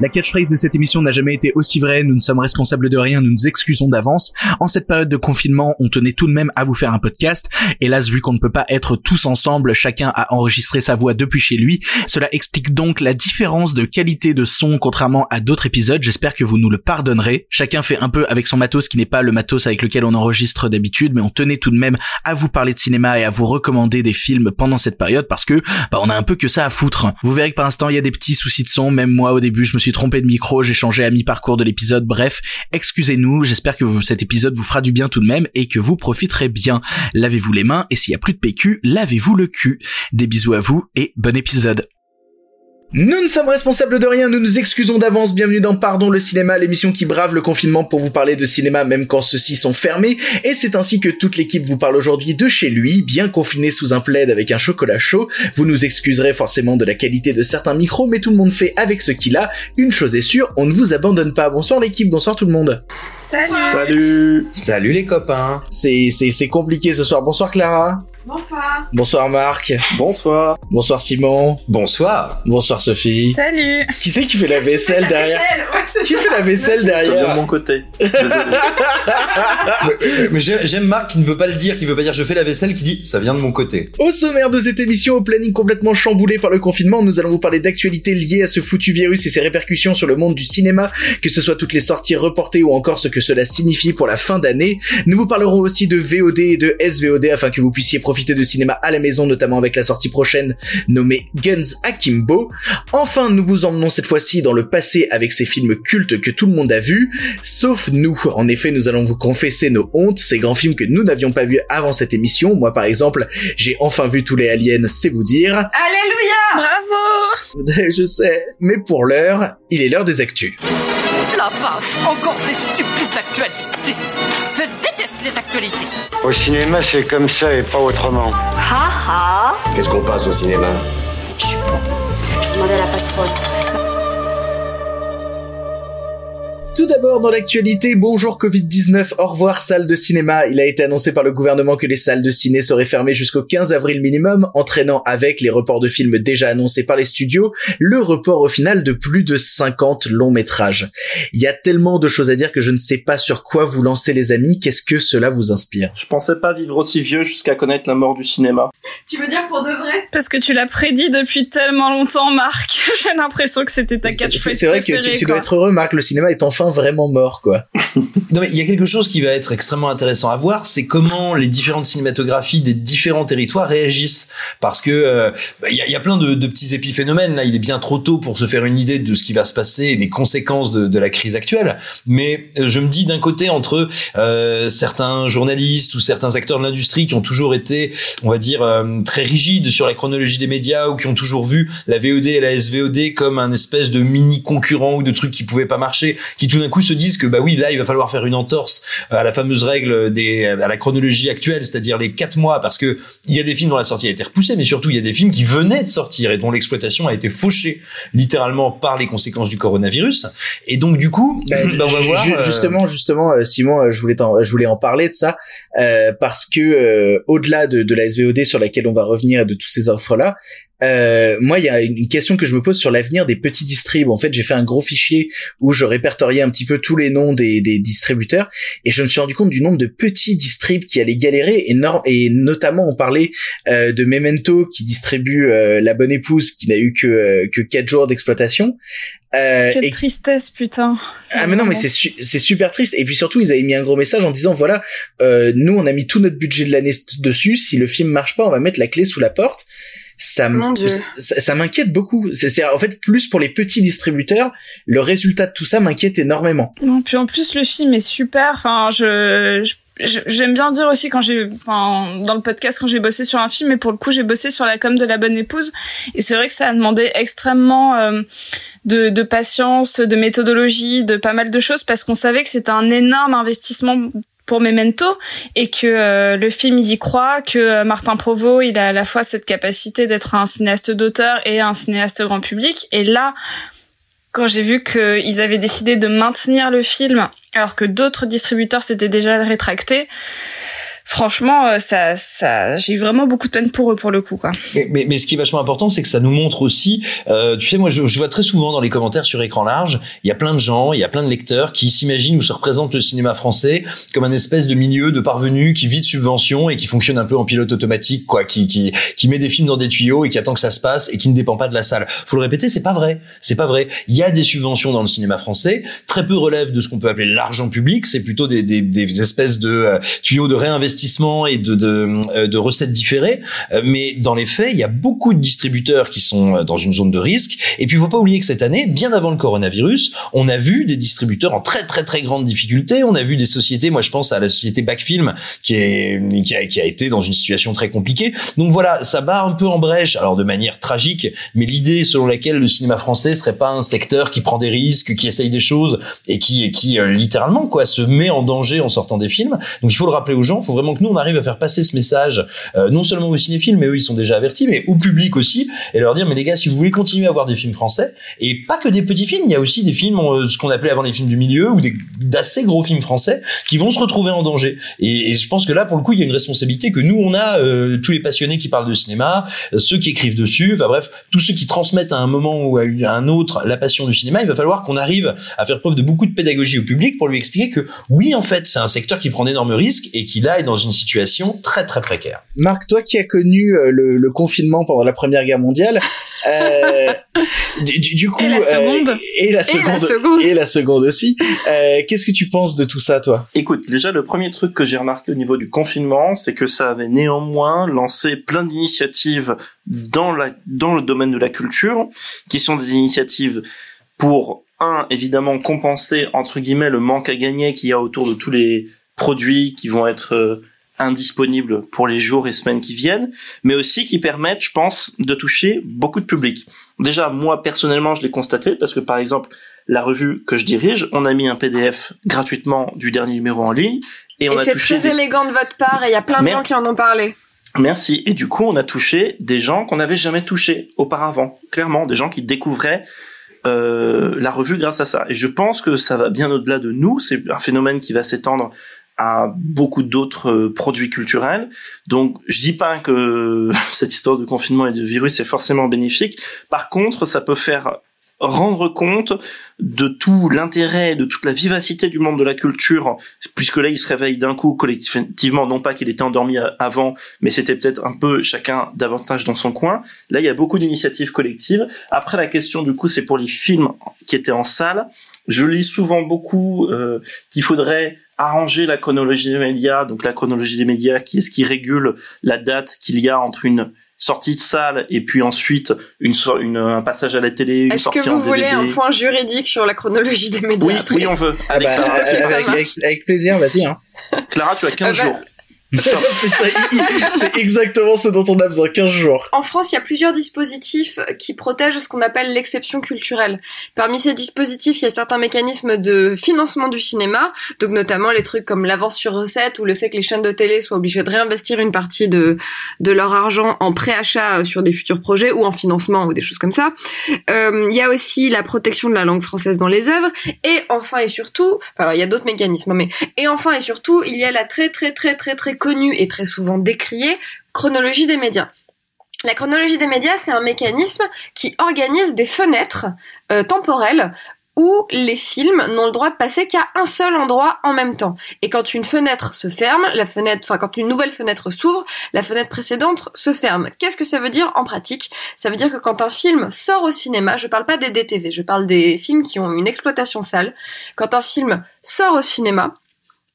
La catchphrase de cette émission n'a jamais été aussi vraie, nous ne sommes responsables de rien, nous nous excusons d'avance. En cette période de confinement, on tenait tout de même à vous faire un podcast. Hélas, vu qu'on ne peut pas être tous ensemble, chacun a enregistré sa voix depuis chez lui. Cela explique donc la différence de qualité de son contrairement à d'autres épisodes. J'espère que vous nous le pardonnerez. Chacun fait un peu avec son matos qui n'est pas le matos avec lequel on enregistre d'habitude, mais on tenait tout de même à vous parler de cinéma et à vous recommander des films pendant cette période parce que bah, on a un peu que ça à foutre. Vous verrez que par l'instant il y a des petits soucis de son, même moi au début je me suis trompé de micro, j'ai changé à mi-parcours de l'épisode, bref, excusez-nous, j'espère que cet épisode vous fera du bien tout de même et que vous profiterez bien. Lavez-vous les mains et s'il y a plus de PQ, lavez-vous le cul. Des bisous à vous et bon épisode. Nous ne sommes responsables de rien, nous nous excusons d'avance, bienvenue dans Pardon le cinéma, l'émission qui brave le confinement pour vous parler de cinéma même quand ceux-ci sont fermés, et c'est ainsi que toute l'équipe vous parle aujourd'hui de chez lui, bien confiné sous un plaid avec un chocolat chaud, vous nous excuserez forcément de la qualité de certains micros, mais tout le monde fait avec ce qu'il a, une chose est sûre, on ne vous abandonne pas, bonsoir l'équipe, bonsoir tout le monde. Salut. Salut. Salut les copains. C'est, c'est, c'est compliqué ce soir, bonsoir Clara, Bonsoir. Bonsoir Marc, Bonsoir. Bonsoir Simon, Bonsoir. Bonsoir Sophie, Salut. Qui c'est qui fait la vaisselle derrière Ouais, c'est Qui fait la vaisselle Ça vient de derrière mon côté. Désolé. Mais, mais j'ai- j'aime Marc qui ne veut pas le dire, qui veut pas dire je fais la vaisselle, qui dit ça vient de mon côté. Au sommaire de cette émission, au planning complètement chamboulé par le confinement, nous allons vous parler d'actualités liées à ce foutu virus et ses répercussions sur le monde du cinéma, que ce soit toutes les sorties reportées ou encore ce que cela signifie pour la fin d'année. Nous vous parlerons aussi de VOD et de SVOD afin que vous puissiez profiter de cinéma à la maison, notamment avec la sortie prochaine nommée Guns Akimbo. Enfin, nous vous emmenons cette fois-ci dans le passé avec ces films cultes que tout le monde a vus, sauf nous. En effet, nous allons vous confesser nos hontes, ces grands films que nous n'avions pas vus avant cette émission. Moi, par exemple, j'ai enfin vu tous les aliens, c'est vous dire. Alléluia Bravo Je sais, mais pour l'heure, il est l'heure des actus. La vache, encore ces stupides actualités. Je déteste les actualités. Au cinéma, c'est comme ça et pas autrement. Ha ha Qu'est-ce qu'on passe au cinéma? Je demandais à la patronne. Tout d'abord dans l'actualité, bonjour Covid-19, au revoir salle de cinéma. Il a été annoncé par le gouvernement que les salles de ciné seraient fermées jusqu'au 15 avril minimum, entraînant avec les reports de films déjà annoncés par les studios, le report au final de plus de 50 longs métrages. Il y a tellement de choses à dire que je ne sais pas sur quoi vous lancer les amis, qu'est-ce que cela vous inspire? Je pensais pas vivre aussi vieux jusqu'à connaître la mort du cinéma. Tu veux dire pour de vrai? Parce que tu l'as prédit depuis tellement longtemps, Marc. J'ai l'impression que c'était ta catchphrase c'est vrai que tu, dois être heureux Marc, le cinéma est enfin vraiment mort quoi. Non mais il y a quelque chose qui va être extrêmement intéressant à voir, c'est comment les différentes cinématographies des différents territoires réagissent. Parce que euh, bah, il y, a, y a plein de, petits épiphénomènes. Là, il est bien trop tôt pour se faire une idée de ce qui va se passer et des conséquences de, la crise actuelle. Mais euh, je me dis d'un côté entre euh, certains journalistes ou certains acteurs de l'industrie qui ont toujours été, on va dire, euh, très rigides sur la chronologie des médias ou qui ont toujours vu la VOD et la SVOD comme un espèce de mini concurrent ou de trucs qui pouvaient pas marcher, qui d'un coup se disent que bah oui là il va falloir faire une entorse à la fameuse règle des à la chronologie actuelle, c'est-à-dire les quatre mois, parce que il y a des films dont la sortie a été repoussée, mais surtout il y a des films qui venaient de sortir et dont l'exploitation a été fauchée littéralement par les conséquences du coronavirus. Et donc du coup, Bah, bah, on va voir. euh, Justement, justement, euh, Simon, euh, je voulais, t'en- je voulais en parler de ça euh, parce que euh, au-delà de, de la SVOD sur laquelle on va revenir et de toutes ces offres-là, euh, moi, il y a une question que je me pose sur l'avenir des petits distribs. En fait, j'ai fait un gros fichier où je répertoriais un petit peu tous les noms des, des distributeurs et je me suis rendu compte du nombre de petits distribs qui allaient galérer énorme et notamment on parlait euh, de Memento qui distribue euh, La Bonne Épouse qui n'a eu que que quatre jours d'exploitation. Euh, Quelle et tristesse, putain. ah mais non mais c'est su- c'est super triste et puis surtout ils avaient mis un gros message en disant voilà euh, nous on a mis tout notre budget de l'année dessus si le film marche pas on va mettre la clé sous la porte ça ça, ça m'inquiète beaucoup. C'est en fait plus pour les petits distributeurs le résultat de tout ça m'inquiète énormément. Non, puis en plus le film est super. Enfin, je, je- je- j'aime bien dire aussi quand j'ai, enfin, dans le podcast quand j'ai bossé sur un film, mais pour le coup j'ai bossé sur la com de la bonne épouse, et c'est vrai que ça a demandé extrêmement euh, de, de patience, de méthodologie, de pas mal de choses, parce qu'on savait que c'était un énorme investissement pour Memento et que euh, le film y croit, que euh, Martin Provost il a à la fois cette capacité d'être un cinéaste d'auteur et un cinéaste grand public. Et là, quand j'ai vu qu'ils avaient décidé de maintenir le film alors que d'autres distributeurs s'étaient déjà rétractés, franchement, euh, ça, ça, j'ai eu vraiment beaucoup de peine pour eux pour le coup, quoi. Mais, mais, mais ce qui est vachement important, c'est que ça nous montre aussi. Euh, tu sais, moi, je, je, vois très souvent dans les commentaires sur écran large, il y a plein de gens, il y a plein de lecteurs qui s'imaginent ou se représentent le cinéma français comme un espèce de milieu de parvenus qui vit de subventions et qui fonctionne un peu en pilote automatique, quoi, qui, qui, qui met des films dans des tuyaux et qui attend que ça se passe et qui ne dépend pas de la salle. Faut le répéter, c'est pas vrai. C'est pas vrai. Il y a des subventions dans le cinéma français. Très peu relèvent de ce qu'on peut appeler l'argent public. C'est plutôt des, des, des espèces de euh, tuyaux de réinvestissement et euh, de, recettes différées. Euh, mais dans les faits, il y a beaucoup de distributeurs qui sont euh, dans une zone de risque. Et puis, il faut pas oublier que cette année, bien avant le coronavirus, on a vu des distributeurs en très très très grande difficulté. On a vu des sociétés, moi je pense à la société Backfilm, qui, est, qui, a, été dans une situation très compliquée. Donc voilà, ça bat un peu en brèche, alors de manière tragique, mais l'idée selon laquelle le cinéma français serait pas un secteur qui prend des risques, qui essaye des choses et qui, qui littéralement quoi se met en danger en sortant des films. Donc il faut le rappeler aux gens, il faut vraiment que nous on arrive à faire passer ce message euh, non seulement aux cinéphiles, mais eux ils sont déjà avertis, mais au public aussi, et leur dire mais les gars, si vous voulez continuer à voir des films français, et pas que des petits films, il y a aussi des films, euh, ce qu'on appelait avant les films du milieu, ou d'assez gros films français qui vont se retrouver en danger. Et, je pense que là, pour le coup, il y a une responsabilité que nous on a, euh, tous les passionnés qui parlent de cinéma, ceux qui écrivent dessus, enfin bref, tous ceux qui transmettent à un moment ou à, à un autre la passion du cinéma, il va falloir qu'on arrive à faire preuve de beaucoup de pédagogie au public pour lui expliquer que oui, en fait, c'est un secteur qui prend d'énormes risques et qui là est dans une situation très très précaire. Marc, toi qui as connu euh, le, le, confinement pendant la Première Guerre mondiale, euh, du, du, coup, et la seconde, euh, et, la seconde, et la seconde, et la seconde aussi. Euh, Qu'est-ce que tu penses de tout ça, toi? Écoute, déjà le premier truc que j'ai remarqué au niveau du confinement, c'est que ça avait néanmoins lancé plein d'initiatives dans la dans le domaine de la culture, qui sont des initiatives pour un évidemment compenser entre guillemets le manque à gagner qu'il y a autour de tous les produits qui vont être euh, indisponibles pour les jours et semaines qui viennent, mais aussi qui permettent, je pense, de toucher beaucoup de public. Déjà, moi personnellement, je l'ai constaté parce que par exemple, la revue que je dirige, on a mis un PDF gratuitement du dernier numéro en ligne et on a c'est touché très des- élégant de votre part et il y a plein de gens qui en ont parlé. Merci. Et du coup, on a touché des gens qu'on n'avait jamais touchés auparavant. Clairement, des gens qui découvraient euh, la revue grâce à ça. Et je pense que ça va bien au-delà de nous. C'est un phénomène qui va s'étendre à beaucoup d'autres euh, produits culturels. Donc, je dis pas que cette histoire de confinement et de virus est forcément bénéfique. Par contre, ça peut faire rendre compte de tout l'intérêt, de toute la vivacité du monde de la culture, puisque là, il se réveille d'un coup collectivement, non pas qu'il était endormi avant, mais c'était peut-être un peu chacun davantage dans son coin. Là, il y a beaucoup d'initiatives collectives. Après, la question, du coup, c'est pour les films qui étaient en salle. Je lis souvent beaucoup euh, qu'il faudrait arranger la chronologie des médias, donc la chronologie des médias qui est ce qui régule la date qu'il y a entre une sortie de salle et puis ensuite une, so- une un passage à la télé, une Est-ce sortie que en vous voulez DVD. un point juridique sur la chronologie des médias Oui, après oui, on veut. Ah bah, Clara, avec, marche. avec, avec plaisir, vas-y. Hein. Clara, tu as 15 Euh, bah, jours. C'est exactement ce dont on a besoin, 15 jours. En France, il y a plusieurs dispositifs qui protègent ce qu'on appelle l'exception culturelle. Parmi ces dispositifs, il y a certains mécanismes de financement du cinéma, donc notamment les trucs comme l'avance sur recette ou le fait que les chaînes de télé soient obligées de réinvestir une partie de, de leur argent en préachat sur des futurs projets ou en financement ou des choses comme ça. Euh, il y a aussi la protection de la langue française dans les œuvres. Et enfin et surtout, alors il y a d'autres mécanismes, mais et enfin et surtout, il y a la très très très très très connue et très souvent décriée chronologie des médias. La chronologie des médias, c'est un mécanisme qui organise des fenêtres euh, temporelles où les films n'ont le droit de passer qu'à un seul endroit en même temps. Et quand une fenêtre se ferme, la fenêtre, enfin quand une nouvelle fenêtre s'ouvre, la fenêtre précédente se ferme. Qu'est-ce que ça veut dire en pratique? Ça veut dire que quand un film sort au cinéma, je parle pas des DTV, je parle des films qui ont une exploitation salle. Quand un film sort au cinéma,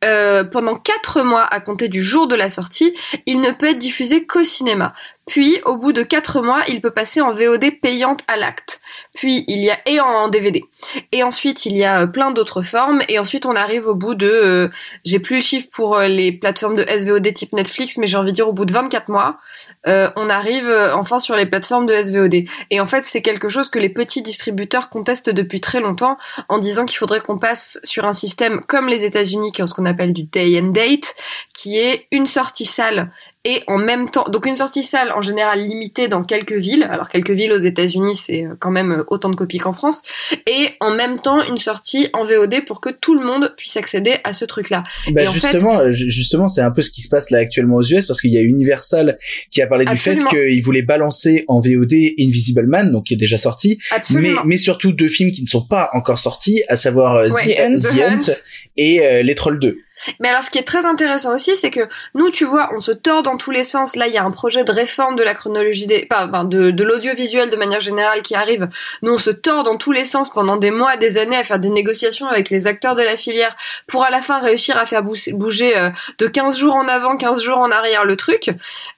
euh, pendant quatre mois à compter du jour de la sortie, il ne peut être diffusé qu'au cinéma. Puis, au bout de quatre mois, il peut passer en VOD payante à l'acte. Puis il y a et en DVD. Et ensuite il y a plein d'autres formes. Et ensuite on arrive au bout de, j'ai plus le chiffre pour les plateformes de SVOD type Netflix, mais j'ai envie de dire au bout de 24 mois, on arrive enfin sur les plateformes de SVOD. Et en fait c'est quelque chose que les petits distributeurs contestent depuis très longtemps en disant qu'il faudrait qu'on passe sur un système comme les États-Unis qui ont ce qu'on appelle du day and date, qui est une sortie salle et en même temps, donc une sortie salle en général limitée dans quelques villes. Alors quelques villes aux États-Unis, c'est quand même autant de copies qu'en France. Et en même temps une sortie en VOD pour que tout le monde puisse accéder à ce truc-là. Bah justement, fait... justement, c'est un peu ce qui se passe là actuellement aux US parce qu'il y a Universal qui a parlé Absolument. du fait qu'il voulait balancer en VOD Invisible Man, donc qui est déjà sorti, mais Absolument. mais surtout deux films qui ne sont pas encore sortis, à savoir euh, Ouais, The, The the Hunt Hunt. et euh, Les Trolls 2. Mais alors, ce qui est très intéressant aussi, c'est que nous, tu vois, on se tord dans tous les sens. Là, il y a un projet de réforme de la chronologie des, enfin, de, de l'audiovisuel de manière générale qui arrive. Nous, on se tord dans tous les sens pendant des mois, des années à faire des négociations avec les acteurs de la filière pour à la fin réussir à faire bouger, bouger euh, de 15 jours en avant, 15 jours en arrière le truc.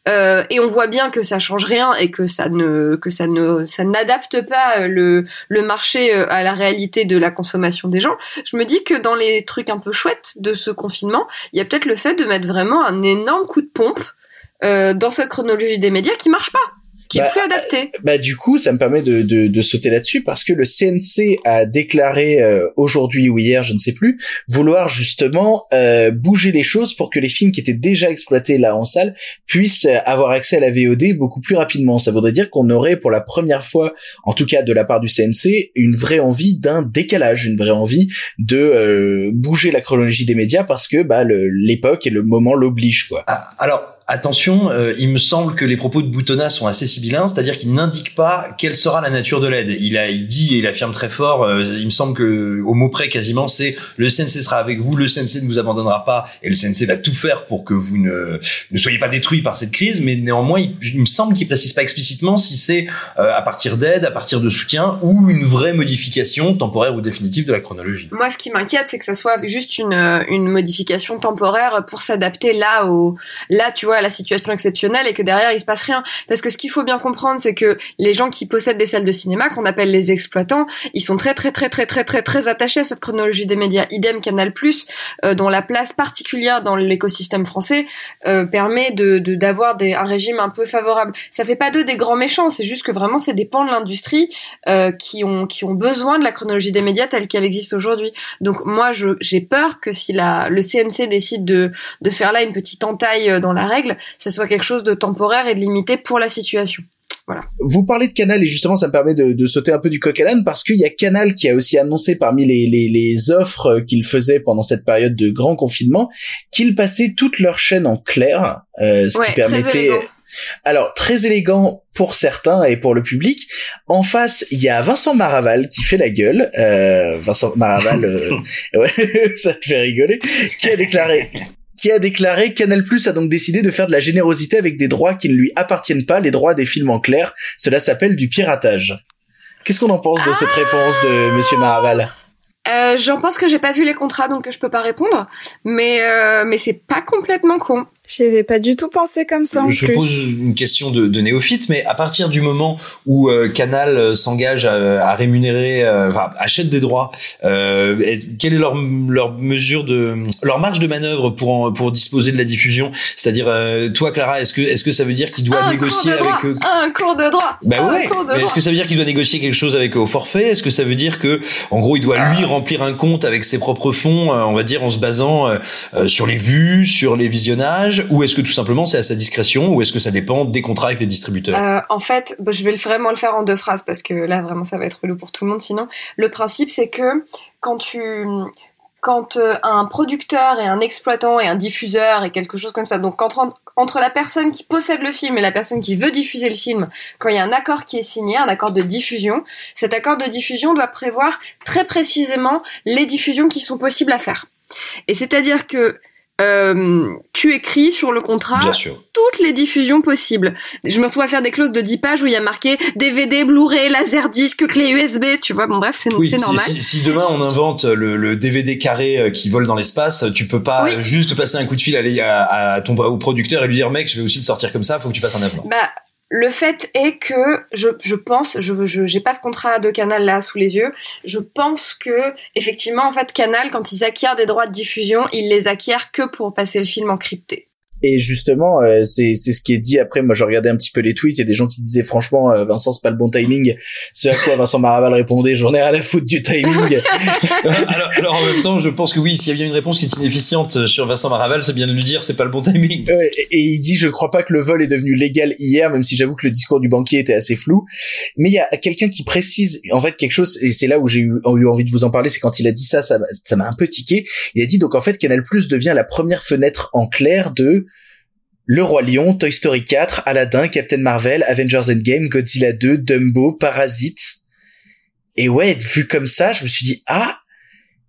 Euh, et on voit bien que ça change rien et que ça ne, que ça ne, ça n'adapte pas euh, le, le marché euh, à la réalité de la consommation des gens. Je me dis que dans les trucs un peu chouettes de ce confinement, il y a peut-être le fait de mettre vraiment un énorme coup de pompe euh, dans cette chronologie des médias qui marche pas, qui Bah, est plus adapté. Bah du coup, ça me permet de, de, de sauter là-dessus parce que le CNC a déclaré euh, aujourd'hui ou hier, je ne sais plus, vouloir justement euh, bouger les choses pour que les films qui étaient déjà exploités là en salle puissent euh, avoir accès à la VOD beaucoup plus rapidement. Ça voudrait dire qu'on aurait pour la première fois, en tout cas de la part du CNC, une vraie envie d'un décalage, une vraie envie de euh, bouger la chronologie des médias parce que bah l'époque et le moment l'obligent quoi. Ah, alors, attention, euh, il me semble que les propos de Boutonnat sont assez sibyllins, c'est-à-dire qu'il n'indique pas quelle sera la nature de l'aide. Il a, il dit et il affirme très fort, euh, il me semble que au mot près quasiment, c'est le CNC sera avec vous, le CNC ne vous abandonnera pas et le CNC va tout faire pour que vous ne, ne soyez pas détruits par cette crise, mais néanmoins, il, il me semble qu'il précise pas explicitement si c'est euh, à partir d'aide, à partir de soutien ou une vraie modification temporaire ou définitive de la chronologie. Moi, ce qui m'inquiète, c'est que ça soit juste une, euh, une modification temporaire pour s'adapter là au, là, tu vois, à la situation exceptionnelle et que derrière il se passe rien. Parce que ce qu'il faut bien comprendre, c'est que les gens qui possèdent des salles de cinéma, qu'on appelle les exploitants, ils sont très très très très très très très attachés à cette chronologie des médias. Idem Canal+, euh, dont la place particulière dans l'écosystème français euh, permet de de- d'avoir des un régime un peu favorable. Ça fait pas d'eux des grands méchants, c'est juste que vraiment c'est des pans de l'industrie euh, qui ont qui ont besoin de la chronologie des médias telle qu'elle existe aujourd'hui. Donc moi j'ai peur que si la le CNC décide de de faire là une petite entaille euh, dans la règle, ça soit quelque chose de temporaire et de limité pour la situation. Voilà. Vous parlez de Canal et justement ça me permet de, de sauter un peu du coq à l'âne parce qu'il y a Canal qui a aussi annoncé parmi les, les, les offres qu'il faisait pendant cette période de grand confinement qu'ils passaient toute leur chaîne en clair, euh, ce Ouais, qui permettait alors très élégant pour certains et pour le public. En face, il y a Vincent Maraval qui fait la gueule. Euh, Vincent Maraval, euh, ouais, ça te fait rigoler, qui a déclaré qui a déclaré Canal Plus a donc décidé de faire de la générosité avec des droits qui ne lui appartiennent pas, les droits des films en clair. Cela s'appelle du piratage. Qu'est-ce qu'on en pense de cette réponse de Monsieur Maraval Euh, J'en pense que j'ai pas vu les contrats donc je peux pas répondre, mais euh, mais c'est pas complètement con. J'y avais pas du tout pensé comme ça en je plus. pose une question de, de néophyte, mais à partir du moment où euh, Canal euh, s'engage à, à rémunérer, euh, enfin, achète des droits, euh, et quelle est leur leur mesure de leur marge de manœuvre pour en- pour disposer de la diffusion? C'est-à-dire, euh, toi, Clara, est-ce que est-ce que ça veut dire qu'il doit un négocier avec eux un cours de droit. bah un ouais. cours de Mais est-ce que ça veut dire qu'il doit négocier quelque chose avec eux au forfait? Est-ce que ça veut dire que, en gros, il doit lui remplir un compte avec ses propres fonds, euh, on va dire, en se basant euh, euh, sur les vues, sur les visionnages, ou est-ce que tout simplement c'est à sa discrétion, ou est-ce que ça dépend des contrats avec les distributeurs? Euh, en fait, bah, je vais vraiment le faire en deux phrases parce que là vraiment ça va être relou pour tout le monde sinon. Le principe c'est que quand tu quand euh, un producteur et un exploitant et un diffuseur et quelque chose comme ça, donc entre, entre la personne qui possède le film et la personne qui veut diffuser le film, quand il y a un accord qui est signé, un accord de diffusion, cet accord de diffusion doit prévoir très précisément les diffusions qui sont possibles à faire. Et c'est-à-dire que euh, tu écris sur le contrat Bien sûr. toutes les diffusions possibles. Je me retrouve à faire des clauses de 10 pages où il y a marqué DVD, Blu-ray, Laserdisc, clé USB, tu vois. Bon bref, c'est Oui, c'est si, normal. si, si demain on invente le, le DVD carré euh, qui vole dans l'espace, tu peux pas Oui. juste passer un coup de fil à, à, à ton au producteur et lui dire mec, je vais aussi le sortir comme ça, faut que tu fasses un avenant. Bah le fait est que je, je pense, je je j'ai pas ce contrat de Canal là sous les yeux. Je pense que effectivement en fait Canal quand ils acquièrent des droits de diffusion, ils les acquièrent que pour passer le film en crypté. Et justement, euh, c'est c'est ce qui est dit après. Moi, je regardais un petit peu les tweets. Il y a des gens qui disaient franchement, euh, Vincent, c'est pas le bon timing. Ce à quoi Vincent Maraval répondait, j'en ai rien à foutre du timing. alors, alors, en même temps, je pense que oui, s'il y a bien une réponse qui est inefficiente sur Vincent Maraval, c'est bien de lui dire, c'est pas le bon timing. Et, et il dit, je crois pas que le vol est devenu légal hier, même si j'avoue que le discours du banquier était assez flou. Mais il y a quelqu'un qui précise, en fait, quelque chose, et c'est là où j'ai eu, eu envie de vous en parler, c'est quand il a dit ça, ça m'a un peu tiqué. Il a dit donc en fait, Canal Plus devient la première fenêtre en clair de le Roi Lion, Toy Story 4, Aladdin, Captain Marvel, Avengers Endgame, Godzilla 2, Dumbo, Parasite. Et ouais, vu comme ça, je me suis dit, ah,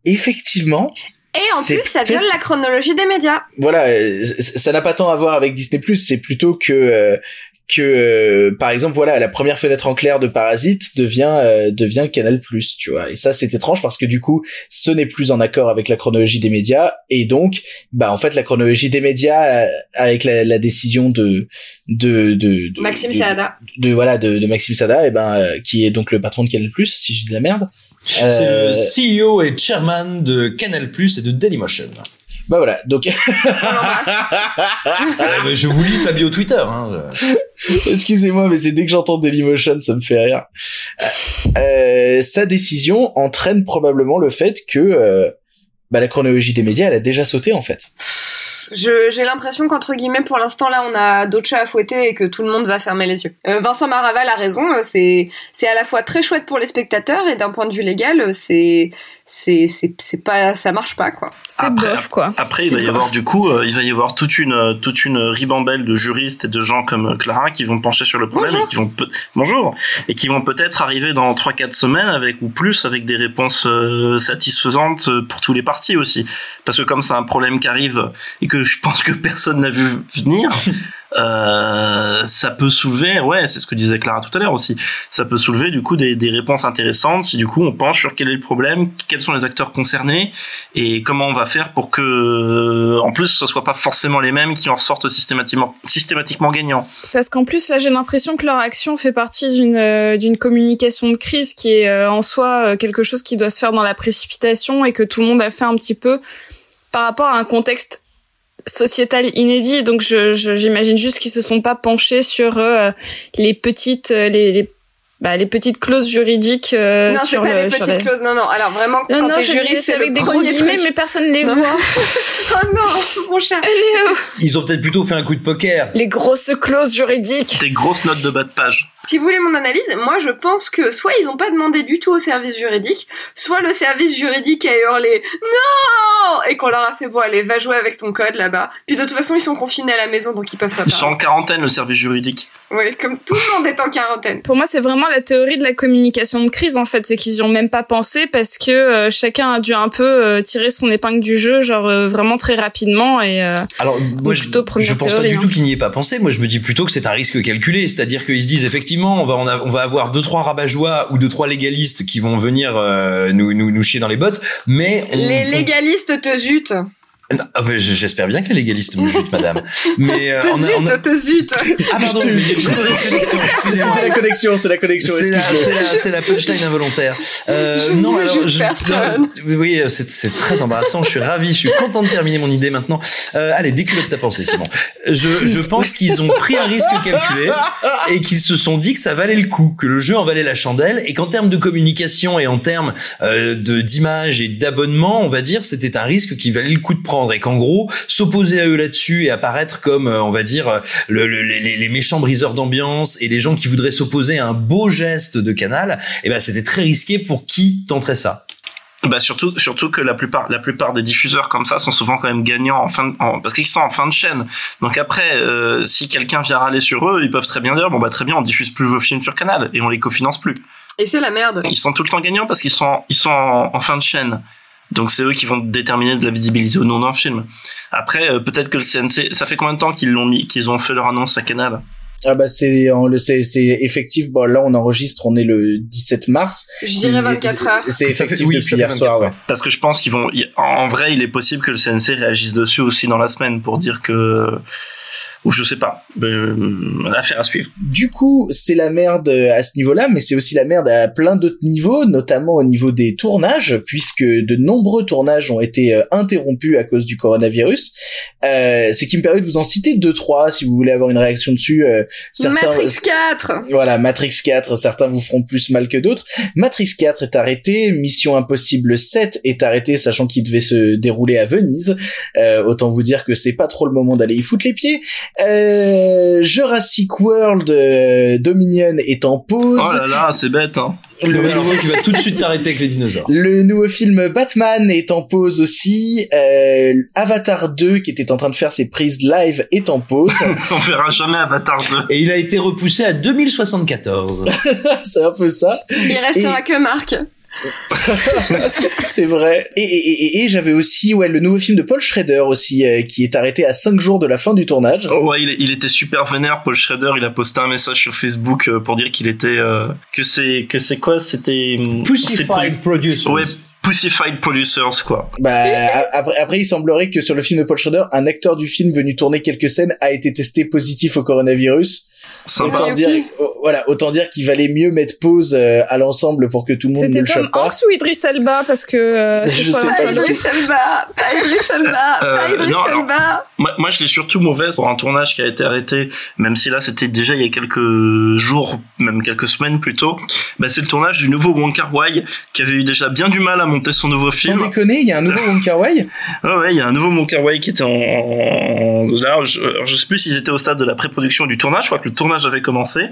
effectivement, Et en plus, ça viole la chronologie des médias. voilà, euh, ça n'a pas tant à voir avec Disney+, c'est plutôt que euh, que euh, par exemple voilà la première fenêtre en clair de Parasite devient euh, devient Canal+, tu vois. Et ça c'est étrange parce que du coup, ce n'est plus en accord avec la chronologie des médias et donc bah en fait la chronologie des médias euh, avec la, la décision de de de, de Maxime de, Saada. de voilà de, de Maxime Sada et ben euh, qui est donc le patron de Canal+, si je dis de la merde. C'est Euh, le CEO et chairman de Canal Plus et de Dailymotion. Bah voilà, donc Ah, je vous lis sa bio Twitter. Hein. Excusez-moi, mais c'est dès que j'entends Dailymotion, ça me fait rire. Euh, euh, sa décision entraîne probablement le fait que euh, bah, la chronologie des médias, elle a déjà sauté en fait. Je, j'ai l'impression qu'entre guillemets, pour l'instant là, on a d'autres chats à fouetter et que tout le monde va fermer les yeux. Euh, Vincent Maraval a raison. euh, C'est, c'est à la fois très chouette pour les spectateurs et d'un point de vue légal, c'est, c'est, c'est, c'est pas, ça marche pas quoi. C'est Après- bof, quoi. Après, il va y avoir du coup, euh, il va y avoir toute une euh, toute une ribambelle de juristes et de gens comme euh, Clara qui vont pencher sur le problème Bonjour. et qui vont peut- bonjour et qui vont peut-être arriver dans 3-4 semaines avec ou plus avec des réponses euh, satisfaisantes pour tous les partis aussi. Parce que comme c'est un problème qui arrive et que je pense que personne n'a vu venir. Euh, ça peut soulever, ouais, c'est ce que disait Clara tout à l'heure aussi. Ça peut soulever du coup des, réponses intéressantes si du coup on penche sur quel est le problème, quels sont les acteurs concernés et comment on va faire pour que, en plus, ce soit pas forcément les mêmes qui en sortent systématiquement, gagnants. Parce qu'en plus, là, j'ai l'impression que leur action fait partie d'une euh, communication de crise qui est euh, en soi quelque chose qui doit se faire dans la précipitation et que tout le monde a fait un petit peu par rapport à un contexte sociétal inédit. Donc, je je- j'imagine juste qu'ils se sont pas penchés sur euh, les petites euh, les, les bah, les petites clauses juridiques euh, non, c'est sur pas le des sur petites les- clauses. Non, non. Alors vraiment, Non, quand non, t'es je disais juriste, c'est c'est avec le des gros guillemets, truc. mais personne les Non. voit. oh non, mon chat. Ils ont peut-être plutôt fait un coup de poker. les grosses clauses juridiques. Des grosses notes de bas de page. Si vous voulez mon analyse, moi je pense que soit ils ont pas demandé du tout au service juridique, soit le service juridique a hurlé non et qu'on leur a fait bon allez va jouer avec ton code là-bas. Puis de toute façon ils sont confinés à la maison donc ils peuvent pas Ils sont en quarantaine, le service juridique. Oui, comme tout le monde est en quarantaine. Pour moi, c'est vraiment la théorie de la communication de crise en fait, c'est qu'ils y ont même pas pensé parce que euh, chacun a dû un peu euh, tirer son épingle du jeu, genre euh, vraiment très rapidement et euh, Alors, moi, je, plutôt je pense théorie, pas du hein. tout qu'ils n'y aient pas pensé. Moi, je me dis plutôt que c'est un risque calculé. C'est-à-dire qu'ils se disent effectivement, on va, on, a- on va avoir deux, trois rabat-joie ou deux, trois légalistes qui vont venir euh, nous, nous, nous chier dans les bottes. Mais on, Les légalistes te zutent. Non, ah, J'espère bien que les légalistes me jutent, madame. Mais euh, Te on a- on a- te zutent. Ah pardon. C'est la connexion, c'est la connexion. C'est la, excuse-moi. c'est la, c'est la punchline involontaire. Euh, Je non, alors, je, non, oui, c'est, c'est très embarrassant. Je suis ravi. Je suis content de terminer mon idée maintenant. Euh, allez, déculotte ta pensée, Simon. Je, je pense qu'ils ont pris un risque calculé et qu'ils se sont dit que ça valait le coup, que le jeu en valait la chandelle et qu'en termes de communication et en termes euh, de d'image et d'abonnement, on va dire, c'était un risque qui valait le coup de prendre et qu'en gros, s'opposer à eux là-dessus et apparaître comme, euh, on va dire, euh, le- le- les, les méchants briseurs d'ambiance et les gens qui voudraient s'opposer à un beau geste de Canal, eh ben c'était très risqué pour qui tenterait ça. Bah surtout, surtout que la plupart, la plupart des diffuseurs comme ça sont souvent quand même gagnants en fin de, en- parce qu'ils sont en fin de chaîne. Donc après, euh, si quelqu'un vient râler sur eux, ils peuvent très bien dire bon bah très bien, on diffuse plus vos films sur Canal et on les cofinance plus. Et c'est la merde. Ils sont tout le temps gagnants parce qu'ils sont, ils sont en, en fin de chaîne. Donc c'est eux qui vont déterminer de la visibilité ou non d'un film. Après, euh, peut-être que le CNC, ça fait combien de temps qu'ils l'ont mis, qu'ils ont fait leur annonce à Canal? Ah bah c'est le c'est c'est effectif. Bon là on enregistre, on est le 17 mars. Je dirais 24 heures. C'est fait- effectif oui, depuis hier 24 soir. Ouais. Parce que je pense qu'ils vont, en vrai, il est possible que le CNC réagisse dessus aussi dans la semaine pour dire que ou je sais pas. Euh, affaire à suivre. Du coup, c'est la merde à ce niveau-là, mais c'est aussi la merde à plein d'autres niveaux, notamment au niveau des tournages, puisque de nombreux tournages ont été euh, interrompus à cause du coronavirus. Euh, ce qui me permet de vous en citer deux trois si vous voulez avoir une réaction dessus. Euh, certains, Matrix 4 Voilà, Matrix 4, certains vous feront plus mal que d'autres. Matrix 4 est arrêté, Mission Impossible 7 est arrêté, sachant qu'il devait se dérouler à Venise. Euh, autant vous dire que c'est pas trop le moment d'aller y foutre les pieds. Euh, Jurassic World euh, Dominion est en pause. Oh là là, c'est bête. Hein. Le nouveau qui va tout de suite t'arrêter avec les dinosaures. Le nouveau film Batman est en pause aussi. Euh, Avatar 2, qui était en train de faire ses prises live, est en pause. On verra jamais Avatar 2. Et il a été repoussé à 2074. c'est un peu ça. Il restera que Marc. c'est vrai. Et, et, et, et j'avais aussi ouais le nouveau film de Paul Schrader aussi euh, qui est arrêté à 5 jours de la fin du tournage. Oh ouais, il, il, était super vénère Paul Schrader, il a posté un message sur Facebook euh, pour dire qu'il était euh, que c'est que c'est quoi? C'était Pussified Producers. Ouais, Pussified Producers quoi. Bah après, après il semblerait que sur le film de Paul Schrader, un acteur du film venu tourner quelques scènes a été testé positif au coronavirus. Sympa. Autant dire, voilà, autant dire qu'il valait mieux mettre pause euh, à l'ensemble pour que tout le monde ne le chope pas. Hanks ou Idris Elba parce que euh, je sais pas. Pas Idris Elba, pas Idris Elba, pas Idris. Elba. Moi, moi, je l'ai surtout mauvaise pour un tournage qui a été arrêté, même si là c'était déjà il y a quelques jours, même quelques semaines plutôt. Bah, c'est le tournage du nouveau Wong Kar Wai qui avait eu déjà bien du mal à monter son nouveau film. Sans déconner, il y a un nouveau Wong Kar Wai? Ouais, ouais, il y a un nouveau Wong Kar Wai qui était en, en... là, je, alors, je sais plus s'ils étaient au stade de la pré-production du tournage. Je crois que le tournage avait commencé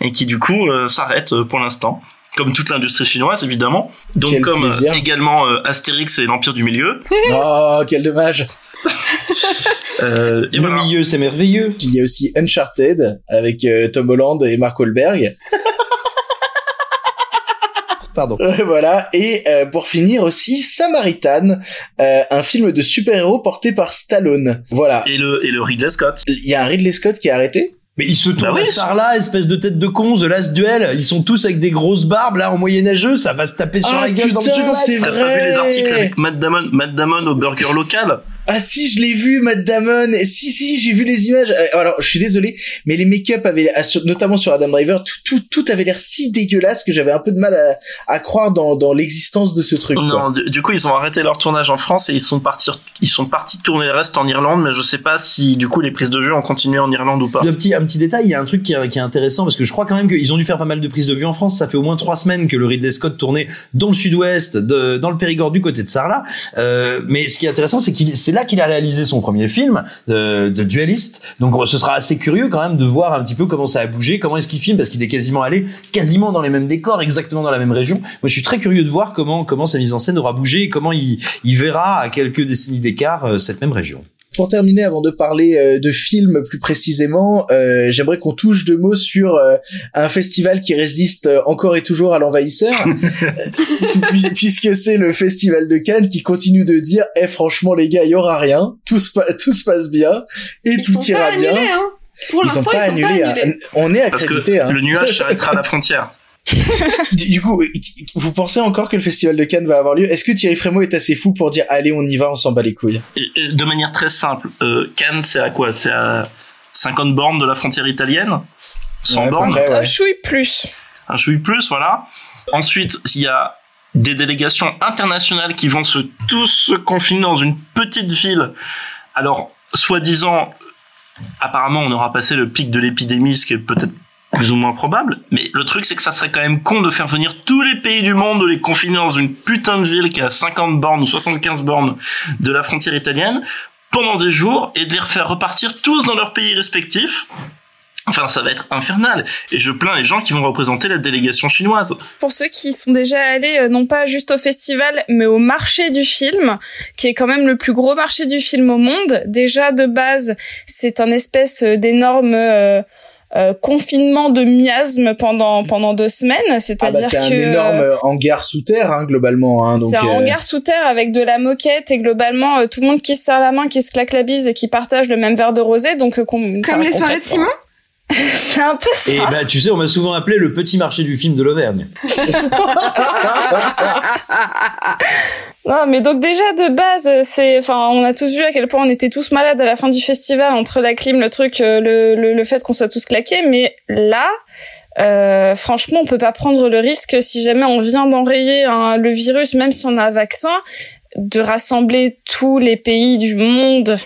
et qui du coup euh, s'arrête euh, pour l'instant comme toute l'industrie chinoise évidemment donc Quel comme plaisir. euh, également euh, Astérix et l'Empire du Milieu Oh, quel dommage. euh, et Le voilà. milieu, c'est merveilleux. Il y a aussi Uncharted avec euh, Tom Holland et Mark Wahlberg. Pardon. Euh, voilà. Et euh, pour finir aussi Samaritan, euh, un film de super-héros porté par Stallone. Voilà. et le et le Ridley Scott Il y a un Ridley Scott qui est arrêté. Mais ils se tournent Bah oui, à Sarlat, espèce de tête de con, The Last Duel. Ils sont tous avec des grosses barbes, là, en moyenâgeux. Ça va se taper sur Ah, la gueule dans le c'est T'as pas vrai. vu les articles avec Matt Damon, Matt Damon au burger local? Ah si, je l'ai vu, Matt Damon. Si si, j'ai vu les images. Euh, Alors, je suis désolé, mais les make-up avaient, sur- notamment sur Adam Driver, tout tout, tout avait l'air si dégueulasse que j'avais un peu de mal à, à croire dans, dans l'existence de ce truc. quoi. Non, du, du coup ils ont arrêté leur tournage en France et ils sont partis ils sont partis tourner le reste en Irlande, mais je sais pas si du coup les prises de vue ont continué en Irlande ou pas. Un petit, un petit détail, il y a un truc qui est, qui est intéressant parce que je crois quand même qu'ils ont dû faire pas mal de prises de vue en France. Ça fait au moins trois semaines que le Ridley Scott tournait dans le sud-ouest, de- dans le Périgord du côté de Sarlat. Euh, mais ce qui est intéressant, c'est qu'il, c'est là qu'il a réalisé son premier film de, de dueliste. Donc ce sera assez curieux quand même de voir un petit peu comment ça a bougé, comment est-ce qu'il filme parce qu'il est quasiment allé quasiment dans les mêmes décors, exactement dans la même région. Moi, je suis très curieux de voir comment comment sa mise en scène aura bougé et comment il, il verra à quelques décennies d'écart euh, cette même région. Pour terminer, avant de parler euh, de films plus précisément, euh, j'aimerais qu'on touche deux mots sur euh, un festival qui résiste euh, encore et toujours à l'envahisseur, puis- puisque c'est le festival de Cannes qui continue de dire "Eh franchement les gars, il y aura rien, tout se, pa- tout se passe bien et Ils tout ira pas bien." hein. Pour ils sont l'instant, pas ils sont annulés. pas hein. annulés. On est Parce que accrédité. hein. le nuage s'arrêtera à la frontière. Du, du coup, vous pensez encore que le festival de Cannes va avoir lieu? Est-ce que Thierry Frémaux est assez fou pour dire "Allez, on y va, on s'en bat les couilles"? De manière très simple, euh, Cannes c'est à quoi? C'est à 50 bornes de la frontière italienne? 100 Ouais, à peu bornes? près, ouais. Un chouille plus. un chouille plus, voilà. Ensuite, il y a des délégations internationales qui vont se tous se confiner dans une petite ville. Alors, soi-disant, apparemment, on aura passé le pic de l'épidémie, ce qui est peut-être plus ou moins probable. Mais le truc, c'est que ça serait quand même con de faire venir tous les pays du monde, de les confiner dans une putain de ville qui a 50 bornes ou 75 bornes de la frontière italienne pendant des jours et de les refaire repartir tous dans leur pays respectifs. Enfin, ça va être infernal. Et je plains les gens qui vont représenter la délégation chinoise. Pour ceux qui sont déjà allés, euh, non pas juste au festival, mais au marché du film, qui est quand même le plus gros marché du film au monde. Déjà, de base, c'est un espèce euh, d'énorme euh, euh, confinement de miasme pendant pendant deux semaines. Ah bah C'est-à-dire c'est un énorme euh, hangar sous terre hein, globalement. Hein, donc, c'est un euh, hangar sous terre avec de la moquette et globalement euh, tout le monde qui se serre la main, qui se claque la bise et qui partage le même verre de rosé. Donc euh, Comme enfin, les soirées de Simon C'est un peu ça. Et bah, tu sais, on m'a souvent appelé le petit marché du film de l'Auvergne. Non, mais donc déjà de base, c'est, enfin, on a tous vu à quel point on était tous malades à la fin du festival entre la clim, le truc, euh, le, le, le fait qu'on soit tous claqués. Mais là, euh, franchement, on peut pas prendre le risque si jamais on vient d'enrayer le virus, même si on a un vaccin, de rassembler tous les pays du monde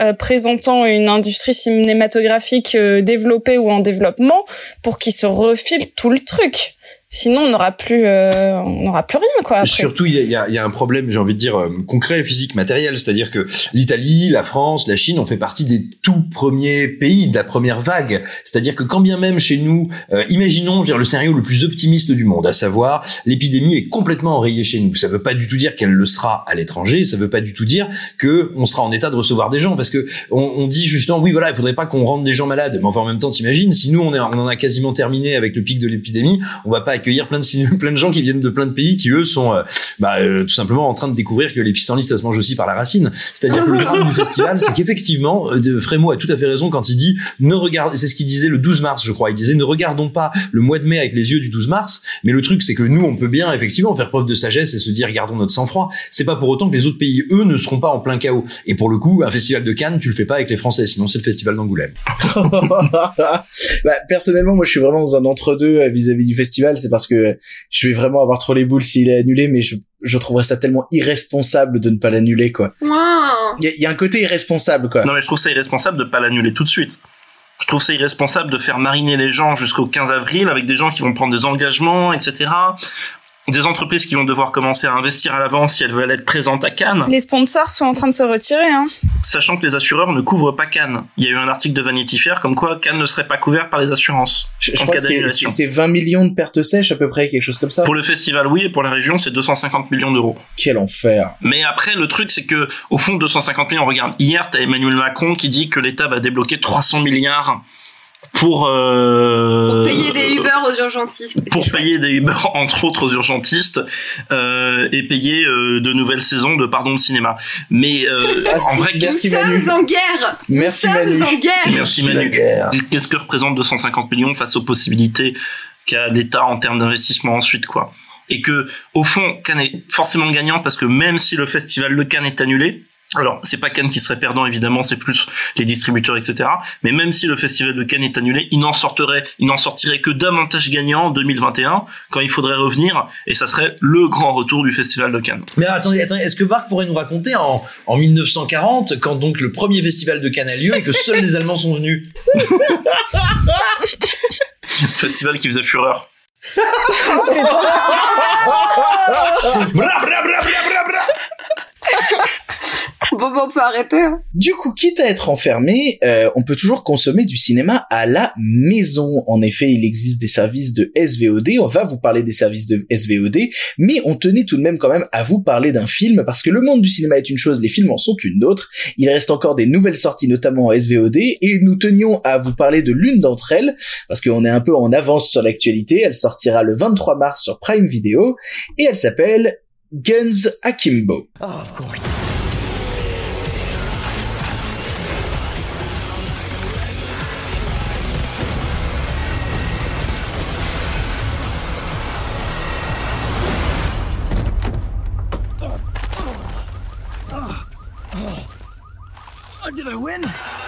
euh, présentant une industrie cinématographique euh, développée ou en développement pour qu'ils se refilent tout le truc. Sinon, on n'aura plus, euh, on n'aura plus rien, quoi. Après. Surtout, il y a, y a, un problème, j'ai envie de dire euh, concret, physique, matériel, c'est-à-dire que l'Italie, la France, la Chine ont fait partie des tout premiers pays de la première vague. C'est-à-dire que quand bien même chez nous, euh, imaginons, dire le scénario le plus optimiste du monde, à savoir l'épidémie est complètement enrayée chez nous. Ça veut pas du tout dire qu'elle le sera à l'étranger. Ça veut pas du tout dire que on sera en état de recevoir des gens, parce que on, on dit justement, oui, voilà, il faudrait pas qu'on rende des gens malades. Mais enfin, en même temps, t'imagines, si nous on en a quasiment terminé avec le pic de l'épidémie, on va pas accueillir plein de plein de gens qui viennent de plein de pays qui eux sont euh, bah, euh, tout simplement en train de découvrir que les pissenlits ça se mange aussi par la racine. C'est-à-dire que le drame du festival, c'est qu'effectivement, euh, Frémo a tout à fait raison quand il dit ne regarde, c'est ce qu'il disait le 12 mars, je crois. Il disait ne regardons pas le mois de mai avec les yeux du 12 mars, mais le truc c'est que nous on peut bien effectivement faire preuve de sagesse et se dire gardons notre sang-froid. C'est pas pour autant que les autres pays eux ne seront pas en plein chaos. Et pour le coup, un festival de Cannes, tu le fais pas avec les Français, sinon c'est le festival d'Angoulême. bah, personnellement, moi je suis vraiment dans un entre-deux vis-à-vis du festival, c'est parce que je vais vraiment avoir trop les boules s'il est annulé, mais je, je trouverais ça tellement irresponsable de ne pas l'annuler, quoi. Il y, a un côté irresponsable, quoi. Non, mais je trouve ça irresponsable de pas l'annuler tout de suite. Je trouve ça irresponsable de faire mariner les gens jusqu'au 15 avril avec des gens qui vont prendre des engagements, etc des entreprises qui vont devoir commencer à investir à l'avance si elles veulent être présentes à Cannes. Les sponsors sont en train de se retirer, hein. Sachant que les assureurs ne couvrent pas Cannes. Il y a eu un article de Vanity Fair comme quoi Cannes ne serait pas couvert par les assurances. Je, je crois que c'est 20 millions de pertes sèches à peu près, quelque chose comme ça. Pour le festival, oui, et pour la région, c'est 250 millions d'euros. Quel enfer. Mais après, le truc, c'est que, au fond, 250 millions, regarde, hier, t'as Emmanuel Macron qui dit que l'État va débloquer 300 milliards pour, euh, pour payer des Uber aux urgentistes. Pour payer des Uber entre autres aux urgentistes euh, et payer euh, de nouvelles saisons de pardon de cinéma. Mais euh, ah, en vrai, nous sommes en guerre. Merci nous Manu. en guerre. Merci Manu. Qu'est-ce que représente 250 millions face aux possibilités qu'a l'État en termes d'investissement ensuite quoi Et que au fond, Cannes est forcément gagnant parce que même si le festival de Cannes est annulé, alors, c'est pas Cannes qui serait perdant, évidemment, c'est plus les distributeurs, etc. Mais même si le festival de Cannes est annulé, il n'en sortirait, il n'en sortirait que davantage gagnant en 2021, quand il faudrait revenir, et ça serait le grand retour du festival de Cannes. Mais attendez, attendez, est-ce que Marc pourrait nous raconter en, en 1940, quand donc le premier festival de Cannes a lieu et que seuls les Allemands sont venus? festival qui faisait fureur. bra, bra, bra, bra, bra. bon, bon, on peut arrêter. Hein. Du coup, quitte à être enfermé, euh, on peut toujours consommer du cinéma à la maison. En effet, il existe des services de SVOD. On va vous parler des services de SVOD, mais on tenait tout de même quand même à vous parler d'un film parce que le monde du cinéma est une chose, les films en sont une autre. Il reste encore des nouvelles sorties, notamment en SVOD, et nous tenions à vous parler de l'une d'entre elles parce qu'on est un peu en avance sur l'actualité. Elle sortira le 23 mars sur Prime Video et elle s'appelle Guns Akimbo. Oh, of course. Did I win?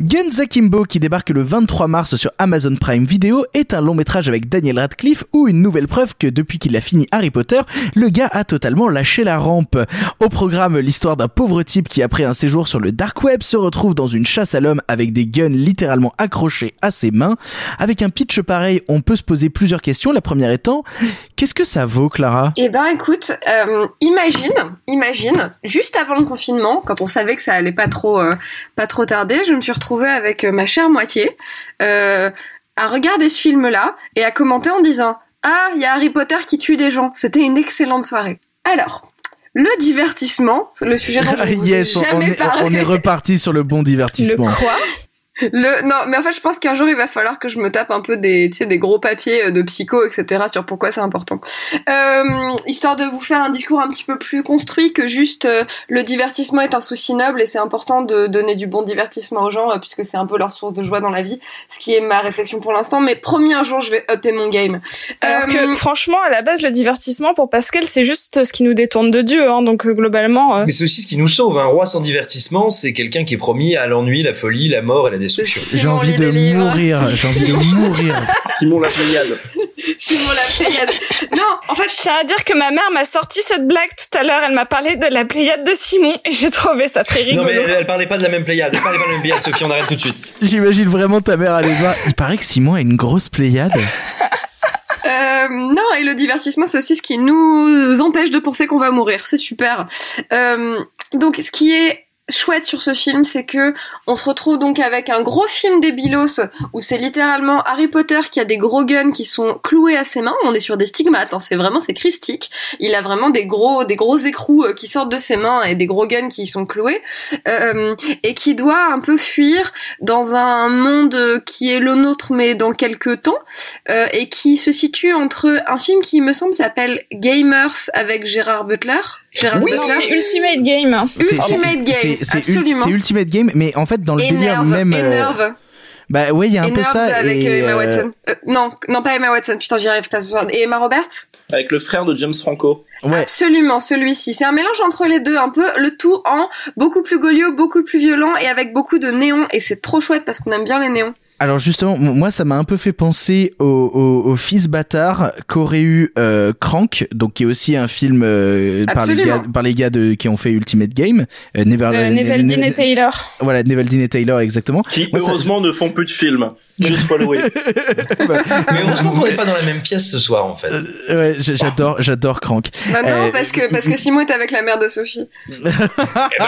Guns Akimbo, qui débarque le 23 mars sur Amazon Prime Video, est un long métrage avec Daniel Radcliffe ou une nouvelle preuve que depuis qu'il a fini Harry Potter, le gars a totalement lâché la rampe. Au programme, l'histoire d'un pauvre type qui après un séjour sur le dark web se retrouve dans une chasse à l'homme avec des guns littéralement accrochés à ses mains. Avec un pitch pareil, on peut se poser plusieurs questions. La première étant, qu'est-ce que ça vaut, Clara? Eh ben, écoute, euh, imagine, imagine, juste avant le confinement, quand on savait que ça allait pas trop, euh, pas trop tarder, je me suis retrouvée avec ma chère moitié euh, à regarder ce film-là et à commenter en disant ah il y a Harry Potter qui tue des gens. C'était une excellente soirée. Alors le divertissement, le sujet dont je vous yes, ai jamais on, est, parlé. on est reparti sur le bon divertissement. Le quoi? Le non, mais en fait, je pense qu'un jour il va falloir que je me tape un peu des, tu sais, des gros papiers euh, de psycho, etc. sur pourquoi c'est important. Euh, histoire de vous faire un discours un petit peu plus construit que juste euh, le divertissement est un souci noble et c'est important de donner du bon divertissement aux gens euh, puisque c'est un peu leur source de joie dans la vie. Ce qui est ma réflexion pour l'instant. Mais promis un jour je vais upper mon game. Alors Euh, que franchement, à la base, le divertissement pour Pascal, c'est juste ce qui nous détourne de Dieu. Hein, donc euh, globalement, euh, Mais c'est aussi ce qui nous sauve. Un roi sans divertissement, c'est quelqu'un qui est promis à l'ennui, la folie, la mort et la destruction. J'ai envie de mourir, j'ai envie de mourir. Simon la Pléiade. Simon la Pléiade. Non, en fait, je tiens à dire que ma mère m'a sorti cette blague tout à l'heure. Elle m'a parlé de la Pléiade de Simon et j'ai trouvé ça très rigolo. Non mais elle, elle parlait pas de la même Pléiade. Elle parlait pas de la même Pléiade, Sophie. On arrête tout de suite. J'imagine vraiment ta mère aller voir. Il paraît que Simon a une grosse pléiade. Euh, non, et le divertissement, c'est aussi ce qui nous empêche de penser qu'on va mourir. C'est super. Euh, donc, ce qui est chouette sur ce film, c'est que on se retrouve donc avec un gros film des Bilos où c'est littéralement Harry Potter qui a des gros guns qui sont cloués à ses mains. On est sur des stigmates, hein, c'est vraiment c'est christique. Il a vraiment des gros des gros écrous euh, qui sortent de ses mains et des gros guns qui sont cloués euh, et qui doit un peu fuir dans un monde qui est le nôtre mais dans quelques temps euh, et qui se situe entre un film qui me semble s'appelle Gamers avec Gérard Butler. Butler. c'est Ultimate Game. Ultimate ul- absolument. C'est Ultimate Game, mais en fait dans le délire même. euh, énerve. Bah ouais, il y a un peu ça. avec et, euh, Emma euh, Watson. Euh, non, non pas Emma Watson. Putain, j'y arrive pas ce soir. Et Emma Roberts? Avec le frère de James Franco. Ouais. Absolument, celui-ci. C'est un mélange entre les deux, un peu le tout en beaucoup plus goliot, beaucoup plus violent et avec beaucoup de néons. Et c'est trop chouette parce qu'on aime bien les néons. Alors justement, moi ça m'a un peu fait penser au, au, au fils bâtard qu'aurait eu euh, Crank, donc qui est aussi un film euh, par les gars par les gars de qui ont fait Ultimate Game, euh, Never, Euh, Ne- Neveldine Ne- et Taylor. Voilà, Neveldine et Taylor exactement. Qui Moi, ça- heureusement ne font plus de films. Just follow it. Mais heureusement qu'on n'est pas dans la même pièce ce soir en fait. Euh, ouais, j'adore j'adore Crank. Bah non, Euh, parce que parce que Simon est avec la mère de Sophie. Eh ben,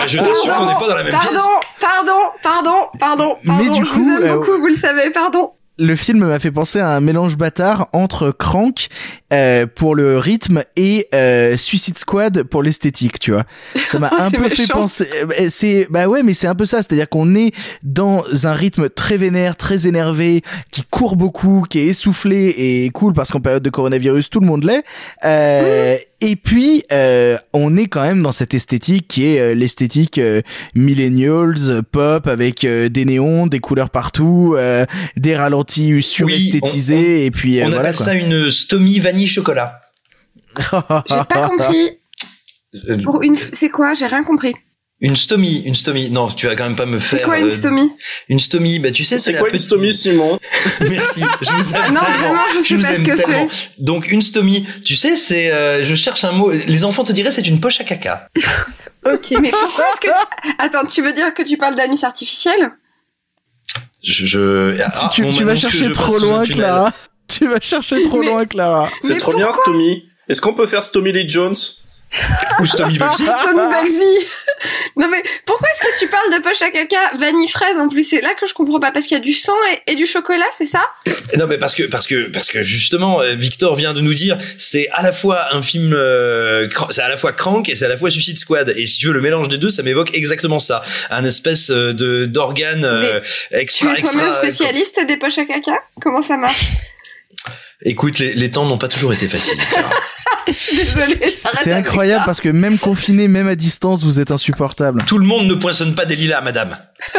je t'assure qu'on n'est pas dans la même pardon, pièce. pardon, pardon, pardon, pardon. Mais du je coup, vous aime euh, beaucoup, vous le pardon. le film m'a fait penser à un mélange bâtard entre Crank euh, pour le rythme et euh, Suicide Squad pour l'esthétique, tu vois. Ça m'a Oh, un peu fait penser. euh, C'est bah ouais, mais c'est un peu ça, c'est-à-dire qu'on est dans un rythme très vénère, très énervé, qui court beaucoup, qui est essoufflé et cool parce qu'en période de coronavirus tout le monde l'est. Euh, Et puis euh, on est quand même dans cette esthétique qui est euh, l'esthétique euh, millennials, euh, pop avec euh, des néons, des couleurs partout, euh, des ralentis suresthétisés et puis euh, On voilà appelle quoi. ça une stomie vanille chocolat. J'ai pas compris. Pour une, c'est quoi? J'ai rien compris. Une stomie, une stomie. Non, tu vas quand même pas me faire. C'est quoi une euh, stomie? Une stomie, bah tu sais, C'est la quoi une petite- stomie, Simon? Merci, je vous aime Non, tellement. vraiment, je sais vous pas ce que tellement. Donc une stomie, tu sais, c'est, euh, je cherche un mot. Les enfants te diraient, c'est une poche à caca. Ok, mais pourquoi est-ce que tu... Attends, tu veux dire que tu parles d'anus artificiel? Je, je... Tu, Ah, tu, vas chercher je trop loin. Clara? Tu vas chercher trop Mais- loin, Clara. C'est trop bien, Stomy. Est-ce qu'on peut faire Stomy Lee Jones? Ou stomie Bugsy. Tommy Bugsy Non mais pourquoi est-ce que tu parles de poche à caca vanille fraise en plus? C'est là que je comprends pas parce qu'il y a du sang et, et du chocolat, c'est ça? Non, mais parce que parce que parce que justement, euh, Victor vient de nous dire, c'est à la fois un film, euh, c'est à la fois Crank et c'est à la fois Suicide Squad. Et si tu veux le mélange des deux, ça m'évoque exactement ça, un espèce euh, de d'organe euh, Tu extra es toi-même extra. spécialiste des poches à caca? Comment ça marche? Écoute, les, les temps n'ont pas toujours été faciles. Clara. Je suis désolée. j'arrête C'est incroyable parce que même confiné, même à distance, vous êtes insupportable. Tout le monde ne poinçonne pas des lilas, madame.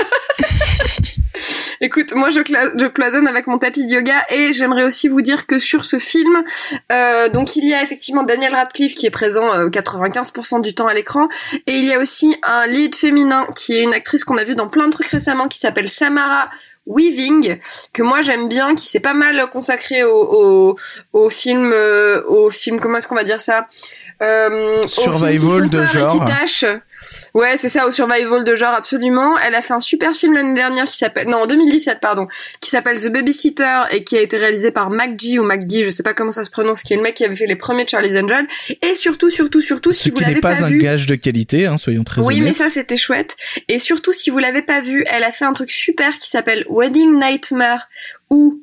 Écoute, moi je, cloisonne avec mon tapis de yoga et j'aimerais aussi vous dire que sur ce film, euh, donc il y a effectivement Daniel Radcliffe qui est présent euh, 95% du temps à l'écran et il y a aussi un lead féminin qui est une actrice qu'on a vue dans plein de trucs récemment qui s'appelle Samara Weaving que moi j'aime bien qui s'est pas mal consacré au au, au film euh, au film comment est-ce qu'on va dire ça euh, qui Survival de peur et genre. qui. Ouais, c'est ça, au survival de genre, absolument. Elle a fait un super film l'année dernière qui s'appelle, non, en 2017, pardon, qui s'appelle The Babysitter et qui a été réalisé par MacG ou MacG, je sais pas comment ça se prononce, qui est le mec qui avait fait les premiers Charlie's Angel. Et surtout, surtout, surtout, Ce si vous l'avez n'est pas, pas un vu. gage de qualité, hein, soyons très Oui, honnêtes. mais ça c'était chouette. Et surtout, si vous l'avez pas vu, elle a fait un truc super qui s'appelle Wedding Nightmare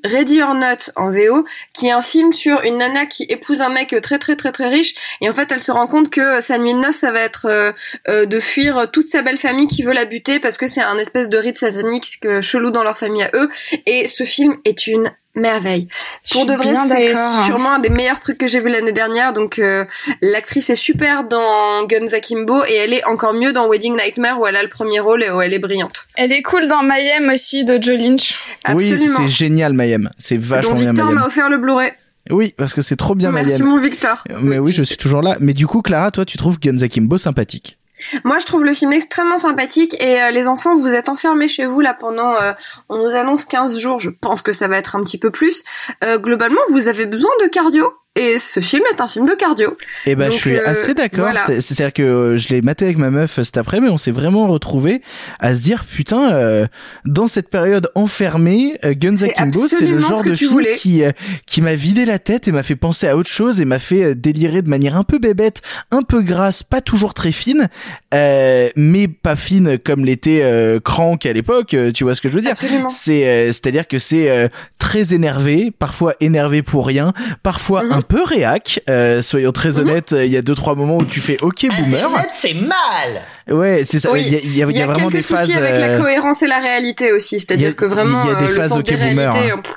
Ready or Not en VO, qui est un film sur une nana qui épouse un mec très très très très riche. Et en fait elle se rend compte que sa nuit de noces ça va être euh, euh, de fuir toute sa belle famille qui veut la buter parce que c'est un espèce de rite satanique que chelou dans leur famille à eux. Et ce film est une merveille. Pour de vrai, c'est sûrement un des meilleurs trucs que j'ai vu l'année dernière. Donc euh, l'actrice est super dans Guns Akimbo et elle est encore mieux dans Wedding Nightmare où elle a le premier rôle et où elle est brillante. Elle est cool dans Mayhem aussi de Joe Lynch. Oui, c'est génial Mayhem. C'est vachement bien Victor m'a offert le Blu-ray. Oui, parce que c'est trop bien Merci Mayhem. mon Victor. Mais oui, je suis toujours là. Mais du coup, Clara, toi, tu trouves Guns Akimbo sympathique moi, je trouve le film extrêmement sympathique et euh, les enfants, vous êtes enfermés chez vous là pendant, euh, on nous annonce 15 jours, je pense que ça va être un petit peu plus. Euh, globalement, vous avez besoin de cardio et ce film est un film de cardio. Et eh ben, je suis euh, assez d'accord. C'est-à-dire que euh, je l'ai maté avec ma meuf cet après, mais on s'est vraiment retrouvé à se dire putain, euh, dans cette période enfermée, Guns Akimbo, c'est le genre de film qui qui m'a vidé la tête et m'a fait penser à autre chose et m'a fait délirer de manière un peu bébête, un peu grasse, pas toujours très fine, mais pas fine comme l'était Crank à l'époque. Tu vois ce que je veux dire? C'est c'est-à-dire que c'est très énervé, parfois énervé pour rien, parfois Mhm. un peu réac. Euh, soyons très Mhm. honnêtes, il y a deux trois moments où tu fais OK boomer. Internet, c'est mal. Ouais, c'est ça. Oui. Il y a, y a, il y a vraiment des phases. avec la euh, cohérence et la réalité aussi, y c'est-à-dire que vraiment il y a des euh, le phases sens ok des boomer, réalités, hein. euh,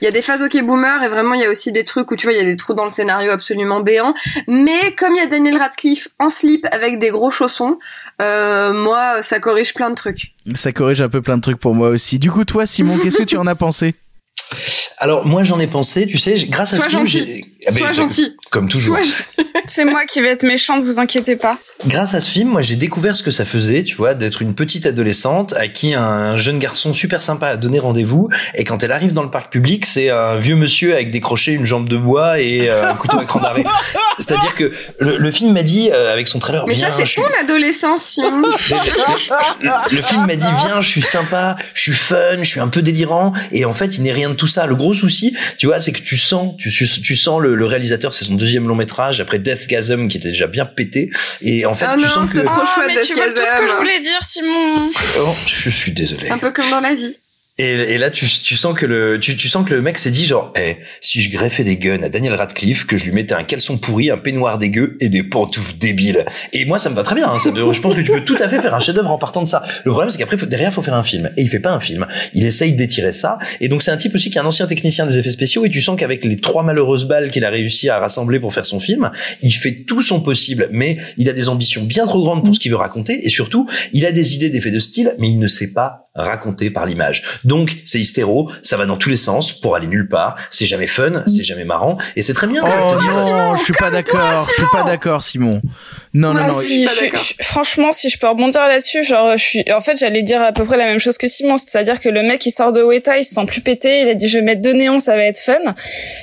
il y a des phases ok boomer et vraiment il y a aussi des trucs où tu vois il y a des trous dans le scénario absolument béants. Mais comme il y a Daniel Radcliffe en slip avec des gros chaussons, euh, moi ça corrige plein de trucs. Ça corrige un peu plein de trucs pour moi aussi. Du coup, toi, Simon, qu'est-ce que tu en as pensé? Alors moi j'en ai pensé, tu sais, grâce à ce film, gentil. Ah, Sois gentil. Comme toujours. Sois- C'est moi qui vais être méchante, vous inquiétez pas. Grâce à ce film, moi j'ai découvert ce que ça faisait, tu vois, d'être une petite adolescente à qui un jeune garçon super sympa a donné rendez-vous, et quand elle arrive dans le parc public, c'est un vieux monsieur avec des crochets, une jambe de bois et euh, un couteau à cran d'arrêt. C'est-à-dire que le, le film m'a dit, euh, avec son trailer, Mais viens, ça c'est suis- ton adolescence, le, le film m'a dit viens je suis sympa je suis fun je suis un peu délirant et en fait il n'est rien de tout ça le gros souci tu vois c'est que tu sens tu, tu sens le, le réalisateur c'est son deuxième long métrage après Deathgasm qui était déjà bien pété et en fait Ah tu non, sens que trop Ah, chouette mais tu vois tout ce que je voulais dire, Simon. Oh, je suis désolé Un peu comme dans la vie. Et, et là, tu, tu sens que le, tu, tu sens que le mec s'est dit genre, eh, si je greffais des guns à Daniel Radcliffe, que je lui mettais un caleçon pourri, un peignoir dégueu et des pantoufles débiles. Et moi, ça me va très bien. Hein, ça me- je pense que tu peux tout à fait faire un chef-d'œuvre en partant de ça. Le problème, c'est qu'après, faut- derrière, faut faire un film. Et il fait pas un film. Il essaye d'étirer ça. Et donc, c'est un type aussi qui est un ancien technicien des effets spéciaux. Et tu sens qu'avec les trois malheureuses balles qu'il a réussi à rassembler pour faire son film, il fait tout son possible. Mais il a des ambitions bien trop grandes pour ce qu'il veut raconter. Et surtout, il a des idées d'effets de style, mais il ne sait pas raconter par l'image. Donc, c'est hystéro, ça va dans tous les sens pour aller nulle part. C'est jamais fun, c'est jamais marrant. Et c'est très bien. Oh non, je suis pas d'accord. Je suis pas d'accord, Simon. Non, non, Moi, non. si, je- je- franchement, si je peux rebondir là-dessus, genre, je suis, en fait, j'allais dire à peu près la même chose que Simon, c'est-à-dire que le mec, il sort de Weta, il se sent plus pété, il a dit, je vais mettre deux néons, ça va être fun.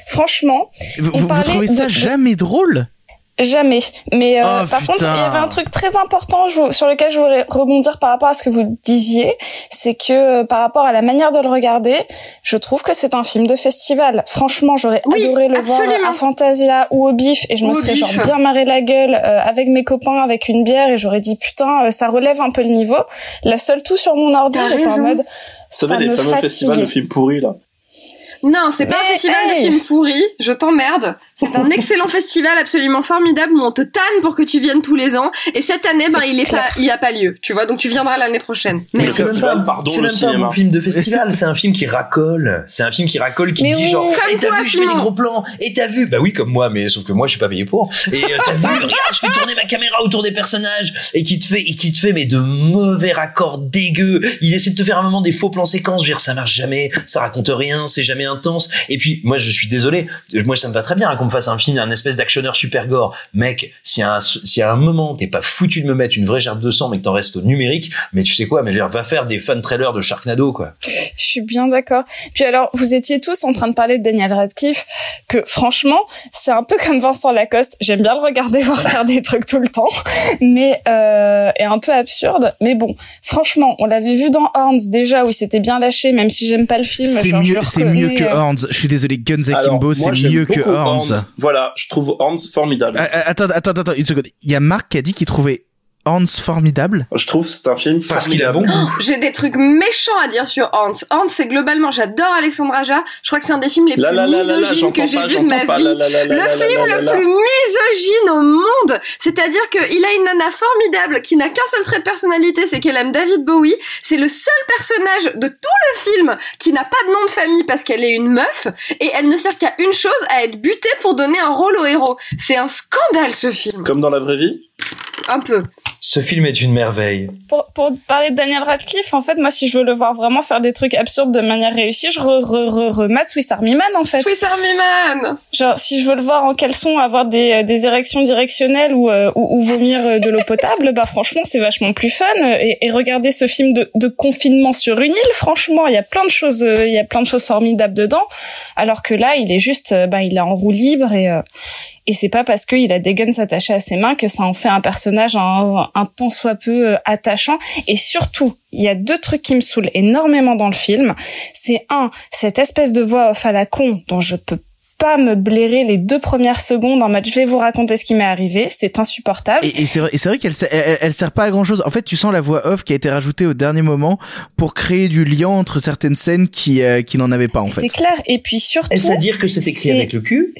Franchement, Vous, on vous trouvez ça de- de- jamais drôle? Jamais. Mais euh, Oh, par contre, il y avait un truc très important je- sur lequel je voudrais rebondir par rapport à ce que vous disiez, c'est que euh, par rapport à la manière de le regarder, je trouve que c'est un film de festival. Franchement, j'aurais Oui, adoré le voir absolument. à Fantasia ou au Bif et je me Ou serais genre bien marré la gueule euh, avec mes copains avec une bière et j'aurais dit putain, euh, ça relève un peu le niveau. La seule tout sur mon ordi, j'étais en mode Vous savez, ça les me fameux fatigue. festivals de films pourris, là. Non, c'est pas un festival de films pourris, je t'emmerde. C'est un excellent festival absolument formidable où on te tanne pour que tu viennes tous les ans. Et cette année, ben, il est pas, il a pas lieu, tu vois, donc tu viendras l'année prochaine. Mais Le c'est même festival, pas, pardon, le même pas un cinéma. bon film de festival, c'est un film qui racole. C'est un film qui racole, qui Mais dit oui. genre, Comme et t'as toi, vu, je fais des gros plans, et t'as vu, bah oui, comme moi, mais sauf que moi, je suis pas payé pour. Et euh, t'as vu, regarde, je fais tourner ma caméra autour des personnages, et qui te fait, et qui te fait, mais de mauvais raccords dégueux. Il essaie de te faire un moment des faux plans séquences, je veux dire, ça marche jamais, ça raconte rien, c'est jamais intense. Et puis, moi, je suis désolé, moi, ça me va très bien hein, qu'on me fasse un film, un espèce d'actionneur super gore. Mec, si à un, si à un moment, t'es pas foutu de me mettre une vraie gerbe de sang, mais que t'en restes au numérique, mais tu sais quoi, mais je veux dire, va faire des fun trailers de Sharknado, quoi. Je suis bien d'accord. Puis alors, vous étiez tous en train de parler de Daniel Radcliffe, que franchement, c'est un peu comme Vincent Lacoste. J'aime bien le regarder voir faire des trucs tout le temps, mais euh, est un peu absurde. Mais bon, franchement, on l'avait vu dans Horns déjà où il s'était bien lâché, même si j'aime pas le film. C'est mieux, c'est mieux que euh, Horns. Je suis désolé, Guns Akimbo, c'est mieux que Horns. Voilà, je trouve Horns formidable. Ah, ah, Attends, attends, attends, une seconde. Il y a Marc qui a dit qu'il trouvait Hans formidable Je trouve que c'est un film Parce qu'il a bon goût. J'ai des trucs méchants à dire sur Hans. Hans, c'est globalement, j'adore Alexandre Aja. Je crois que c'est un des films les plus misogynes que j'ai vu de ma vie. le film le plus misogyne au monde. C'est-à-dire qu'il a une nana formidable qui n'a qu'un seul trait de personnalité, c'est qu'elle aime David Bowie. C'est le seul personnage de tout le film qui n'a pas de nom de famille parce qu'elle est une meuf et elle ne sert qu'à une chose, à être butée pour donner un rôle au héros. C'est un scandale ce film. Comme dans la vraie vie? Un peu. Ce film est une merveille. Pour, pour parler de Daniel Radcliffe, en fait, moi, si je veux le voir vraiment faire des trucs absurdes de manière réussie, je re, re, re, remate Swiss Army Man, en fait. Swiss Army Man Genre, si je veux le voir en caleçon, avoir des, euh, des érections directionnelles ou, euh, ou, ou vomir euh, de l'eau potable, bah franchement, c'est vachement plus fun. Et, et regarder ce film de, de confinement sur une île, franchement, il y a plein de choses, euh, il y a plein de choses formidables dedans. Alors que là, il est juste, bah, il est en roue libre et euh, et c'est pas parce qu'il a des guns attachés à ses mains que ça en fait un personnage un, un tant soit peu euh, attachant. Et surtout, il y a deux trucs qui me saoulent énormément dans le film. C'est un, cette espèce de voix off à la con dont je peux pas me blairer les deux premières secondes en mode je vais vous raconter ce qui m'est arrivé, c'est insupportable. Et, et c'est vrai, qu'elle elle, elle sert pas à grand chose. En fait, tu sens la voix off qui a été rajoutée au dernier moment pour créer du lien entre certaines scènes qui euh, qui n'en avaient pas en fait. C'est clair. Et puis surtout. Est-ce à dire que c'est écrit avec le cul?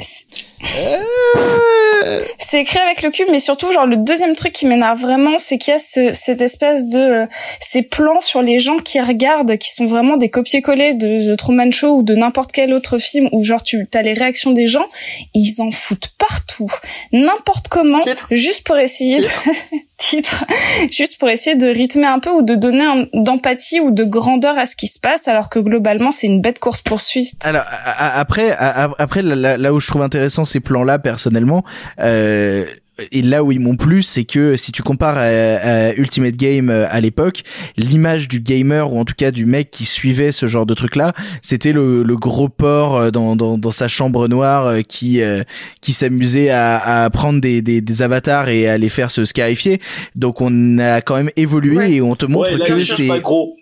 C'est écrit avec le cul, mais surtout, genre, le deuxième truc qui m'énerve vraiment, c'est qu'il y a ce, cette espèce de, euh, ces plans sur les gens qui regardent, qui sont vraiment des copier-coller de The Truman Show ou de n'importe quel autre film où, genre, tu as les réactions des gens, ils en foutent partout, n'importe comment, juste pour essayer, de... titre, juste pour essayer de rythmer un peu ou de donner d'empathie ou de grandeur à ce qui se passe, alors que globalement, c'est une bête course poursuite. Alors après, après là où je trouve intéressant ces plans-là personnellement, euh, et là où ils m'ont plu, c'est que si tu compares à, à Ultimate Game euh, à l'époque, l'image du gamer ou en tout cas du mec qui suivait ce genre de truc-là, c'était le, le gros porc euh, dans, dans, dans sa chambre noire euh, qui euh, qui s'amusait à, à prendre des, des, des avatars et à les faire se scarifier. Donc on a quand même évolué et on te montre Ouais, là, que c'est gros.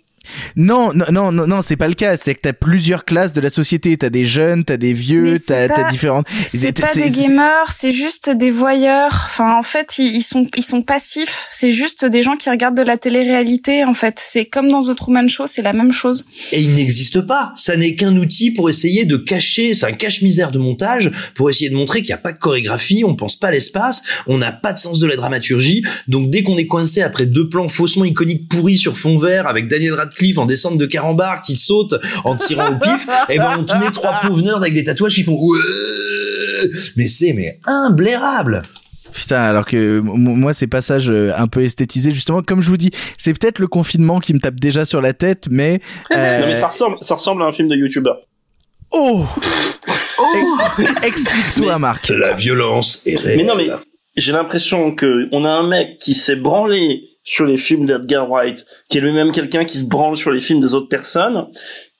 Non, non, non, non, non, c'est pas le cas. C'est que t'as plusieurs classes de la société. T'as des jeunes, t'as des vieux, t'as pas- différentes. C'est pas des gamers, c'est juste des voyeurs. Enfin, en fait, ils, ils sont ils sont passifs. C'est juste des gens qui regardent de la télé-réalité. En fait, c'est comme dans The Truman Show, c'est la même chose. Et il n'existe pas. Ça n'est qu'un outil pour essayer de cacher, c'est un cache-misère de montage pour essayer de montrer qu'il n'y a pas de chorégraphie, on pense pas à l'espace, on n'a pas de sens de la dramaturgie. Donc dès qu'on est coincé après deux plans faussement iconiques pourris sur fond vert avec Daniel Radcliffe en descente de carambar qui saute en tirant au pif, et ben on te met trois pauvres nerds avec des tatouages qui font. Mais c'est mais imblairable. Putain, alors que moi, ces passages euh, un peu esthétisés, justement, comme je vous dis, c'est peut-être le confinement qui me tape déjà sur la tête, mais. euh, Non mais ça ressemble, ça ressemble à un film de YouTuber. Oh Explique-toi, Marc. La violence est réelle. Mais non mais j'ai l'impression que on a un mec qui s'est branlé sur les films d'Edgar Wright, qui est lui-même quelqu'un qui se branle sur les films des autres personnes,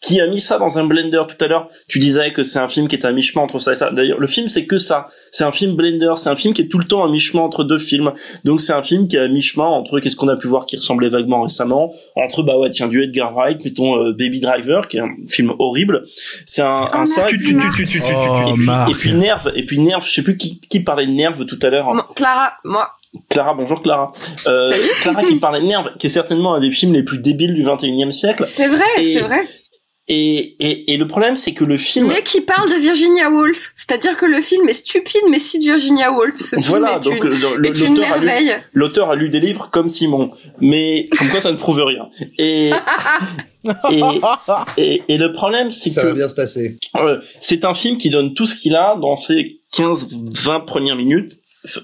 qui a mis ça dans un blender tout à l'heure. Tu disais que c'est un film qui est à mi-chemin entre ça et ça. D'ailleurs, le film c'est que ça. C'est un film blender, c'est un film qui est tout le temps à mi-chemin entre deux films. Donc c'est un film qui est à mi-chemin entre qu'est-ce qu'on a pu voir qui ressemblait vaguement récemment, entre bah ouais tiens du Edgar Wright, mettons euh, Baby Driver qui est un film horrible. C'est un, un ça. Tu, tu, tu, tu, tu, tu, tu, tu. Oh, Et puis, et puis Nerve, et puis Nerve, je sais plus qui, qui parlait de Nerve tout à l'heure. Clara, moi. Clara, bonjour Clara. Euh, Salut. Clara qui parlait de Nerve, qui est certainement un des films les plus débiles du 21e siècle. C'est vrai, c'est vrai. Et, et, et le problème, c'est que le film... Mais qui parle de Virginia Woolf. C'est-à-dire que le film est stupide, mais si de Virginia Woolf. Ce film Voilà, est donc une, est une l'auteur a, lu, merveille. l'auteur a lu des livres comme Simon, mais comme quoi ça ne prouve rien. Et, et, et, et le problème, c'est Ça que va bien se passer. Euh, c'est un film qui donne tout ce qu'il a dans ses 15-20 premières minutes,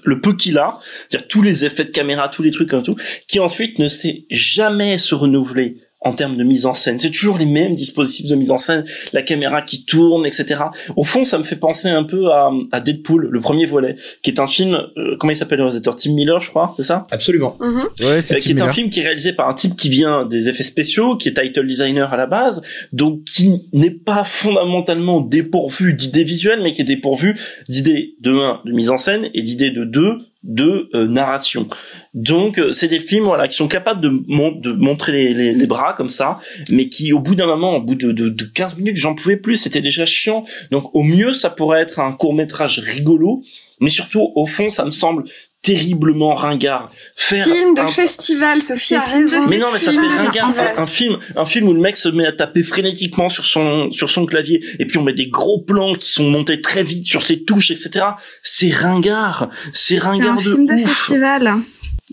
le peu qu'il a, c'est-à-dire tous les effets de caméra, tous les trucs comme tout, qui ensuite ne sait jamais se renouveler en termes de mise en scène. C'est toujours les mêmes dispositifs de mise en scène, la caméra qui tourne, etc. Au fond, ça me fait penser un peu à, à Deadpool, le premier volet, qui est un film, euh, comment il s'appelle le réalisateur? Tim Miller, je crois, c'est ça? Absolument. Mhm. Ouais, c'est euh, qui est un film qui est réalisé par un type qui vient des effets spéciaux, qui est title designer à la base, donc qui n'est pas fondamentalement dépourvu d'idées visuelles, mais qui est dépourvu d'idées de un de mise en scène et d'idées de deux de euh, narration. Donc euh, c'est des films voilà qui sont capables de, mon- de montrer les bras comme ça, mais qui au bout d'un moment, au bout de, de, de 15 minutes, j'en pouvais plus, c'était déjà chiant. Donc au mieux ça pourrait être un court métrage rigolo, mais surtout au fond ça me semble terriblement ringard. Faire Film de un- festival, Sophie a raison. mais non, mais ça fait ringard. festival. Un, un film, un film où le mec se met à taper frénétiquement sur son sur son clavier, et puis on met des gros plans qui sont montés très vite sur ses touches, etc. C'est ringard. C'est C'est ringard un de film de festival.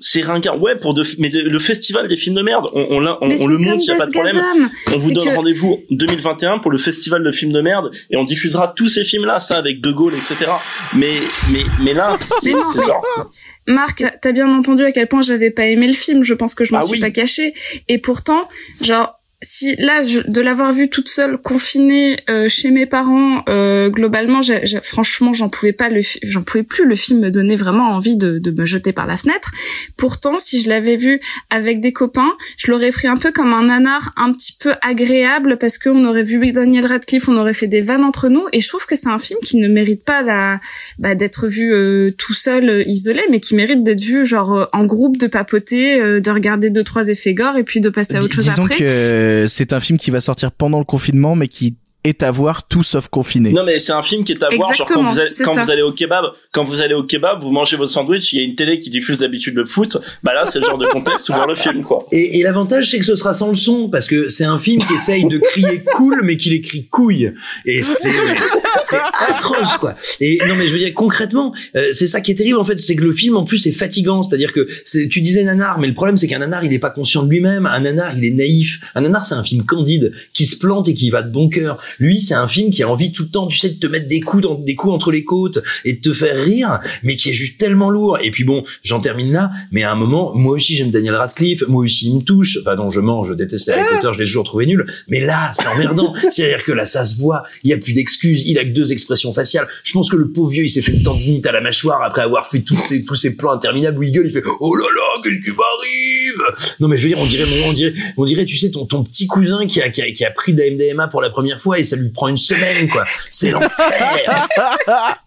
C'est ringard. Ouais, pour de, mais de- le festival des films de merde, on, on, on, le monte, y a pas de problème. Gazam. On vous donne que- rendez-vous 2021 pour le festival de films de merde et on diffusera tous ces films-là, ça avec De Gaulle, etc. Mais, mais, mais là, c'est genre. Marc, t'as bien entendu à quel point j'avais pas aimé le film. Je pense que je m'en Ah suis oui. pas cachée. Et pourtant, genre, si là, je- de l'avoir vu toute seule, confinée euh, chez mes parents, euh, globalement, j'ai- j'ai- franchement, j'en pouvais pas le, j'en pouvais plus. Le film me donnait vraiment envie de, de me jeter par la fenêtre. Pourtant, si je l'avais vu avec des copains, je l'aurais pris un peu comme un nanar un petit peu agréable parce qu'on aurait vu Daniel Radcliffe, on aurait fait des vannes entre nous. Et je trouve que c'est un film qui ne mérite pas la, bah, d'être vu euh, tout seul, euh, isolé, mais qui mérite d'être vu genre euh, en groupe, de papoter, euh, de regarder deux trois effets gore et puis de passer à autre chose après. que c'est un film qui va sortir pendant le confinement, mais qui est à voir tout sauf confiné. Non mais c'est un film qui est à voir genre quand Exactement, vous allez quand vous allez au kebab quand vous allez au kebab vous mangez votre sandwich il y a une télé qui diffuse d'habitude le foot bah là c'est le genre de contexte où voir le film quoi Et, et l'avantage, c'est que ce sera sans le son, parce que c'est un film qui essaye de crier cool, mais qu'il écrit couille. Et c'est, c'est atroce, quoi. Et non, mais je veux dire, concrètement, euh, c'est ça qui est terrible, en fait, c'est que le film, en plus, est fatigant. C'est-à-dire que c'est, tu disais nanar, mais le problème, c'est qu'un nanar, il est pas conscient de lui-même. Un nanar, il est naïf. Un nanar, c'est un film candide, qui se plante et qui va de bon cœur. Lui, c'est un film qui a envie tout le temps, tu sais, de te mettre des coups dans, des coups entre les côtes et de te faire rire, mais qui est juste tellement lourd. Et puis bon, j'en termine là, mais à un moment, moi aussi, j'aime Daniel Radcliffe, moi aussi, il me touche. Enfin, non, je mens, je déteste Harry Potter, je l'ai toujours trouvé nul. Mais là, c'est emmerdant. C'est-à-dire que là, ça se voit, il y a plus d'excuses, il a deux expressions faciales. Je pense que le pauvre vieux, il s'est fait une tendinite à la mâchoire après avoir fait tous ces, tous plans interminables où il gueule, il fait, oh là là, qu'est-ce qui m'arrive? Non, mais je veux dire, on dirait, on dirait, on dirait, tu sais, ton, ton petit cousin qui a, qui a, qui a pris de la MDMA pour la première fois et ça lui prend une semaine, quoi. C'est l'enfer.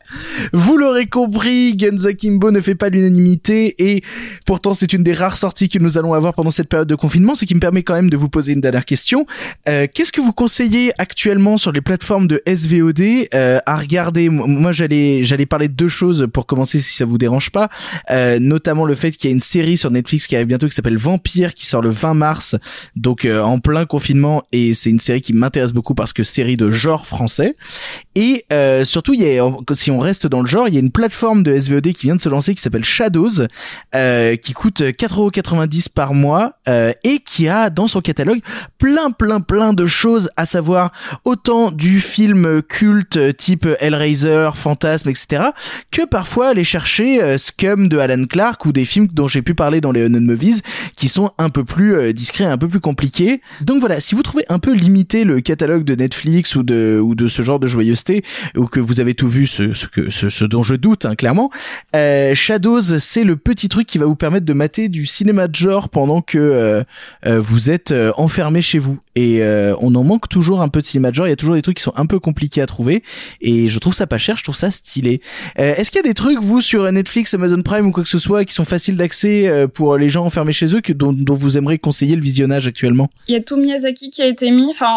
Vous l'aurez compris, Guns Akimbo ne fait pas l'unanimité et pourtant c'est une des rares sorties que nous allons avoir pendant cette période de confinement, ce qui me permet quand même de vous poser une dernière question. Euh, Qu'est-ce que vous conseillez actuellement sur les plateformes de SVOD euh, à regarder. Moi j'allais j'allais parler de deux choses pour commencer si ça vous dérange pas, euh, notamment le fait qu'il y a une série sur Netflix qui arrive bientôt qui s'appelle Vampire qui sort le 20 mars, donc euh, en plein confinement. Et c'est une série qui m'intéresse beaucoup parce que série de genre français. Et euh, surtout, il y a, si on reste dans le genre, il y a une plateforme de SVOD qui vient de se lancer qui s'appelle Shadows, euh, qui coûte 4,90€ par mois euh, et qui a dans son catalogue plein, plein, plein de choses à savoir. Autant du film culte type Hellraiser, Fantasme, etc., que parfois aller chercher euh, Scum de Alan Clark ou des films dont j'ai pu parler dans les Unknown Movies qui sont un peu plus euh, discrets, un peu plus compliqués. Donc voilà, si vous trouvez un peu limité le catalogue de Netflix ou de ou de ce genre de joyeuseté ou que vous avez tout vu, ce, ce ce, ce dont je doute hein, clairement, euh, Shadows c'est le petit truc qui va vous permettre de mater du cinéma de genre pendant que euh, euh, vous êtes euh, enfermé chez vous. Et euh, on en manque toujours un peu de cinéma de genre. Il y a toujours des trucs qui sont un peu compliqués à trouver. Et je trouve ça pas cher, je trouve ça stylé. Euh, Est-ce qu'il y a des trucs vous sur Netflix, Amazon Prime ou quoi que ce soit qui sont faciles d'accès euh, pour les gens enfermés chez eux que dont, dont vous aimeriez conseiller le visionnage actuellement? Il y a tout Miyazaki qui a été mis, enfin,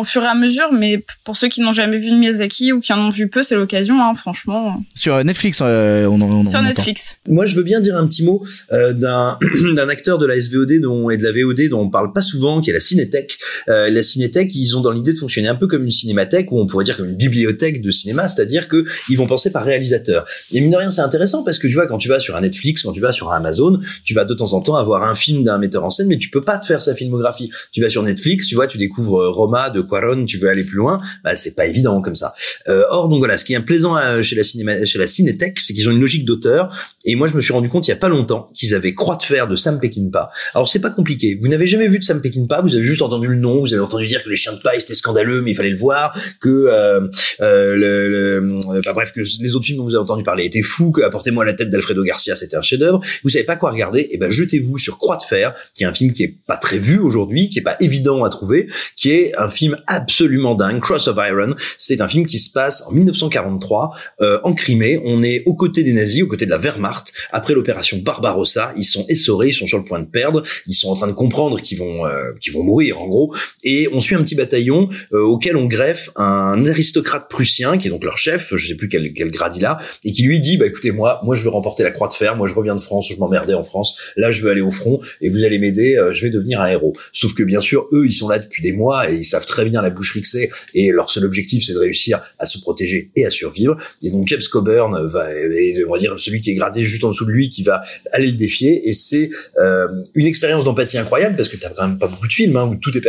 au fur et à mesure, mais pour ceux qui n'ont jamais vu de Miyazaki ou qui en ont vu peu, c'est l'occasion, hein, franchement. Sur Netflix, euh, on, en- on, Sur on entend. Netflix. Moi, je veux bien dire un petit mot euh, d'un d'un acteur de la SVOD dont, et de la VOD dont on parle pas souvent, qui est la Cinétech. Euh, la Cinétech, ils ont dans l'idée de fonctionner un peu comme une cinémathèque, ou on pourrait dire comme une bibliothèque de cinéma, c'est-à-dire que ils vont penser par réalisateur. Et mine de rien, c'est intéressant parce que tu vois, quand tu vas sur un Netflix, quand tu vas sur un Amazon, tu vas de temps en temps avoir un film d'un metteur en scène, mais tu peux pas te faire sa filmographie. Tu vas sur Netflix, tu vois, tu découvres euh, Roma de Quaron, tu veux aller plus loin, bah c'est pas évident comme ça. Euh, or, donc voilà, ce qui est plaisant euh, chez la cinéma, chez la Cinétech, c'est qu'ils ont une logique d'auteur. Et moi, je me suis rendu compte il y a pas longtemps qu'ils avaient Croix de fer de Sam Peckinpah. Alors c'est pas compliqué. Vous n'avez jamais vu de Sam Peckinpah, vous avez juste entendu le nom, vous avez entendu dire que les chiens de paille c'était scandaleux, mais il fallait le voir, que euh, euh, le, le- enfin, bref que les autres films dont vous avez entendu parler étaient fous, que Apportez-moi la tête d'Alfredo Garcia c'était un chef-d'œuvre. Vous savez pas quoi regarder, et ben jetez-vous sur Croix de fer, qui est un film qui est pas très vu aujourd'hui, qui est pas évident à trouver, qui est un film absolument dingue, Cross of Iron. C'est un film qui se passe en 1943 euh, en Crimée. On est aux côtés des nazis, aux côtés de la Wehrmacht. Après l'opération Barbarossa, ils sont essorés, ils sont sur le point de perdre, ils sont en train de comprendre qu'ils vont, euh, qu'ils vont mourir en gros. Et on suit un petit bataillon euh, auquel on greffe un aristocrate prussien qui est donc leur chef, je sais plus quel, quel grade il a, et qui lui dit bah écoutez moi, moi je veux remporter la croix de fer, moi je reviens de France, je m'emmerdais en France, là je veux aller au front et vous allez m'aider, euh, je vais devenir un héros. Sauf que bien sûr eux ils sont là depuis des mois et ils savent très bien la boucherie que c'est et leur seul objectif c'est de réussir à se protéger et à survivre. Et donc James Coburn va, et on va dire celui qui est gradé juste en dessous de lui qui va aller le défier et c'est euh, une expérience d'empathie incroyable parce que t'as quand même pas beaucoup de films hein, où tous tes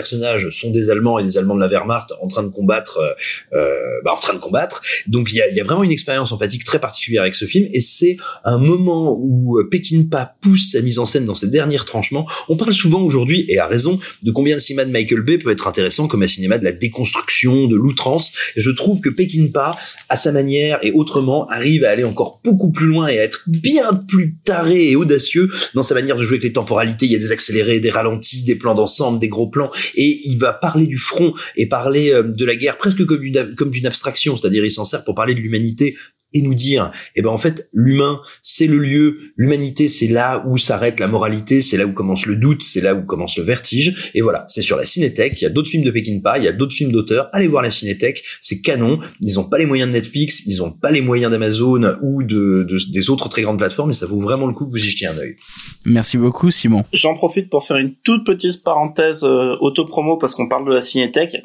sont des Allemands et des Allemands de la Wehrmacht en train de combattre, euh, euh bah, en train de combattre. Donc il y a, y a, vraiment une expérience empathique très particulière avec ce film et c'est un moment où euh, Peckinpah pousse sa mise en scène dans ses derniers tranchements. On parle souvent aujourd'hui et à raison de combien le cinéma de Michael Bay peut être intéressant comme un cinéma de la déconstruction, de l'outrance. Je trouve que Peckinpah, à sa manière et autrement, arrive à aller encore beaucoup plus loin et à être bien plus taré et audacieux dans sa manière de jouer avec les temporalités. Il y a des accélérés, des ralentis, des plans d'ensemble, des gros plans, et il va parler du front et parler euh, de la guerre presque comme d'une abstraction, c'est-à-dire il s'en sert pour parler de l'humanité et nous dire, eh ben en fait, l'humain, c'est le lieu, l'humanité, c'est là où s'arrête la moralité, c'est là où commence le doute, c'est là où commence le vertige. Et voilà, c'est sur la Cinétech. Il y a d'autres films de Peckinpah, il y a d'autres films d'auteurs. Allez voir la Cinétech, c'est canon. Ils ont pas les moyens de Netflix, ils ont pas les moyens d'Amazon ou de, de, des autres très grandes plateformes, et ça vaut vraiment le coup que vous y jetiez un œil. Merci beaucoup, Simon. J'en profite pour faire une toute petite parenthèse euh, auto-promo parce qu'on parle de la Cinétech.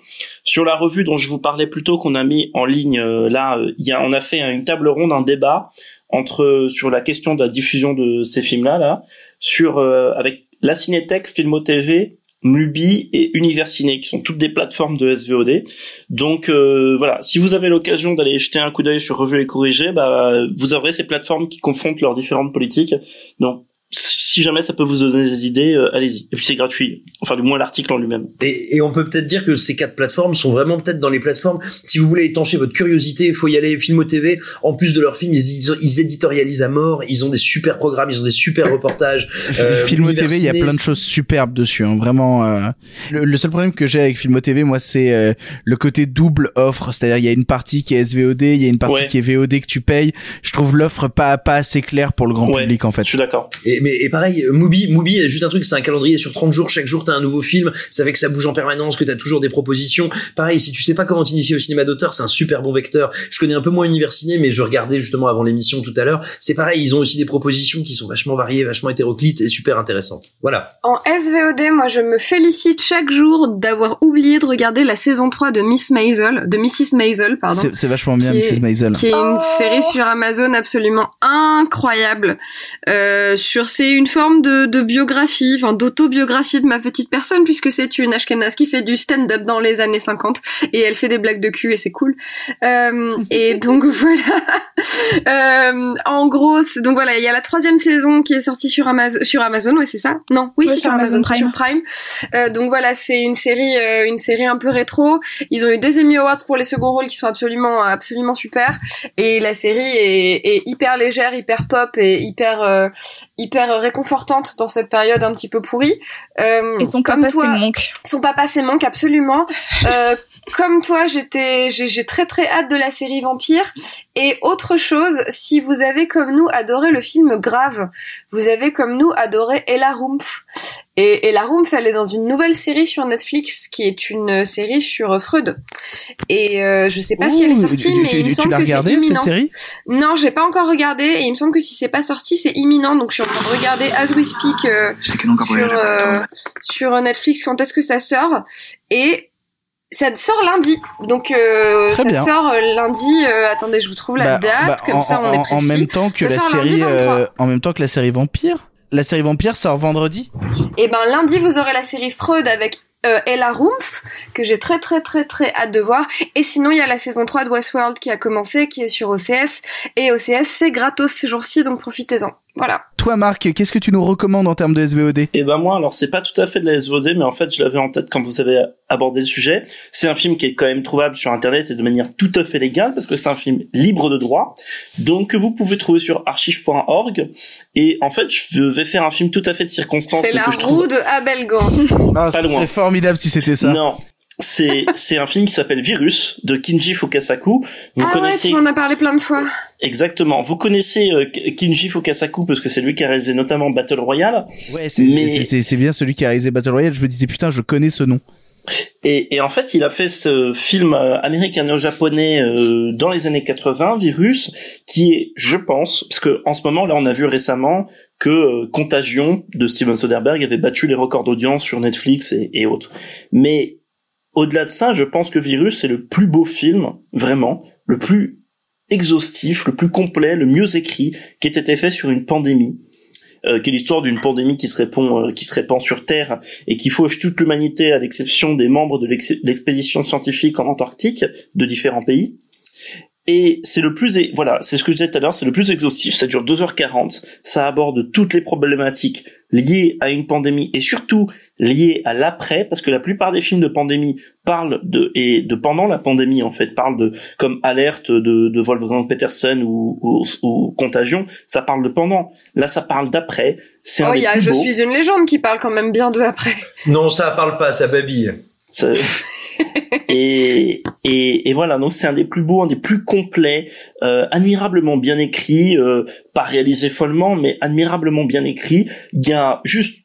Sur la revue dont je vous parlais plus tôt qu'on a mis en ligne euh, là, euh, il y a, on a fait une table ronde, un débat entre sur la question de la diffusion de ces films-là, là, sur euh, avec la Cinétech, Filmo TV, Mubi et Univers Ciné, qui sont toutes des plateformes de SVOD. Donc euh, voilà, si vous avez l'occasion d'aller jeter un coup d'œil sur Revue et Corrigé, bah, vous aurez ces plateformes qui confrontent leurs différentes politiques. Donc si jamais ça peut vous donner des idées, euh, allez-y. Et puis c'est gratuit. Enfin, du moins l'article en lui-même. Et, et, on peut peut-être dire que ces quatre plateformes sont vraiment peut-être dans les plateformes. Si vous voulez étancher votre curiosité, il faut y aller. Filmo TV, en plus de leurs films, ils, ils, éditorialisent à mort. Ils ont des super programmes, ils ont des super reportages. Euh, Filmo TV, il y a plein de choses superbes dessus. Hein. Vraiment. Euh... Le, le, seul problème que j'ai avec Filmo TV, moi, c'est euh, le côté double offre. C'est-à-dire, il y a une partie qui est SVOD, il y a une partie Ouais. qui est VOD que tu payes. Je trouve l'offre pas pas assez claire pour le grand Ouais, public en fait. Je suis d'accord. Et, mais, et pareil, Mubi, Mubi, est juste un truc, c'est un calendrier sur 30 jours. Chaque jour, t'as un nouveau film. Ça fait que ça bouge en permanence, que t'as toujours des propositions. Pareil, si tu sais pas comment t'initier au cinéma d'auteur, c'est un super bon vecteur. Je connais un peu moins Univers Ciné, mais je regardais justement avant l'émission tout à l'heure. C'est pareil, ils ont aussi des propositions qui sont vachement variées, vachement hétéroclites et super intéressantes. Voilà. En SVOD, moi je me félicite chaque jour d'avoir oublié de regarder la saison 3 de Miss Maisel, de Mrs. Maisel, pardon. C'est- C'est vachement bien, Mrs. Maisel. qui est une série sur Amazon absolument incroyable. Euh, sur c'est une forme de, de biographie, enfin d'autobiographie de ma petite personne puisque c'est une Ashkenaz qui fait du stand-up dans les années 50 et elle fait des blagues de cul et c'est cool. Euh, et donc voilà. Euh, en gros, donc voilà, il y a la troisième saison qui est sortie sur Amazon, sur Amazon, ouais c'est ça? Non, oui, Ouais, c'est sur Amazon, Amazon Prime. sur Prime. Euh, donc voilà, c'est une série, euh, une série un peu rétro. Ils ont eu des Emmy Awards pour les seconds rôles qui sont absolument, absolument super. Et la série est, est hyper légère, hyper pop et hyper, euh, hyper réconfortante dans cette période un petit peu pourrie. Euh, Et son comme papa, c'est Monk. son papa c'est absolument. Euh, comme toi, j'étais, j'ai j'ai très très hâte de la série Vampire. Et autre chose, si vous avez comme nous adoré le film Grave, vous avez comme nous adoré Ella Rumpf. Et Ella Rumpf, elle est dans une nouvelle série sur Netflix qui est une série sur Freud. Et euh, je sais pas si elle est sortie, tu- mais tu- il me tu semble que c'est regardé, cette imminent. série? Non, j'ai pas encore regardé et il me semble que si c'est pas sorti, c'est imminent. Donc je suis en train de regarder As We Speak euh, sur, euh, sur Netflix quand est-ce que ça sort et ça sort lundi. Donc euh, ça bien. sort euh, lundi. euh, attendez, je vous trouve la Bah, date bah, comme en, ça on est précis. en même temps que Ça la série, 23. euh, en même temps que la série Vampire. La série Vampire sort vendredi. Et ben lundi vous aurez la série Freud avec euh, Ella Rumpf que j'ai très très très très hâte de voir et sinon il y a la saison 3 de Westworld qui a commencé qui est sur OCS et OCS c'est gratos ces jours-ci donc profitez-en. Voilà. Toi, Marc, qu'est-ce que tu nous recommandes en termes de SVOD Et ben moi, alors c'est pas tout à fait de la SVOD, mais en fait je l'avais en tête quand vous avez abordé le sujet. C'est un film qui est quand même trouvable sur Internet et de manière tout à fait légale parce que c'est un film libre de droit, donc que vous pouvez trouver sur archive.org. Et en fait, je vais faire un film tout à fait de circonstance C'est la que je trouve roue de Abel Gans. Ah, Pas ce loin. serait formidable si c'était ça. Non. C'est c'est un film qui s'appelle Virus de Kinji Fukasaku. Vous ah ouais, connaissez tu m'en as parlé plein de fois. Exactement. Vous connaissez euh, Kinji Fukasaku parce que c'est lui qui a réalisé notamment Battle Royale. Ouais, c'est Mais- bien celui qui a réalisé Battle Royale. Je me disais putain, je connais ce nom. Et, et, en fait, il a fait ce film euh, américano-japonais euh, dans les années 80, Virus, qui est, je pense, parce que en ce moment là, on a vu récemment que euh, Contagion de Steven Soderbergh avait battu les records d'audience sur Netflix et, et autres. Mais au-delà de ça, je pense que Virus est le plus beau film, vraiment, le plus exhaustif, le plus complet, le mieux écrit qui ait été fait sur une pandémie euh, qui est l'histoire d'une pandémie qui se répand, euh, qui se répand sur Terre et qui fauche toute l'humanité à l'exception des membres de l'expédition scientifique en Antarctique de différents pays. Et c'est le plus, voilà, c'est ce que je disais tout à l'heure, c'est le plus exhaustif, ça dure 2h40, ça aborde toutes les problématiques liées à une pandémie et surtout liées à l'après, parce que la plupart des films de pandémie parlent de, et de pendant la pandémie en fait, parlent de, comme Alerte de, de Wolfgang Petersen ou, ou, ou Contagion, ça parle de pendant. Là, ça parle d'après. C'est oh, il y a Je suis une légende qui parle quand même bien de après. Non, ça parle pas, ça babille. Ça... et, et, et, voilà, donc c'est un des plus beaux, un des plus complets, euh, admirablement bien écrit, euh, pas réalisé follement, mais admirablement bien écrit. Il y a juste,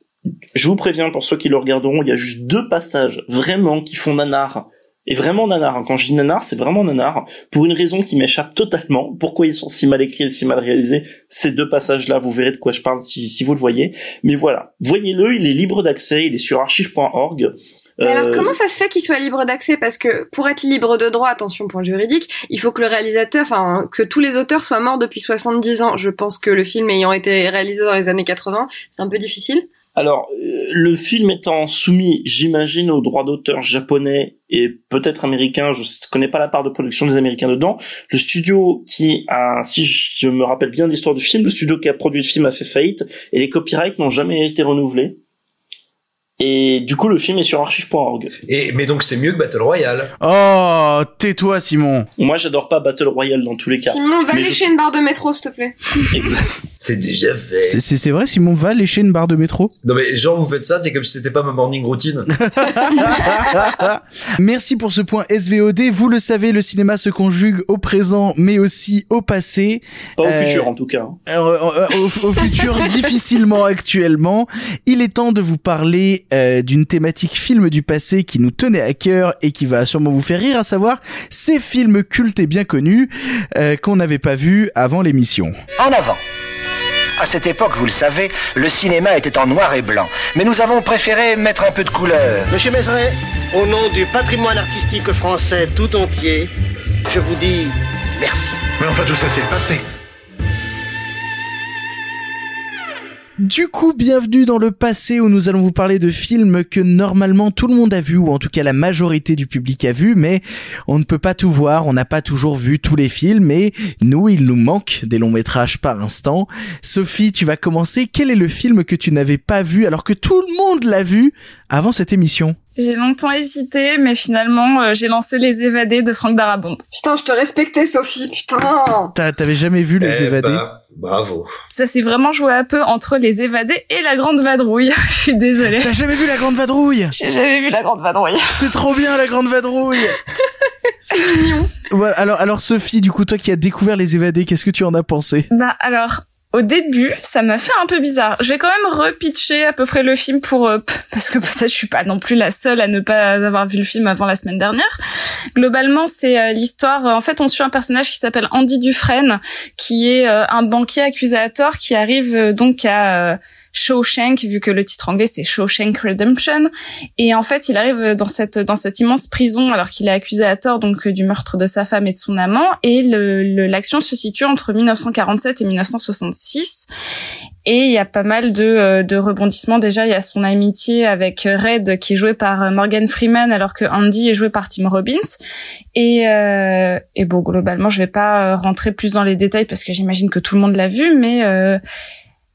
je vous préviens pour ceux qui le regarderont, il y a juste deux passages vraiment qui font nanar. Et vraiment nanar. Quand je dis nanar, c'est vraiment nanar. Pour une raison qui m'échappe totalement. Pourquoi ils sont si mal écrits et si mal réalisés Ces deux passages-là, vous verrez de quoi je parle si, si vous le voyez. Mais voilà, voyez-le, il est libre d'accès, il est sur archive.org. Mais alors, euh, comment ça se fait qu'il soit libre d'accès? Parce que pour être libre de droit, attention point juridique, il faut que le réalisateur, enfin, que tous les auteurs soient morts depuis 70 ans. Je pense que le film ayant été réalisé dans les années 80, c'est un peu difficile. Alors, euh, le film étant soumis, j'imagine, aux droits d'auteur japonais et peut-être américains, je connais pas la part de production des Américains dedans. Le studio qui a, si je me rappelle bien l'histoire du film, le studio qui a produit le film a fait faillite et les copyrights n'ont jamais été renouvelés. Et du coup, le film est sur archive.org. Et mais donc c'est mieux que Battle Royale. Oh, tais-toi, Simon. Moi, j'adore pas Battle Royale dans tous les cas. Simon, va lécher une barre de métro, s'il te plaît. c'est déjà fait. C'est vrai, Simon, va lécher une barre de métro. Non mais genre vous faites ça, t'es comme si c'était pas ma morning routine. Merci pour ce point SVOD. Vous le savez, le cinéma se conjugue au présent, mais aussi au passé. Pas au futur en tout cas. Euh, euh, au, au futur, difficilement actuellement. Il est temps de vous parler euh, d'une thématique film du passé qui nous tenait à cœur et qui va sûrement vous faire rire, à savoir ces films cultes et bien connus euh, qu'on n'avait pas vus avant l'émission. En avant à cette époque, vous le savez, le cinéma était en noir et blanc. Mais nous avons préféré mettre un peu de couleur. Monsieur Mézeret, au nom du patrimoine artistique français tout entier, je vous dis merci. Mais enfin, tout ça, c'est le passé. Du coup, bienvenue dans le passé où nous allons vous parler de films que normalement tout le monde a vu ou en tout cas la majorité du public a vu, mais on ne peut pas tout voir, on n'a pas toujours vu tous les films et nous, il nous manque des longs métrages par instant. Sophie, tu vas commencer. Quel est le film que tu n'avais pas vu alors que tout le monde l'a vu avant cette émission? J'ai longtemps hésité, mais finalement, euh, j'ai lancé Les Évadés de Franck Darabont. Putain, je te respectais, Sophie, putain T'avais jamais vu Les eh Évadés? bah, Bravo. Ça s'est vraiment joué un peu entre Les Évadés et La Grande Vadrouille. je suis désolée. T'as jamais vu La Grande Vadrouille? J'ai jamais vu La Grande Vadrouille. C'est trop bien, La Grande Vadrouille C'est mignon. Voilà, alors, alors Sophie, du coup, toi qui as découvert Les Évadés, qu'est-ce que tu en as pensé? Bah alors, au début, ça m'a fait un peu bizarre. Je vais quand même repitcher à peu près le film pour euh, parce que peut-être je suis pas non plus la seule à ne pas avoir vu le film avant la semaine dernière. Globalement, c'est euh, l'histoire. En fait, on suit un personnage qui s'appelle Andy Dufresne, qui est euh, un banquier accusateur qui arrive donc à Shawshank, vu que le titre anglais c'est Shawshank Redemption. Et en fait, il arrive dans cette dans cette immense prison alors qu'il est accusé à tort donc du meurtre de sa femme et de son amant. Et l'action le, se situe entre 1947 et 1966. Et il y a pas mal de, euh, de rebondissements. Déjà, il y a son amitié avec Red qui est joué par Morgan Freeman alors que Andy est joué par Tim Robbins. Et, euh, et bon, globalement, je vais pas rentrer plus dans les détails parce que j'imagine que tout le monde l'a vu, mais euh,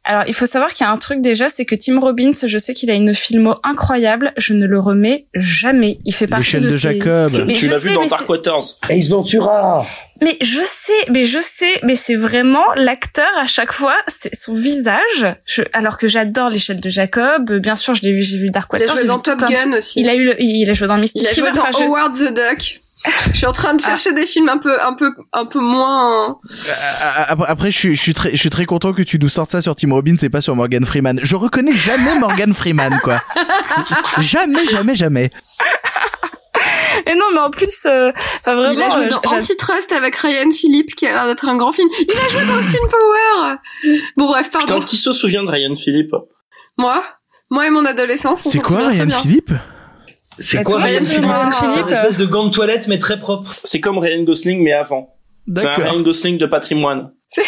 alors, il faut savoir qu'il y a un truc déjà, c'est que Tim Robbins, je sais qu'il a une filmo incroyable, je ne le remets jamais. Il fait partie de, de Jacob. tu l'as vu dans Dark Waters. Ace Ventura. Mais je sais, mais je sais, mais c'est vraiment l'acteur à chaque fois, c'est son visage. Je, alors que j'adore l'échelle de Jacob, bien sûr, je l'ai vu, j'ai vu Dark Waters. Il a joué dans Top Gun aussi. Il a eu, il a joué dans Mystic Il a joué dans Howard the Duck. Je suis en train de chercher des films un peu, un peu, un peu moins. Après, après, je suis, je suis très, je suis très content que tu nous sortes ça sur Tim Robbins et pas sur Morgan Freeman. Je reconnais jamais Morgan Freeman, quoi. jamais, jamais, jamais. Et non, mais en plus, euh, enfin vraiment. Il a joué euh, dans Antitrust avec Ryan Philippe, qui a l'air d'être un grand film. Il a joué dans Austin Power. Bon bref, pardon. Putain, qui se souvient de Ryan Philippe Moi, moi et mon adolescence. on C'est quoi Ryan bien. Philippe C'est Bah, quoi Ryan c'est une espèce de gant de toilette mais très propre. C'est comme Ryan Gosling mais avant. C'est un. Ryan Gosling de patrimoine. C'est,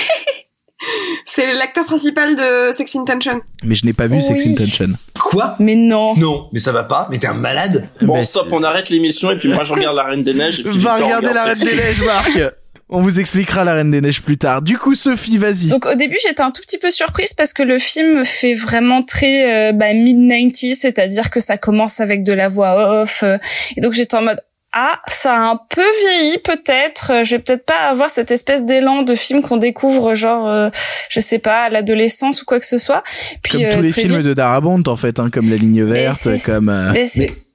c'est l'acteur principal de Sex Intention. Mais je n'ai pas vu Sex Oui. Intention. Quoi? Mais non. Non, mais ça va pas. Mais t'es un malade. Bon, Bah, stop, on arrête l'émission et puis moi je regarde La Reine des Neiges. Et puis Va Victor regarder la Reine des. Neiges, Marc. On vous expliquera la Reine des Neiges plus tard. Du coup, Sophie, vas-y. Donc au début j'étais un tout petit peu surprise parce que le film fait vraiment très euh, bah, mid 90s, c'est-à-dire que ça commence avec de la voix off. euh, et donc j'étais en mode ah ça a un peu vieilli peut-être. euh, Je vais peut-être pas avoir cette espèce d'élan de film qu'on découvre genre euh, je sais pas à l'adolescence ou quoi que ce soit. Puis Comme euh, tous les films vite- de Darabont, en fait, hein, comme La Ligne Verte, comme... euh, Mais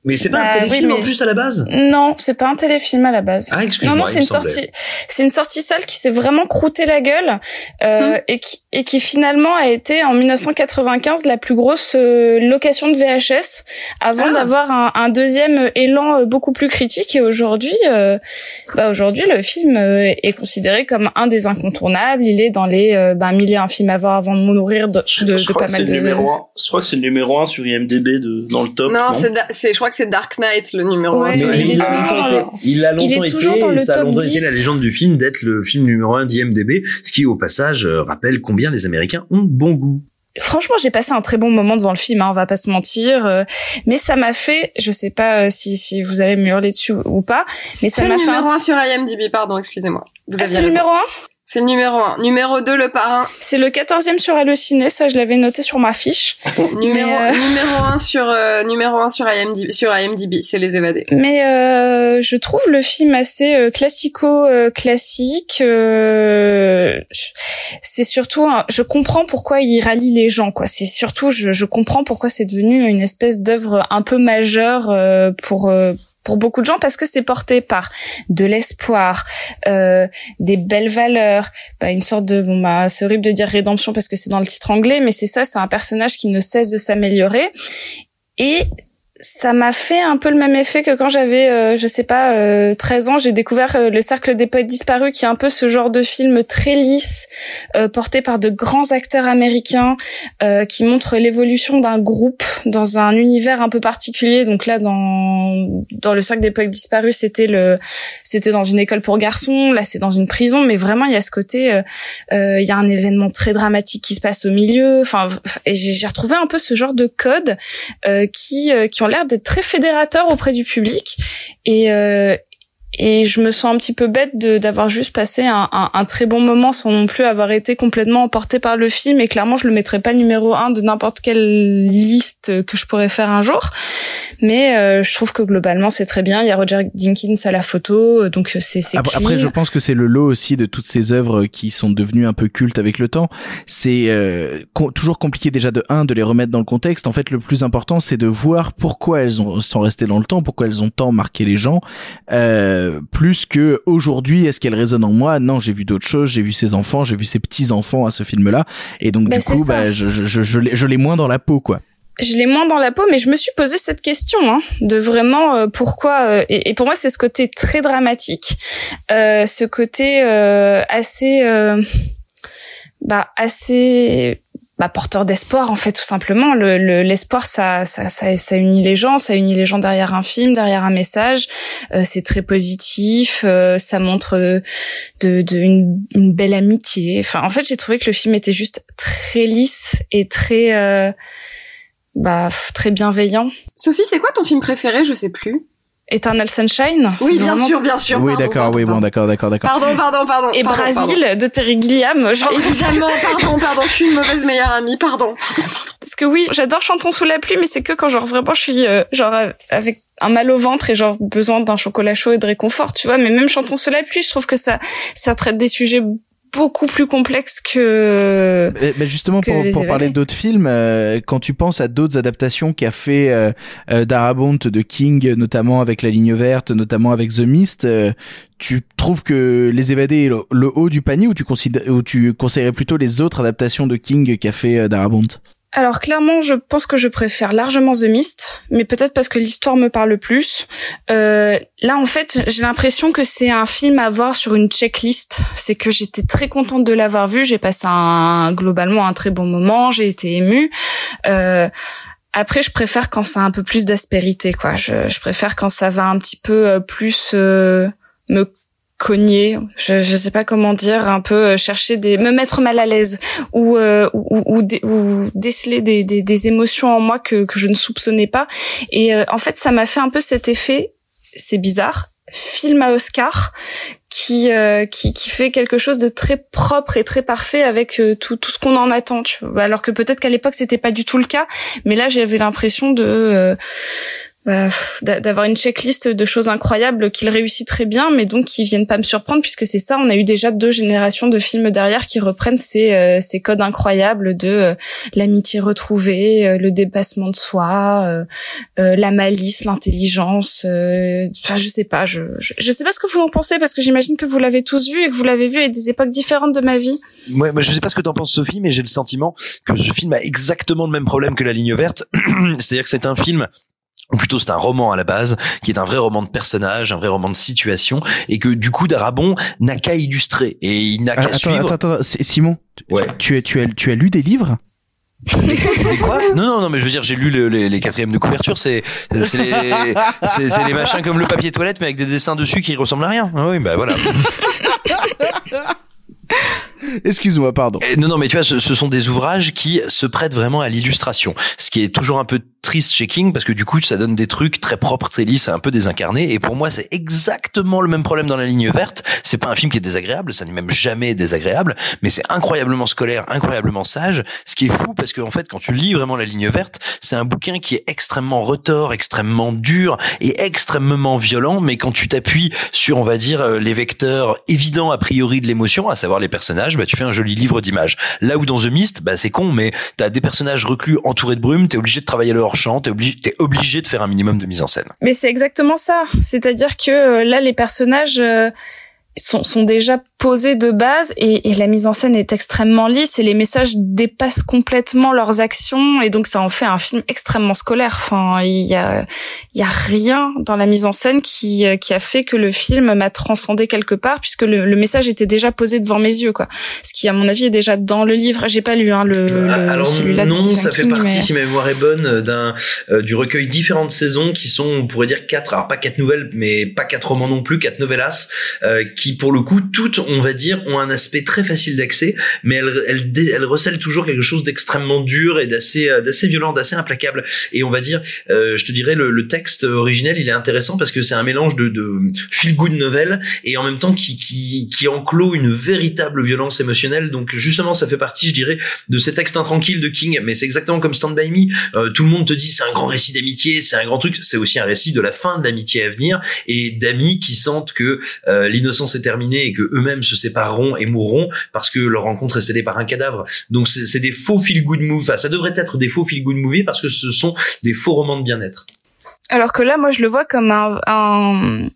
Mais c'est pas Bah, un téléfilm oui, en plus à la base? Non, c'est pas un téléfilm à la base. Ah, non, excuse-moi, non, il c'est une semblait. sortie, c'est une sortie sale qui s'est vraiment croûté la gueule euh, Hmm. et qui et qui finalement a été en 1995 la plus grosse euh, location de VHS avant Ah. d'avoir un, un deuxième élan euh, beaucoup plus critique et aujourd'hui, euh, bah aujourd'hui le film euh, est considéré comme un des incontournables. Il est dans les euh, bah, mille et un films à voir avant de mourir de, de, je de crois pas que c'est mal le de. numéro 1. Je crois que c'est le numéro 1 sur IMDb de, dans le top. Non, c'est, Da- c'est, je crois que c'est Dark Knight le numéro Ouais, un. Mais, mais mais il est il, a longtemps été, le- il a il longtemps est été, toujours dans et le ça a longtemps 10. été la légende du film d'être le film numéro un d'IMDB, ce qui au passage euh, rappelle combien les Américains ont bon goût. Franchement, j'ai passé un très bon moment devant le film, hein, on va pas se mentir. euh, mais ça m'a fait, je sais pas euh, si, si vous allez me hurler dessus ou pas, mais ça C'est le m'a fait. numéro un... 1 sur IMDb, pardon, excusez-moi. Vous Ah, aviez c'est le numéro 1 C'est le numéro 1. Numéro 2, le parrain. C'est le 14e sur Allociné, ça je l'avais noté sur ma fiche. Numéro, euh, numéro 1 sur, euh, numéro 1 sur IMDb, sur IMDb, c'est les évadés. Mais euh, je trouve le film assez euh, classico-classique. euh, c'est surtout, un- je comprends pourquoi il rallie les gens. quoi. C'est surtout, je, je comprends pourquoi c'est devenu une espèce d'œuvre un peu majeure euh, pour euh, pour beaucoup de gens parce que c'est porté par de l'espoir, euh, des belles valeurs, bah, une sorte de bon bah c'est horrible de dire rédemption parce que c'est dans le titre anglais, mais c'est ça, c'est un personnage qui ne cesse de s'améliorer. Et ça m'a fait un peu le même effet que quand j'avais, euh, je sais pas, euh, 13 ans, j'ai découvert euh, le Cercle des poètes disparus, qui est un peu ce genre de film très lisse, euh, porté par de grands acteurs américains, euh, qui montre l'évolution d'un groupe dans un univers un peu particulier. Donc là, dans dans le Cercle des poètes disparus, c'était le, c'était dans une école pour garçons. Là, c'est dans une prison, mais vraiment, il y a ce côté, euh, il y a un événement très dramatique qui se passe au milieu. Enfin, et j'ai retrouvé un peu ce genre de code euh, qui qui ont l'air d'être très fédérateurs auprès du public. Et euh, et je me sens un petit peu bête d'avoir juste passé un, un, un très bon moment sans non plus avoir été complètement emporté par le film. Et clairement je le mettrais pas numéro un de n'importe quelle liste que je pourrais faire un jour. Mais euh, je trouve que globalement c'est très bien. Il y a Roger Dinkins à la photo donc c'est c'est Après, après, je pense que c'est le lot aussi de toutes ces œuvres qui sont devenues un peu cultes avec le temps. C'est euh, co- toujours compliqué déjà de un de les remettre dans le contexte. En fait, le plus important, c'est de voir pourquoi elles ont, sont restées dans le temps, pourquoi elles ont tant marqué les gens, euh, plus que aujourd'hui, est-ce qu'elles résonnent en moi? Non, j'ai vu d'autres choses. J'ai vu ses enfants, j'ai vu ses petits enfants à ce film-là, et donc Bah, du coup, bah, je, je, je, je l'ai- je l'ai moins dans la peau, quoi. je l'ai moins dans la peau, mais je me suis posé cette question hein, de vraiment euh, pourquoi. euh, et, et pour moi, c'est ce côté très dramatique, euh, ce côté assez, bah assez. Bah, porteur d'espoir en fait tout simplement le le- l'espoir ça, ça ça ça unit les gens ça unit les gens derrière un film derrière un message Euh, c'est très positif euh, ça montre euh, de, de une, une belle amitié enfin en fait j'ai trouvé que le film était juste très lisse et très euh, bah très bienveillant. Sophie, c'est quoi ton film préféré? Je sais plus. Eternal Sunshine. Oui, bien vraiment- sûr, bien sûr. oui, pardon, d'accord, pardon, oui, bon, pardon. d'accord, d'accord, d'accord. Pardon, pardon, pardon. Et pardon, Brasil pardon. de Terry Gilliam. genre- Évidemment, pardon, pardon, je suis une mauvaise meilleure amie, pardon. Parce que oui, j'adore Chantons sous la pluie, mais c'est que quand genre vraiment je suis euh, genre avec un mal au ventre et genre besoin d'un chocolat chaud et de réconfort, tu vois. Mais même Chantons sous la pluie, je trouve que ça ça traite des sujets beaucoup plus complexe que. Mais, mais justement, que pour, les pour parler d'autres films, euh, quand tu penses à d'autres adaptations qu'a fait euh, euh, Darabont de King, notamment avec La Ligne Verte, notamment avec The Mist, euh, tu trouves que Les Évadés est le, le haut du panier ou tu, considères, ou tu conseillerais plutôt les autres adaptations de King qu'a fait euh, Darabont Alors clairement, je pense que je préfère largement The Mist, mais peut-être parce que l'histoire me parle plus. Euh, là, en fait, j'ai l'impression que c'est un film à voir sur une checklist. C'est que j'étais très contente de l'avoir vu. J'ai passé un, globalement un très bon moment. J'ai été émue. Euh, après, je préfère quand ça a un peu plus d'aspérité, quoi. Je, je préfère quand ça va un petit peu euh, plus euh, me cogner, je je sais pas comment dire, un peu euh, chercher des me mettre mal à l'aise ou euh, ou, ou, ou déceler des, des, des émotions en moi que que je ne soupçonnais pas. Et euh, en fait ça m'a fait un peu cet effet c'est bizarre film à Oscar qui euh, qui qui fait quelque chose de très propre et très parfait avec euh, tout tout ce qu'on en attend tu vois. Alors que peut-être qu'à l'époque c'était pas du tout le cas mais là j'avais l'impression de euh, bah, d'a- d'avoir une checklist de choses incroyables qu'il réussit très bien, mais donc qui viennent pas me surprendre puisque c'est ça. On a eu déjà deux générations de films derrière qui reprennent ces, euh, codes incroyables de euh, l'amitié retrouvée, euh, le dépassement de soi, la malice, l'intelligence. Enfin, je sais pas. Je, je sais pas ce que vous en pensez parce que j'imagine que vous l'avez tous vu et que vous l'avez vu à des époques différentes de ma vie. Ouais, moi, je sais pas ce que t'en penses Sophie, mais j'ai le sentiment que ce film a exactement le même problème que La Ligne Verte. C'est-à-dire que c'est un film plutôt c'est un roman à la base, qui est un vrai roman de personnage, un vrai roman de situation, et que du coup Darabon n'a qu'à illustrer et il n'a Ah, qu'à suivre. attends, attends, Simon, Ouais. tu, as, tu, as, tu as lu des livres? Des quoi? Non, non, non, mais je veux dire, j'ai lu le- les, les quatrièmes de couverture. C'est, c'est les, les machins comme le papier toilette, mais avec des dessins dessus qui ressemblent à rien. Ah oui, bah voilà. Excuse-moi, pardon. Et non, non, mais tu vois, ce, ce sont des ouvrages qui se prêtent vraiment à l'illustration. Ce qui est toujours un peu triste chez King, parce que du coup, ça donne des trucs très propres, très lisses, un peu désincarnés. Et pour moi, c'est exactement le même problème dans La Ligne Verte. C'est pas un film qui est désagréable, ça n'est même jamais désagréable, mais c'est incroyablement scolaire, incroyablement sage. Ce qui est fou, parce qu'en fait, quand tu lis vraiment La Ligne Verte, c'est un bouquin qui est extrêmement retors, extrêmement dur et extrêmement violent. Mais quand tu t'appuies sur, on va dire, euh, les vecteurs évidents a priori de l'émotion, à savoir les personnages, bah, tu fais un joli livre d'images. Là où dans The Mist, bah, c'est con, mais t'as des personnages reclus entourés de brume, t'es obligé de travailler leur champ, t'es obligé, obligé de faire un minimum de mise en scène. Mais c'est exactement ça. C'est-à-dire que euh, là, les personnages euh, sont déjà posés de base et, et la mise en scène est extrêmement lisse et les messages dépassent complètement leurs actions et donc ça en fait un film extrêmement scolaire. Enfin, il y a, y a rien dans la mise en scène qui, qui a fait que le film m'a transcendé quelque part puisque le, le message était déjà posé devant mes yeux, quoi. Ce qui, à mon avis, est déjà dans le livre. J'ai pas lu hein, le, le Alors non, ça fait partie, mais- si ma mémoire est bonne, d'un euh, du recueil différentes saisons qui sont, on pourrait dire quatre, alors pas quatre nouvelles, mais pas quatre romans non plus, quatre novellas, euh, qui pour le coup toutes, on va dire, ont un aspect très facile d'accès, mais elles, elles, elles recèlent toujours quelque chose d'extrêmement dur et d'assez euh, d'assez violent, d'assez implacable. Et on va dire, euh, je te dirais, le, le texte originel, il est intéressant parce que c'est un mélange de, de feel good novel et en même temps qui qui qui une véritable violence émotionnelle. Donc justement, ça fait partie, je dirais, de ces textes intranquilles de King. Mais c'est exactement comme Stand by Me. Euh, tout le monde te dit c'est un grand récit d'amitié, c'est un grand truc. C'est aussi un récit de la fin de l'amitié à venir et d'amis qui sentent que euh, l'innocence est terminée et que eux-mêmes se sépareront et mourront parce que leur rencontre est scellée par un cadavre. Donc c'est des faux feel good movies. Enfin, ça devrait être des faux feel good movies parce que ce sont des faux romans de bien-être. Alors que là, moi, je le vois comme un-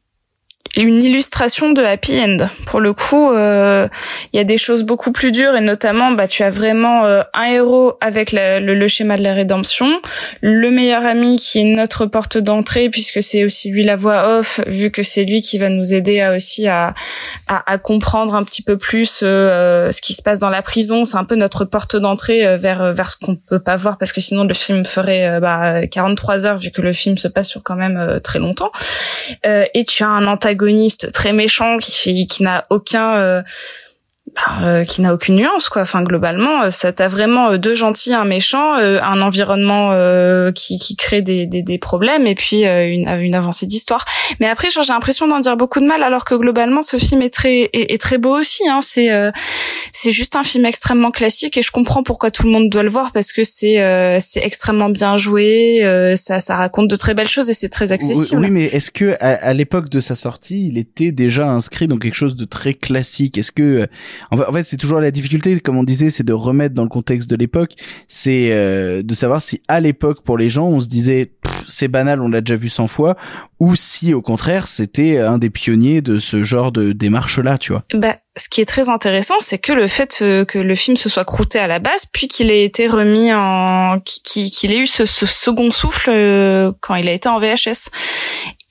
une illustration de happy end. Pour le coup, euh, il y a des choses beaucoup plus dures et notamment, bah, tu as vraiment euh, un héros avec la- le, le schéma de la rédemption, le meilleur ami qui est notre porte d'entrée puisque c'est aussi lui la voix off, vu que c'est lui qui va nous aider à aussi à, à, à comprendre un petit peu plus euh, ce qui se passe dans la prison. C'est un peu notre porte d'entrée euh, vers vers ce qu'on peut pas voir parce que sinon le film ferait euh, bah, 43 heures vu que le film se passe sur quand même euh, très longtemps. Euh, et tu as un antagoniste très méchant qui n'a aucun euh, bah, euh, qui n'a aucune nuance quoi. Enfin globalement, euh, ça t'as vraiment euh, deux gentils, un méchant, euh, un environnement euh, qui, qui crée des, des, des problèmes et puis euh, une, une avancée d'histoire. Mais après, genre, j'ai l'impression d'en dire beaucoup de mal alors que globalement, ce film est très est, est très beau aussi. Hein. C'est euh, c'est juste un film extrêmement classique et je comprends pourquoi tout le monde doit le voir parce que c'est euh, c'est extrêmement bien joué, euh, ça ça raconte de très belles choses et c'est très Oui, accessible. oui, mais est-ce que à, à l'époque de sa sortie, il était déjà inscrit dans quelque chose de très classique? Est-ce que En fait, c'est toujours la difficulté, comme on disait, c'est de remettre dans le contexte de l'époque. C'est euh, de savoir si à l'époque, pour les gens, on se disait c'est banal, on l'a déjà vu 100 fois, ou si au contraire, c'était un des pionniers de ce genre de démarche-là, tu vois. Bah, ce qui est très intéressant, c'est que le fait euh, que le film se soit croûté à la base, puis qu'il ait été remis en, qu'il ait eu ce, ce, second souffle euh, quand il a été en VHS.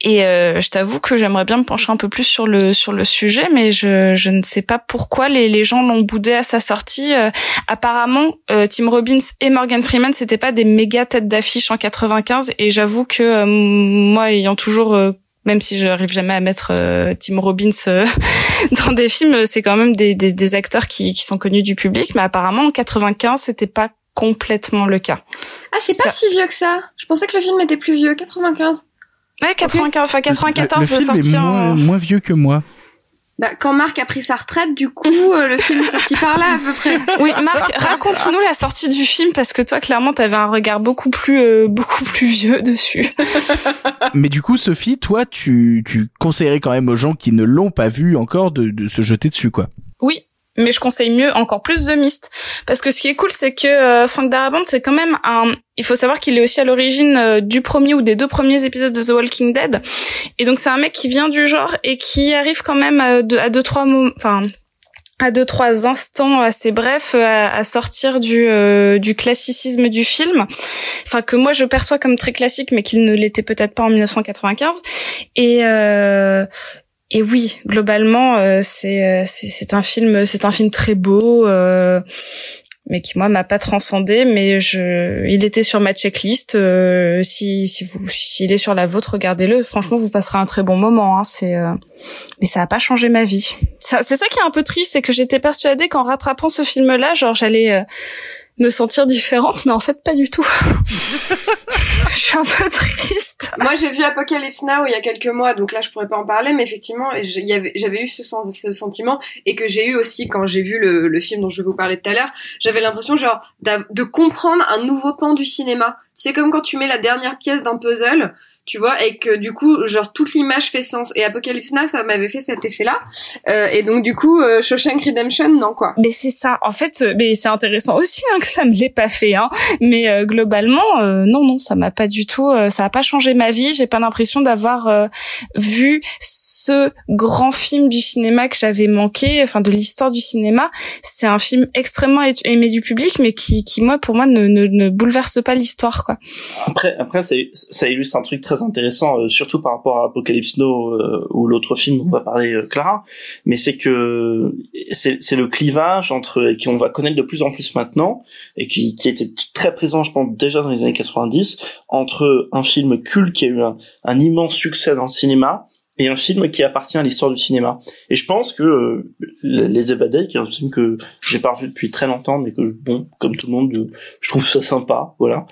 Et euh, je t'avoue que j'aimerais bien me pencher un peu plus sur le sur le sujet, mais je, je ne sais pas pourquoi les, les gens l'ont boudé à sa sortie. Euh, apparemment, euh, Tim Robbins et Morgan Freeman, c'était pas des méga têtes d'affiche en 95, et j'avoue que moi, ayant toujours même si je n'arrive jamais à mettre Tim Robbins dans des films, c'est quand même des, des, des acteurs qui, qui sont connus du public. Mais apparemment, en 95, c'était pas complètement le cas. Ah, c'est pas si vieux que ça. Je pensais que le film était plus vieux, 95. Ouais, 95, enfin 94, le, le, film est moins, moins vieux que moi. Bah, quand Marc a pris sa retraite, du coup, euh, le film est sorti par là à peu près. Oui, Marc, raconte-nous la sortie du film parce que toi, clairement, t'avais un regard beaucoup plus, euh, beaucoup plus vieux dessus. Mais du coup, Sophie, toi, tu, tu conseillerais quand même aux gens qui ne l'ont pas vu encore de, de se jeter dessus, quoi. Oui, mais je conseille mieux encore plus The Mist. Parce que ce qui est cool c'est que euh, Frank Darabont c'est quand même un il faut savoir qu'il est aussi à l'origine euh, du premier ou des deux premiers épisodes de The Walking Dead. Et donc c'est un mec qui vient du genre et qui arrive quand même à deux, à deux trois enfin à deux trois instants assez brefs à, sortir du du classicisme du film. Enfin que moi je perçois comme très classique mais qu'il ne l'était peut-être pas en 1995 et euh, et oui, globalement, euh, euh, c'est c'est un film, c'est un film très beau, euh, mais qui moi m'a pas transcendé. Mais je, il était sur ma checklist. si si vous, s'il est sur la vôtre, regardez-le. Franchement, vous passerez un très bon moment. Hein. C'est, mais ça a pas changé ma vie. C'est ça qui est un peu triste, c'est que j'étais persuadée qu'en rattrapant ce film-là, genre j'allais me sentir différente, mais en fait pas du tout. je suis un peu triste. Moi j'ai vu Apocalypse Now il y a quelques mois, donc là je pourrais pas en parler, mais effectivement j'avais eu ce, sentiment et que j'ai eu aussi quand j'ai vu le, le, film dont je vais vous parler tout à l'heure. J'avais l'impression genre de comprendre un nouveau pan du cinéma. C'est comme quand tu mets la dernière pièce d'un puzzle tu vois, et que du coup, genre toute l'image fait sens. Et Apocalypse Now, ça m'avait fait cet effet-là. Euh, et donc du coup, euh, Shawshank Redemption, non quoi. Mais c'est ça. En fait, euh, mais c'est intéressant aussi hein, que ça me l'ait pas fait. Hein. Mais euh, globalement, euh, non, non, ça m'a pas du tout. ça a pas changé ma vie. J'ai pas l'impression d'avoir vu ce grand film du cinéma que j'avais manqué, enfin de l'histoire du cinéma. C'est un film extrêmement aimé du public, mais qui, qui moi, pour moi, ne, ne, ne bouleverse pas l'histoire, quoi. Après, après, ça, ça illustre un truc très intéressant, euh, surtout par rapport à Apocalypse Now euh, ou l'autre film dont on va parler euh, Clara, mais c'est que c'est le clivage entre qui on va connaître de plus en plus maintenant et qui, qui était très présent, je pense déjà dans les années 90, entre un film culte qui a eu un immense succès dans le cinéma et un film qui appartient à l'histoire du cinéma. Et je pense que euh, Les Évadés, qui est un film que j'ai pas revu depuis très longtemps, mais que bon, comme tout le monde, je, trouve ça sympa, voilà.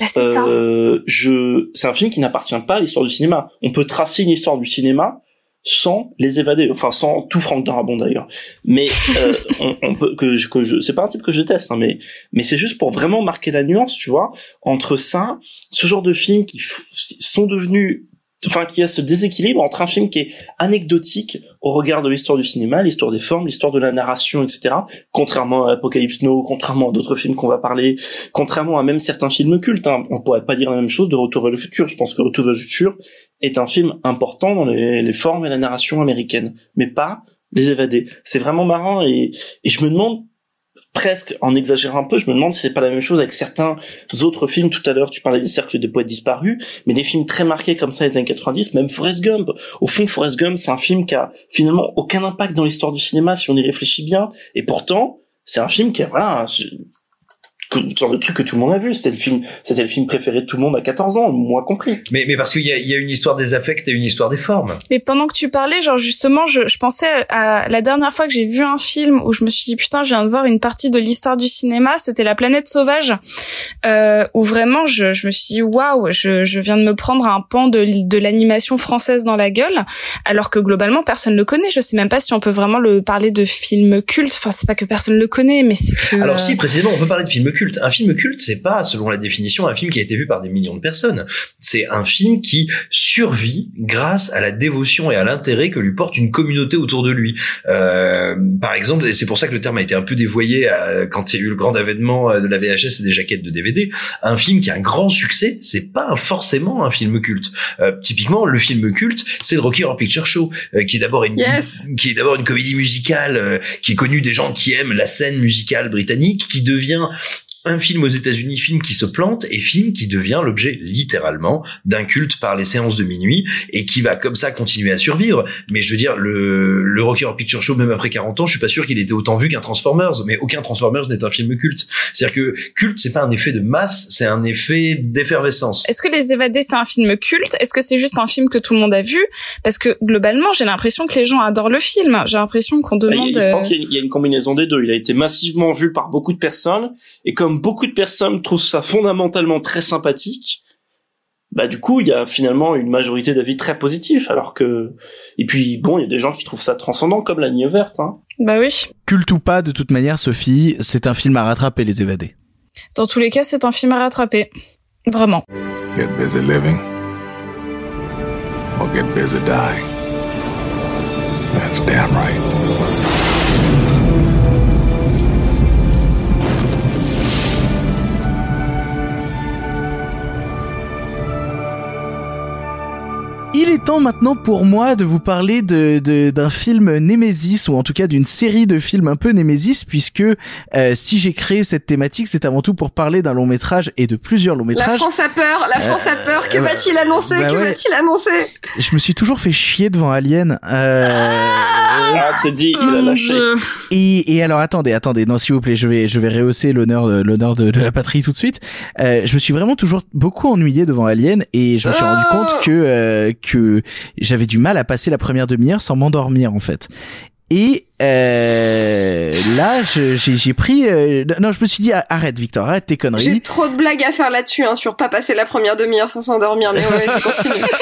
Bah, euh, je, c'est un film qui n'appartient pas à l'histoire du cinéma. On peut tracer une histoire du cinéma sans les évader, enfin sans tout Franck Darabon d'ailleurs. Mais euh, on, on, peut que je, que je c'est pas un type que je teste, hein, mais mais c'est juste pour vraiment marquer la nuance, tu vois, entre ça, ce genre de films qui sont devenus enfin qu'il y a ce déséquilibre entre un film qui est anecdotique au regard de l'histoire du cinéma, l'histoire des formes, l'histoire de la narration, etc. Contrairement à Apocalypse Now, contrairement à d'autres films qu'on va parler, contrairement à même certains films cultes. Hein. On pourrait pas dire la même chose de Retour vers le futur. Je pense que Retour vers le futur est un film important dans les, formes et la narration américaine, mais pas les évadés. C'est vraiment marrant et je me demande presque en exagérant un peu, je me demande si c'est pas la même chose avec certains autres films. Tout à l'heure, tu parlais des cercles des poètes disparus, mais des films très marqués comme ça les années 90, même Forrest Gump. Au fond, Forrest Gump, c'est un film qui a finalement aucun impact dans l'histoire du cinéma si on y réfléchit bien, et pourtant, c'est un film qui a voilà genre de truc que tout le monde a vu. C'était le film, c'était le film préféré de tout le monde à 14 ans, moi compris. Mais, mais parce qu'il y a, il y a une histoire des affects et une histoire des formes. Mais pendant que tu parlais, genre justement, je, je pensais à la dernière fois que j'ai vu un film où je me suis dit putain, je viens de voir une partie de l'histoire du cinéma. C'était La planète sauvage, euh, où vraiment je, je me suis dit waouh, je, je viens de me prendre un pan de, de l'animation française dans la gueule, alors que globalement personne le connaît. Je sais même pas si on peut vraiment le parler de film culte. Enfin, c'est pas que personne le connaît, mais c'est que. Alors si, précisément, on peut parler de film culte culte. Un film culte, c'est pas, selon la définition, un film qui a été vu par des millions de personnes. C'est un film qui survit grâce à la dévotion et à l'intérêt que lui porte une communauté autour de lui. Euh, par exemple, et c'est pour ça que le terme a été un peu dévoyé euh, quand il y a eu le grand avènement euh, de la VHS et des jaquettes de DVD. Un film qui a un grand succès, c'est pas forcément un film culte. Euh, typiquement, le film culte, c'est le Rocky Horror Picture Show, euh, qui est d'abord une, Yes. qui est d'abord une comédie musicale, qui est connue des gens qui aiment la scène musicale britannique, qui devient un film aux États-Unis, film qui se plante et film qui devient l'objet littéralement d'un culte par les séances de minuit et qui va comme ça continuer à survivre. Mais je veux dire, le, le Rocky Horror Picture Show, même après 40 ans, je suis pas sûr qu'il était autant vu qu'un Transformers, mais aucun Transformers n'est un film culte. C'est-à-dire que culte, c'est pas un effet de masse, c'est un effet d'effervescence. Est-ce que Les Évadés c'est un film culte? Est-ce que c'est juste un film que tout le monde a vu? Parce que globalement, j'ai l'impression que les gens adorent le film. J'ai l'impression qu'on Bah, demande. Je pense euh, qu'il y, a une- il y a une combinaison des deux. Il a été massivement vu par beaucoup de personnes, et comme beaucoup de personnes trouvent ça fondamentalement très sympathique, bah du coup il y a finalement une majorité d'avis très positifs. Alors que et puis bon, il y a des gens qui trouvent ça transcendant, comme la ligne verte. Hein. Bah oui. Culte ou pas, de toute manière, Sophie, c'est un film à rattraper, Les Évadés. Dans tous les cas, c'est un film à rattraper. Vraiment. Get busy living or get busy dying. That's damn right. Est temps maintenant pour moi de vous parler de de- d'un film Némésis ou en tout cas d'une série de films un peu Némésis puisque euh, si j'ai créé cette thématique c'est avant tout pour parler d'un long métrage et de plusieurs longs La métrages. France a peur, la France a peur. Que euh, va-t-il annoncer bah Que ouais. va-t-il annoncer Je me suis toujours fait chier devant Alien. Euh... Ah, c'est dit, il a lâché. Et, et alors attendez, attendez, non s'il vous plaît, je vais je vais rehausser l'honneur de l'honneur de, de la patrie tout de suite. Euh, je me suis vraiment toujours beaucoup ennuyé devant Alien et je me suis rendu compte que euh, que j'avais du mal à passer la première demi-heure sans m'endormir en fait. Et euh, là, j'ai j'ai pris. euh, non, je me suis dit arrête, Victor, arrête tes J'ai conneries. trop de blagues à faire là-dessus, hein, sur pas passer la première demi-heure sans s'endormir, mais ouais, je continue.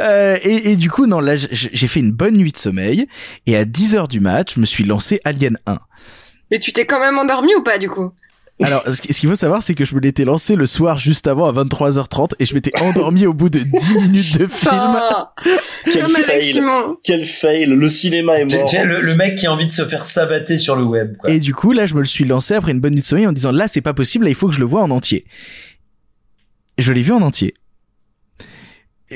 Euh, et, et du coup, non, là, j'ai fait une bonne nuit de sommeil et à 10 heures du match, je me suis lancé Alien 1. Mais tu t'es quand même endormi ou pas, du coup? Alors, ce qui- ce qu'il faut savoir, c'est que je me l'étais lancé le soir juste avant à 23h30 et je m'étais endormi au bout de 10 minutes de film. Ah, Quel fail. Simon. Quel fail. Le cinéma est mort. le, le mec qui a envie de se faire savater sur le web, quoi. Et du coup, là, je me le suis lancé après une bonne nuit de sommeil en disant là, c'est pas possible, là, il faut que je le vois en entier. Je l'ai vu en entier.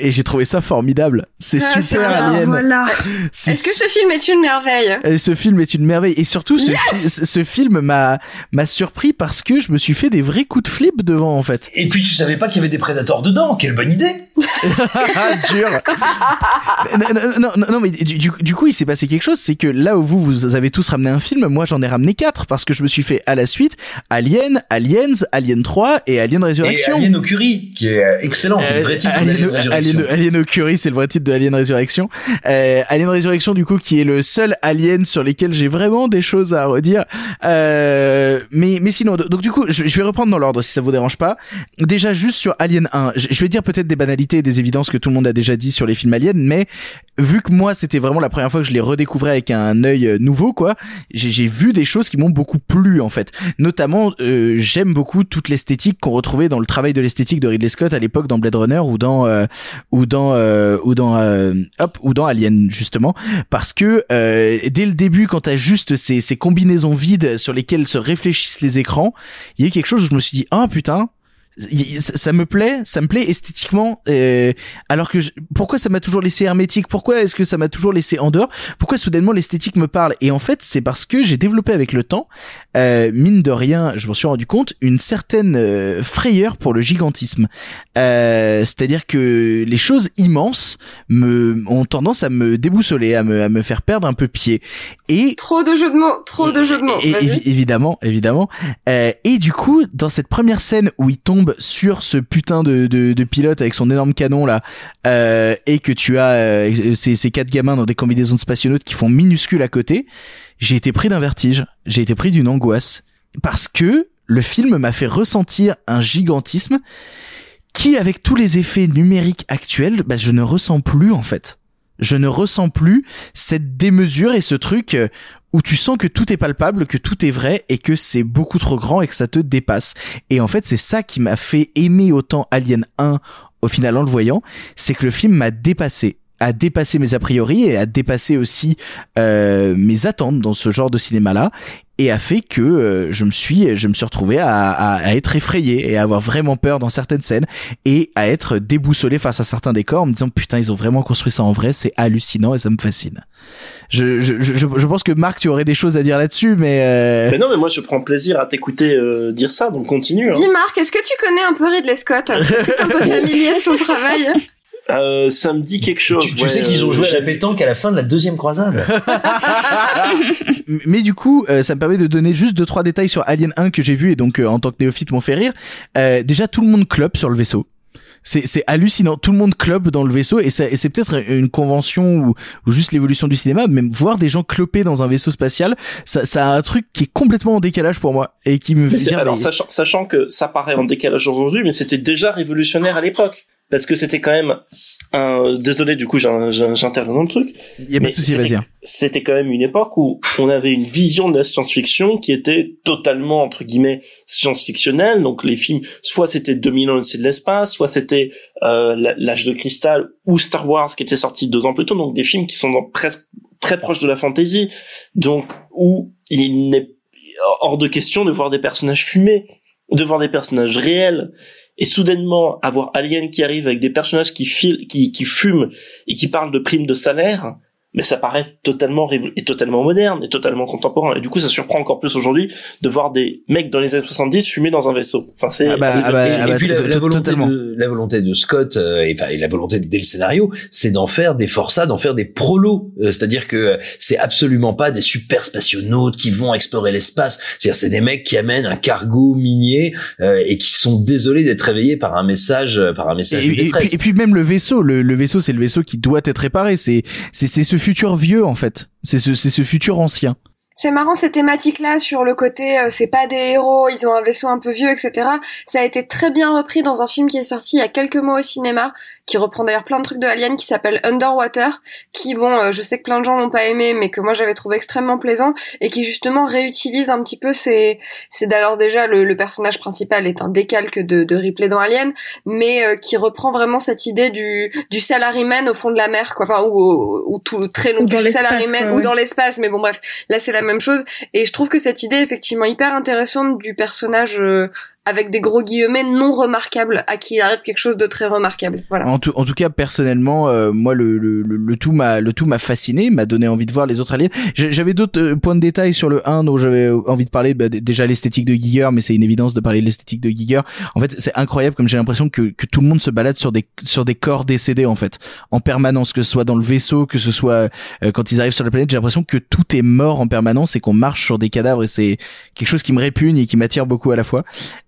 Et j'ai trouvé ça formidable. C'est Ah, super Alien. Voilà. C'est Est-ce que ce film est une merveille? Et ce film est une merveille et surtout ce, fi- ce- film m'a m'a surpris parce que je me suis fait des vrais coups de flip devant en fait. Et puis tu savais pas qu'il y avait des prédateurs dedans. Quelle bonne idée dur. non, non, mais du, coup, il s'est passé quelque chose, c'est que là où vous, vous avez tous ramené un film, moi j'en ai ramené quatre parce que je me suis fait à la suite Alien, Aliens, Alien 3 et Alien Et Résurrection. Alien au curry, qui est euh, excellent, le vrai titre Alien. Alien, Alien au curry, c'est le vrai titre de Alien Résurrection. Euh, Alien Résurrection, du coup, qui est le seul Alien sur lesquels j'ai vraiment des choses à redire. Euh, mais, mais sinon, donc du coup, je, je vais reprendre dans l'ordre si ça vous dérange pas. Déjà, juste sur Alien 1, je, je vais dire peut-être des banalités des évidences que tout le monde a déjà dit sur les films Alien, mais vu que moi, c'était vraiment la première fois que je les redécouvrais avec un œil euh, nouveau, quoi, j'ai vu des choses qui m'ont beaucoup plu, en fait. Notamment, euh, j'aime beaucoup toute l'esthétique qu'on retrouvait dans le travail de l'esthétique de Ridley Scott à l'époque dans Blade Runner ou dans euh, ou dans euh, ou dans euh, hop ou dans Alien justement parce que euh, dès le début quand t'as juste ces, ces combinaisons vides sur lesquelles se réfléchissent les écrans il y a quelque chose où je me suis dit ah putain y- ça me plaît, ça me plaît esthétiquement. euh, alors que je- pourquoi ça m'a toujours laissé hermétique? Pourquoi est-ce que ça m'a toujours laissé en dehors? Pourquoi soudainement l'esthétique me parle? Et en fait, c'est parce que j'ai développé avec le temps, euh, mine de rien, je m'en suis rendu compte, une certaine euh, frayeur pour le gigantisme. Euh, C'est-à-dire que les choses immenses me ont tendance à me déboussoler, à me à me faire perdre un peu pied. Et Trop de jeux de mots, trop de jeux de mots. et- évidemment, évidemment. Euh, et du coup, dans cette première scène où il tombe sur ce putain de, pilote avec son énorme canon là, euh, et que tu as euh, ces, ces quatre gamins dans des combinaisons de spationautes qui font minuscules à côté, j'ai été pris d'un vertige, j'ai été pris d'une angoisse parce que le film m'a fait ressentir un gigantisme qui, avec tous les effets numériques actuels, bah, je ne ressens plus en fait. Je ne ressens plus cette démesure et ce truc euh, où tu sens que tout est palpable, que tout est vrai et que c'est beaucoup trop grand et que ça te dépasse. Et en fait, c'est ça qui m'a fait aimer autant Alien 1 au final en le voyant, c'est que le film m'a dépassé a dépassé mes a priori et a dépassé aussi euh, mes attentes dans ce genre de cinéma là et a fait que euh, je me suis je me suis retrouvé à, à, à, être effrayé et à avoir vraiment peur dans certaines scènes et à être déboussolé face à certains décors en me disant putain ils ont vraiment construit ça en vrai c'est hallucinant et ça me fascine. Je, je, je, je pense que Marc tu aurais des choses à dire là-dessus mais euh... mais non mais moi je prends plaisir à t'écouter euh, dire ça donc continue hein. dis Marc est-ce que tu connais un peu Ridley Scott? Est-ce que t'es un peu familier de son travail euh, ça me dit quelque chose. Tu, tu ouais, sais qu'ils ont joué à la pétanque à la fin de la deuxième croisade. Mais du coup, euh, ça me permet de donner juste deux trois détails sur Alien 1 que j'ai vu et donc euh, en tant que néophyte m'ont fait rire. Euh, déjà, tout le monde club sur le vaisseau. C'est, c'est hallucinant. Tout le monde club dans le vaisseau et, et c'est peut-être une convention ou, ou juste l'évolution du cinéma. Même voir des gens cloper dans un vaisseau spatial, ça, ça a un truc qui est complètement en décalage pour moi et qui me fait dire. Alors, mais... sachant, sachant que ça paraît en décalage aujourd'hui, mais c'était déjà révolutionnaire à l'époque parce que c'était quand même un désolé du coup j'interviens dans le truc il y a pas de souci vas-y. c'était quand même une époque où on avait une vision de la science-fiction qui était totalement entre guillemets science-fictionnelle. Donc les films soit c'était 2000 ans de l'espace soit c'était euh, l'âge de cristal ou Star Wars qui était sorti deux ans plus tôt. Donc des films qui sont dans, presque très proches de la fantasy. Donc où il n'est hors de question de voir des personnages fumés de voir des personnages réels et soudainement avoir Alien qui arrive avec des personnages qui, fil qui, qui fument et qui parlent de primes de salaire, mais ça paraît totalement et totalement moderne et totalement contemporain. Et du coup ça surprend encore plus aujourd'hui de voir des mecs dans les années 70 fumer dans un vaisseau. Enfin c'est ah bah, ah bah, et, puis la, la, volonté de, la volonté de Scott euh, et, enfin, et la volonté dès le scénario c'est d'en faire des forçats d'en faire des prolos. Euh, c'est-à-dire que c'est absolument pas des super spationautes qui vont explorer l'espace. C'est-à-dire c'est des mecs qui amènent un cargo minier euh, et qui sont désolés d'être réveillés par un message par un message et, de détresse. Et puis, et puis même le vaisseau le, le vaisseau c'est le vaisseau qui doit être réparé. C'est c'est c'est ce futur vieux en fait. C'est ce, ce futur ancien. C'est marrant ces thématiques-là sur le côté euh, c'est pas des héros, ils ont un vaisseau un peu vieux, etc. Ça a été très bien repris dans un film qui est sorti il y a quelques mois au cinéma, qui reprend d'ailleurs plein de trucs de Alien, qui s'appelle Underwater, qui bon, euh, je sais que plein de gens l'ont pas aimé, mais que moi j'avais trouvé extrêmement plaisant et qui justement réutilise un petit peu ces, c'est d'ailleurs déjà le, le, personnage principal est un décalque de, de Ripley dans Alien, mais euh, qui reprend vraiment cette idée du du salaryman au fond de la mer, quoi, enfin ou, ou, tout très long du salaryman ouais, ou dans l'espace, mais bon bref, là c'est la même chose. Et je trouve que cette idée est effectivement hyper intéressante du personnage euh, avec des gros guillemets non remarquables à qui il arrive quelque chose de très remarquable. Voilà. En tout, en tout cas, personnellement, euh, moi le, le, le, tout m'a le tout m'a fasciné, m'a donné envie de voir les autres aliens. J'avais d'autres euh, points de détail sur le 1 dont j'avais envie de parler. Bah, déjà l'esthétique de Giger, mais c'est une évidence de parler de l'esthétique de Giger. En fait, c'est incroyable comme j'ai l'impression que, que tout le monde se balade sur des sur des corps décédés en fait, en permanence, que ce soit dans le vaisseau, que ce soit euh, quand ils arrivent sur la planète. J'ai l'impression que tout est mort en permanence et qu'on marche sur des cadavres et c'est quelque chose qui me répugne et qui m'attire beaucoup à la fois.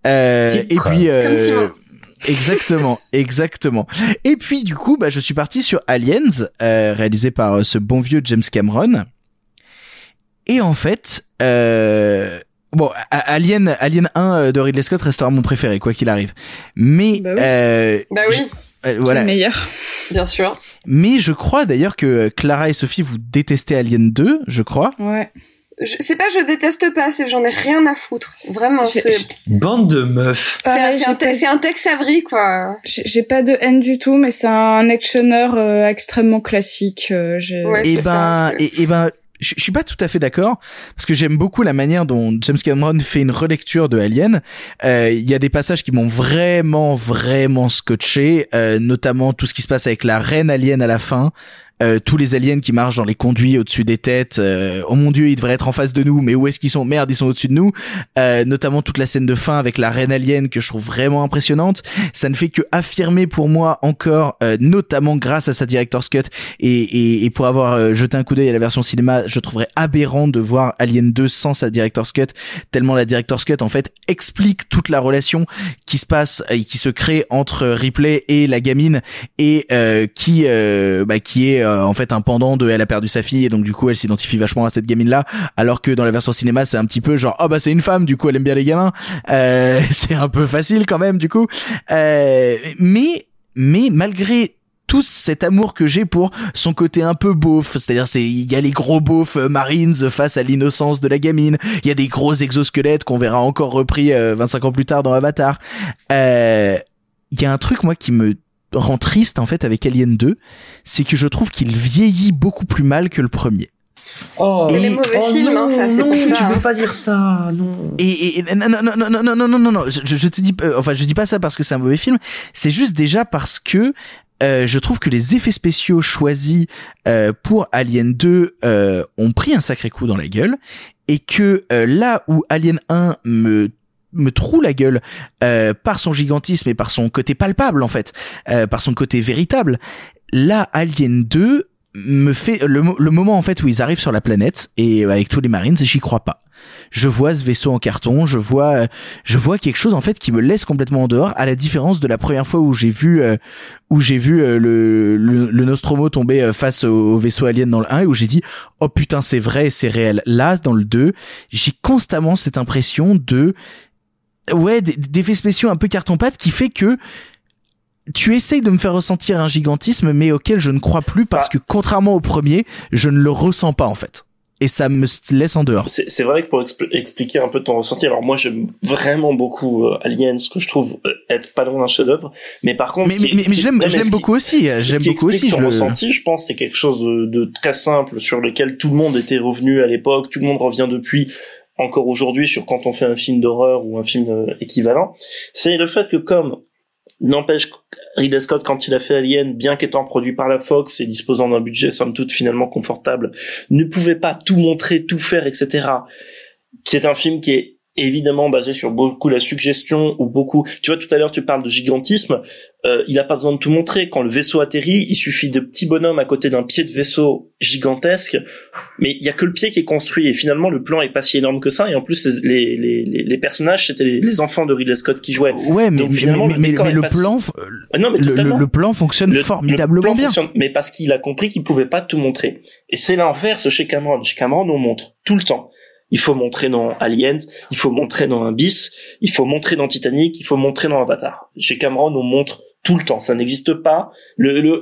Euh, et puis euh, exactement, exactement. Et puis du coup, bah, je suis parti sur Aliens, euh, réalisé par euh, ce bon vieux James Cameron. Et en fait, euh, bon, Alien, Alien 1 de Ridley Scott restera mon préféré, quoi qu'il arrive. Mais bah oui, bah oui. voilà. Le meilleur. Bien sûr. Mais je crois d'ailleurs que Clara et Sophie vous détestez Alien 2, je crois. Ouais je sais pas, je déteste pas, c'est j'en ai rien à foutre. Vraiment, c'est bande de meufs. C'est un, te un Tex Avery quoi. J'ai pas de haine du tout, mais c'est un actionneur euh, extrêmement classique. Euh, ouais, et ben, et, et ben, je, je suis pas tout à fait d'accord parce que j'aime beaucoup la manière dont James Cameron fait une relecture de Alien. Euh, Il y a des passages qui m'ont vraiment vraiment scotché, euh, notamment tout ce qui se passe avec la reine alien à la fin. Euh, tous les aliens qui marchent dans les conduits au-dessus des têtes. Euh, oh mon dieu, ils devraient être en face de nous, mais où est-ce qu'ils sont? Merde, ils sont au-dessus de nous. Euh, notamment toute la scène de fin avec la reine alien que je trouve vraiment impressionnante. Ça ne fait que affirmer pour moi encore, euh, notamment grâce à sa director's cut et, et, et pour avoir euh, jeté un coup d'œil à la version cinéma, je trouverais aberrant de voir Alien 2 sans sa director's cut, tellement la director's cut en fait explique toute la relation qui se passe et qui se crée entre Ripley et la gamine et qui bah, qui est en fait un pendant de elle a perdu sa fille et donc du coup elle s'identifie vachement à cette gamine là alors que dans la version cinéma c'est un petit peu genre oh bah c'est une femme du coup elle aime bien les gamins. Euh, c'est un peu facile quand même du coup. Euh, mais mais malgré tout cet amour que j'ai pour son côté un peu beauf, c'est-à-dire c'est il y a les gros beaufs euh, Marines face à l'innocence de la gamine, il y a des gros exosquelettes qu'on verra encore repris 25 ans plus tard dans Avatar. Euh, il y a un truc moi qui me rend triste en fait avec Alien 2, c'est que je trouve qu'il vieillit beaucoup plus mal que le premier. Oh, c'est les mauvais films, hein, ça, c'est non, tu peux pas dire ça, non. Et, et non, non, non, non, non, non, non, non, non, je, je te dis, euh, enfin, je dis pas ça parce que c'est un mauvais film. C'est juste déjà parce que euh, je trouve que les effets spéciaux choisis euh, pour Alien 2 euh, ont pris un sacré coup dans la gueule et que euh, là où Alien 1 me me troue la gueule euh, par son gigantisme et par son côté palpable en fait, euh, par son côté véritable. Là, Alien 2 me fait le, le moment en fait où ils arrivent sur la planète et euh, avec tous les Marines, j'y crois pas. Je vois ce vaisseau en carton, je vois euh, je vois quelque chose en fait qui me laisse complètement en dehors à la différence de la première fois où j'ai vu euh, où j'ai vu euh, le, le le Nostromo tomber face au, au vaisseau alien dans le 1 et où j'ai dit oh putain, c'est vrai, c'est réel. Là dans le 2, j'ai constamment cette impression de ouais d'effets spéciaux un peu carton pâte qui fait que tu essayes de me faire ressentir un gigantisme mais auquel je ne crois plus parce que contrairement au premier je ne le ressens pas en fait. Et ça me laisse en dehors. C'est vrai que pour expl- expliquer un peu ton ressenti, alors moi j'aime vraiment beaucoup euh, Aliens, que je trouve euh, être pas loin d'un chef-d'œuvre, mais par contre, mais, mais, mais, mais je l'aime beaucoup aussi j'aime beaucoup aussi explique je ton le... ressenti, je pense, c'est quelque chose de, de très simple sur lequel tout le monde était revenu à l'époque, tout le monde revient depuis encore aujourd'hui sur quand on fait un film d'horreur ou un film euh, équivalent, c'est le fait que comme N'empêche, Ridley Scott, quand il a fait Alien, bien qu'étant produit par la Fox et disposant d'un budget somme toute finalement confortable, ne pouvait pas tout montrer, tout faire, etc. Qui est un film qui est évidemment basé sur beaucoup la suggestion ou beaucoup. Tu vois, tout à l'heure tu parles de gigantisme. Euh, il a pas besoin de tout montrer. Quand le vaisseau atterrit, il suffit de petits bonhommes à côté d'un pied de vaisseau gigantesque. Mais il y a que le pied qui est construit et finalement le plan est pas si énorme que ça. Et en plus les les les, les personnages c'était les, les enfants de Ridley Scott qui jouaient. ouais mais, Donc, finalement, mais, le mais, décor mais est le pas si- plan Ah non, mais le, plan fonctionne Le- formidablement plan bien fonctionne, mais parce qu'il a compris qu'il pouvait pas tout montrer. Et c'est l'inverse chez Cameron. Chez Cameron, on montre tout le temps. Il faut montrer dans Aliens, il faut montrer dans un bis, il faut montrer dans Titanic, il faut montrer dans Avatar. Chez Cameron, on montre tout le temps. Ça n'existe pas. Le, le,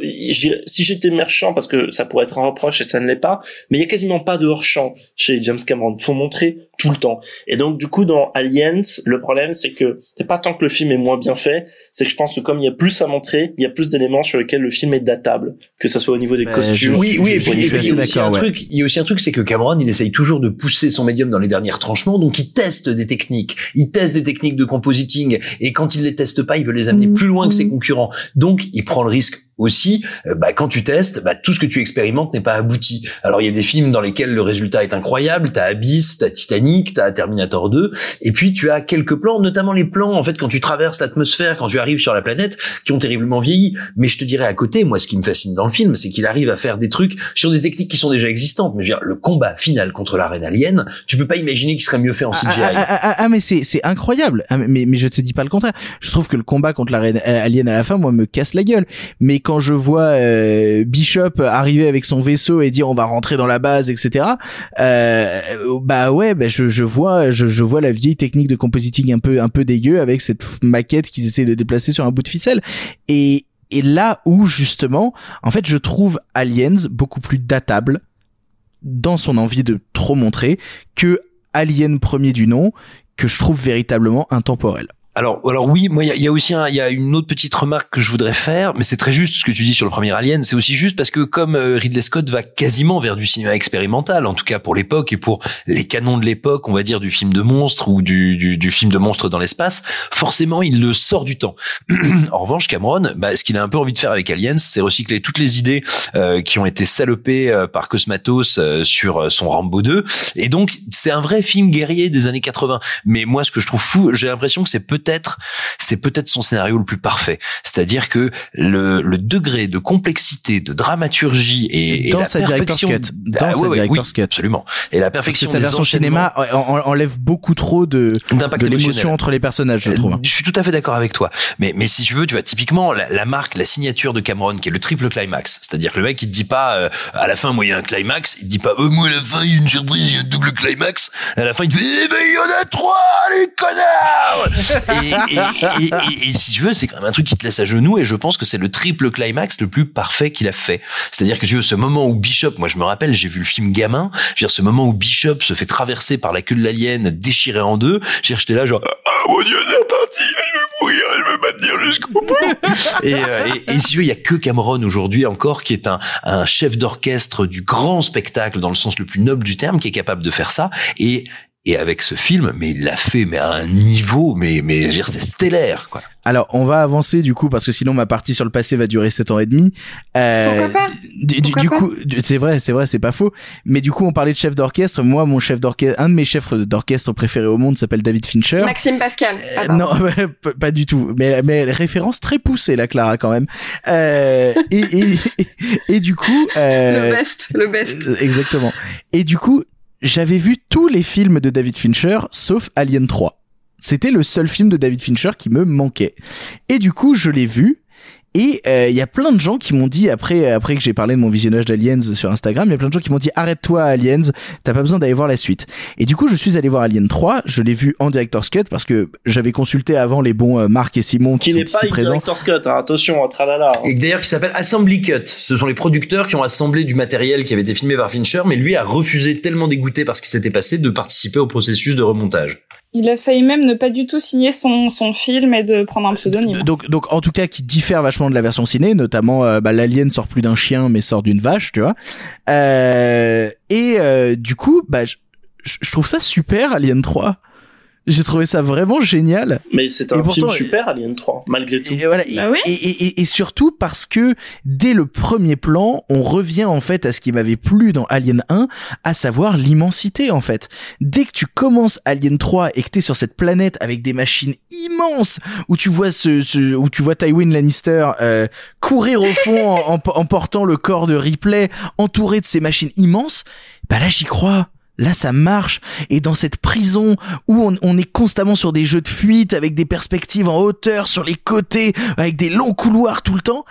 si j'étais merchant, parce que ça pourrait être un reproche et ça ne l'est pas, mais il y a quasiment pas de hors-champ chez James Cameron. Faut montrer tout le temps. Et donc, du coup, dans Aliens, le problème, c'est que c'est pas tant que le film est moins bien fait, c'est que je pense que comme il y a plus à montrer, il y a plus d'éléments sur lesquels le film est datable, que ça soit au niveau des Ben, costumes. Oui, oui, et au puis, il y a des- aussi un truc, il y a aussi un truc, c'est que Cameron, il essaye toujours de pousser son médium dans les derniers retranchements, donc il teste des techniques, il teste des techniques de compositing, et quand il les teste pas, il veut les amener plus loin que ses concurrents. Donc, il prend le risque aussi, euh, bah, quand tu testes, bah, tout ce que tu expérimentes n'est pas abouti. Alors, il y a des films dans lesquels le résultat est incroyable, t'as Abyss, t'as Titanic, t'as Terminator 2, et puis tu as quelques plans, notamment les plans, en fait, quand tu traverses l'atmosphère, quand tu arrives sur la planète, qui ont terriblement vieilli. Mais je te dirais à côté, moi, ce qui me fascine dans le film, c'est qu'il arrive à faire des trucs sur des techniques qui sont déjà existantes. Mais je veux dire, le combat final contre la reine alien, tu peux pas imaginer qu'il serait mieux fait en CGI. Ah, ah, ah, ah, ah, mais c'est c'est incroyable. Ah, mais mais je te dis pas le contraire. Je trouve que le combat contre la reine euh, alien à la fin, moi, me casse la gueule. Mais quand je vois euh, Bishop arriver avec son vaisseau et dire on va rentrer dans la base, etc. Euh, bah ouais, bah je je vois je je vois la vieille technique de compositing un peu un peu dégueu avec cette maquette qu'ils essaient de déplacer sur un bout de ficelle. Et et là où justement, en fait, je trouve Aliens beaucoup plus datable dans son envie de trop montrer que Alien premier du nom que je trouve véritablement intemporel. Alors, alors oui, moi, il y a, aussi il y a une autre petite remarque que je voudrais faire, mais c'est très juste ce que tu dis sur le premier Alien. C'est aussi juste parce que comme euh, Ridley Scott va quasiment vers du cinéma expérimental, en tout cas pour l'époque et pour les canons de l'époque, on va dire du film de monstre ou du, du, du film de monstre dans l'espace, forcément, il le sort du temps. en revanche, Cameron, bah, ce qu'il a un peu envie de faire avec Aliens, c'est recycler toutes les idées euh, qui ont été salopées euh, par Cosmatos euh, sur euh, son Rambo 2. Et donc, c'est un vrai film guerrier des années 80. Mais moi, ce que je trouve fou, j'ai l'impression que c'est peut-être, c'est peut-être son scénario le plus parfait. C'est-à-dire que le, le degré de complexité, de dramaturgie et, et Dans la sa perfection, cut. Dans Ah, sa ouais, oui, cut. absolument. Et la Parce que perfection sa version cinéma en- en- enlève beaucoup trop de, D'impact de l'émotion entre les personnages, je trouve. Je suis tout à fait d'accord avec toi. Mais, mais si tu veux, tu vois, typiquement, la, la marque, la signature de Cameron, qui est le triple climax. C'est-à-dire que le mec, il te dit pas, euh, à la fin, moi, il y a un climax. Il te dit pas, euh, moi, à la fin, il y a une surprise, il y a un double climax. À la fin, il te fait, eh ben, il y en a trois, les connards! et, si tu veux, c'est quand même un truc qui te laisse à genoux et je pense que c'est le triple climax le plus parfait qu'il a fait. C'est-à-dire que tu veux, ce moment où Bishop, moi je me rappelle, j'ai vu le film gamin, je veux dire, ce moment où Bishop se fait traverser par la queue de l'alien, déchiré en deux, j'étais là genre, oh mon dieu, c'est parti, je vais mourir, je vais maintenir jusqu'au bout. et, euh, et, et, si tu veux, il y a que Cameron aujourd'hui encore qui est un, un chef d'orchestre du grand spectacle dans le sens le plus noble du terme, qui est capable de faire ça. Et et avec ce film, mais il l'a fait, mais à un niveau, mais mais je veux dire, c'est stellaire, quoi. Alors, on va avancer du coup parce que sinon ma partie sur le passé va durer sept ans et demi. Euh, Pourquoi pas Du, Pourquoi du pas coup, c'est vrai, c'est vrai, c'est pas faux. Mais du coup, on parlait de chef d'orchestre. Moi, mon chef d'orchestre, un de mes chefs d'orchestre préférés au monde s'appelle David Fincher. Maxime Pascal. Ah, Euh, pardon. non, pas du tout. Mais, mais référence très poussée, la Clara, quand même. Euh, et, et, et, et du coup... Euh, Le best, le best. euh, Exactement. Et du coup, j'avais vu tous les films de David Fincher, sauf Alien 3. C'était le seul film de David Fincher qui me manquait. Et du coup, je l'ai vu. Et euh, il y a plein de gens qui m'ont dit après après que j'ai parlé de mon visionnage d'Aliens sur Instagram, il y a plein de gens qui m'ont dit arrête-toi Aliens, t'as pas besoin d'aller voir la suite. Et du coup, je suis allé voir Alien 3, je l'ai vu en director's cut parce que j'avais consulté avant les bons euh, Marc et Simon qui, Qui n'est pas présents. director's cut, hein, attention, hein, tralala. hein. Et d'ailleurs qui s'appelle Assembly Cut. Ce sont les producteurs qui ont assemblé du matériel qui avait été filmé par Fincher, mais lui a refusé tellement dégoûté par ce qui s'était passé de participer au processus de remontage. Il a failli même ne pas du tout signer son, son film et de prendre un pseudonyme. Donc, donc en tout cas, qui diffère vachement de la version ciné, notamment euh, bah, l'alien sort plus d'un chien, mais sort d'une vache, tu vois. Euh, et euh, du coup, bah, je, je trouve ça super, Alien 3. J'ai trouvé ça vraiment génial. Mais c'est un pourtant, film super, Alien 3, malgré tout. Et voilà. Et, Bah oui. et, et- et- et surtout parce que dès le premier plan, on revient en fait à ce qui m'avait plu dans Alien 1, à savoir l'immensité en fait. Dès que tu commences Alien 3 et que t'es sur cette planète avec des machines immenses, où tu vois ce, ce où tu vois Tywin Lannister euh, courir au fond en, en- en portant le corps de Ripley, entouré de ces machines immenses, bah là j'y crois. Là, ça marche. Et dans cette prison où on, est constamment sur des jeux de fuite avec des perspectives en hauteur, sur les côtés, avec des longs couloirs tout le temps,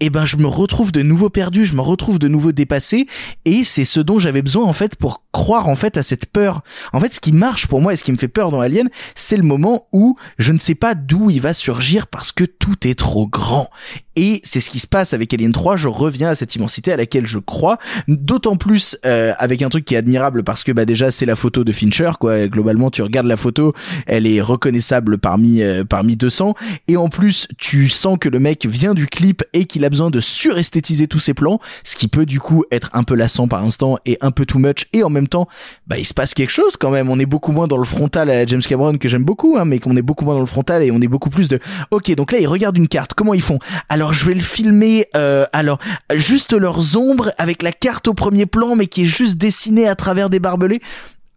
eh ben, je me retrouve de nouveau perdu, je me retrouve de nouveau dépassé. Et c'est ce dont j'avais besoin, en fait, pour croire, en fait, à cette peur. En fait, ce qui marche pour moi et ce qui me fait peur dans Alien, c'est le moment où je ne sais pas d'où il va surgir parce que tout est trop grand. Et c'est ce qui se passe avec Alien 3, je reviens à cette immensité à laquelle je crois, d'autant plus euh, avec un truc qui est admirable parce que bah déjà c'est la photo de Fincher quoi, globalement tu regardes la photo, elle est reconnaissable parmi euh, parmi 200 et en plus tu sens que le mec vient du clip et qu'il a besoin de suresthétiser tous ses plans, ce qui peut du coup être un peu lassant par instant et un peu too much. Et en même temps bah il se passe quelque chose quand même, on est beaucoup moins dans le frontal à James Cameron que j'aime beaucoup hein, mais qu'on est beaucoup moins dans le frontal et on est beaucoup plus de OK, donc là ils regardent une carte, comment ils font? Alors je vais le filmer euh, alors juste leurs ombres avec la carte au premier plan mais qui est juste dessinée à travers des barbelés.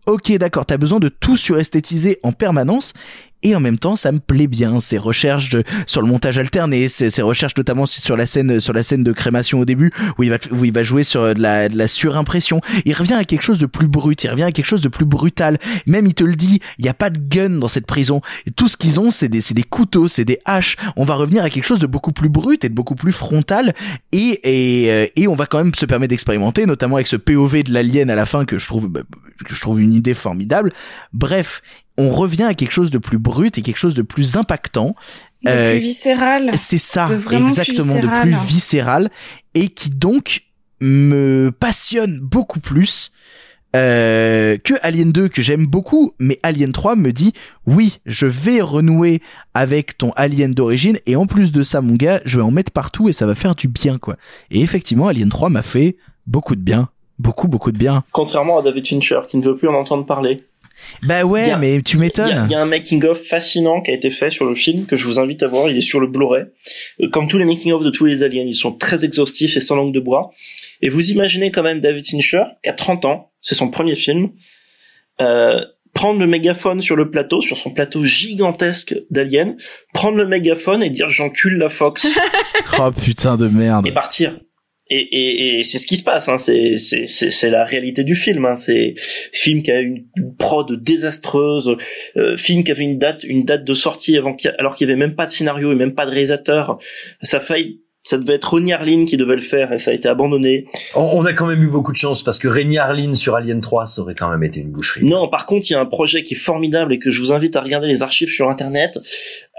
Ok, d'accord, t'as besoin de tout suresthétiser en permanence. Et en même temps, ça me plaît bien ces recherches de, sur le montage alterné, ces, ces recherches notamment sur la scène, sur la scène de crémation au début, où il va, où il va jouer sur de la, de la surimpression. Il revient à quelque chose de plus brut, il revient à quelque chose de plus brutal. Même il te le dit, il n'y a pas de gun dans cette prison. Tout ce qu'ils ont, c'est des, des couteaux, c'est des haches. On va revenir à quelque chose de beaucoup plus brut et de beaucoup plus frontal. Et, et, euh, et on va quand même se permettre d'expérimenter, notamment avec ce POV de l'alien à la fin que je trouve, bah, que je trouve une idée formidable. Bref, on revient à quelque chose de plus brut et quelque chose de plus impactant. De Euh, plus viscéral. c'est ça, De vraiment plus exactement, de plus viscéral et qui donc me passionne beaucoup plus euh, que Alien 2 que j'aime beaucoup, mais Alien 3 me dit oui, je vais renouer avec ton Alien d'origine et en plus de ça, mon gars, je vais en mettre partout et ça va faire du bien quoi. Et effectivement, Alien 3 m'a fait beaucoup de bien, beaucoup beaucoup de bien. Contrairement à David Fincher, qui ne veut plus en entendre parler. Bah ouais, y a- mais tu y, m'étonnes. il y a un making-of fascinant qui a été fait sur le film que je vous invite à voir. Il est sur le Blu-ray. Euh, Comme tous les making-of de tous les aliens, ils sont très exhaustifs et sans langue de bois. Et vous imaginez quand même David Fincher, qui a 30 ans, c'est son premier film, euh, prendre le mégaphone sur le plateau, sur son plateau gigantesque d'Alien, prendre le mégaphone et dire j'encule la Fox Oh putain de merde. et partir. Et, et, et c'est ce qui se passe, hein. c'est c'est c'est la réalité du film. Hein. C'est film qui a une prod désastreuse, euh, film qui avait une date une date de sortie avant qu'il alors qu'il y avait même pas de scénario et même pas de réalisateur. Ça a failli Ça devait être Ronnie Harlin qui devait le faire et ça a été abandonné. On, a quand même eu beaucoup de chance parce que Rémi Harlin sur Alien 3, ça aurait quand même été une boucherie. Non, par contre, il y a un projet qui est formidable et que je vous invite à regarder les archives sur internet.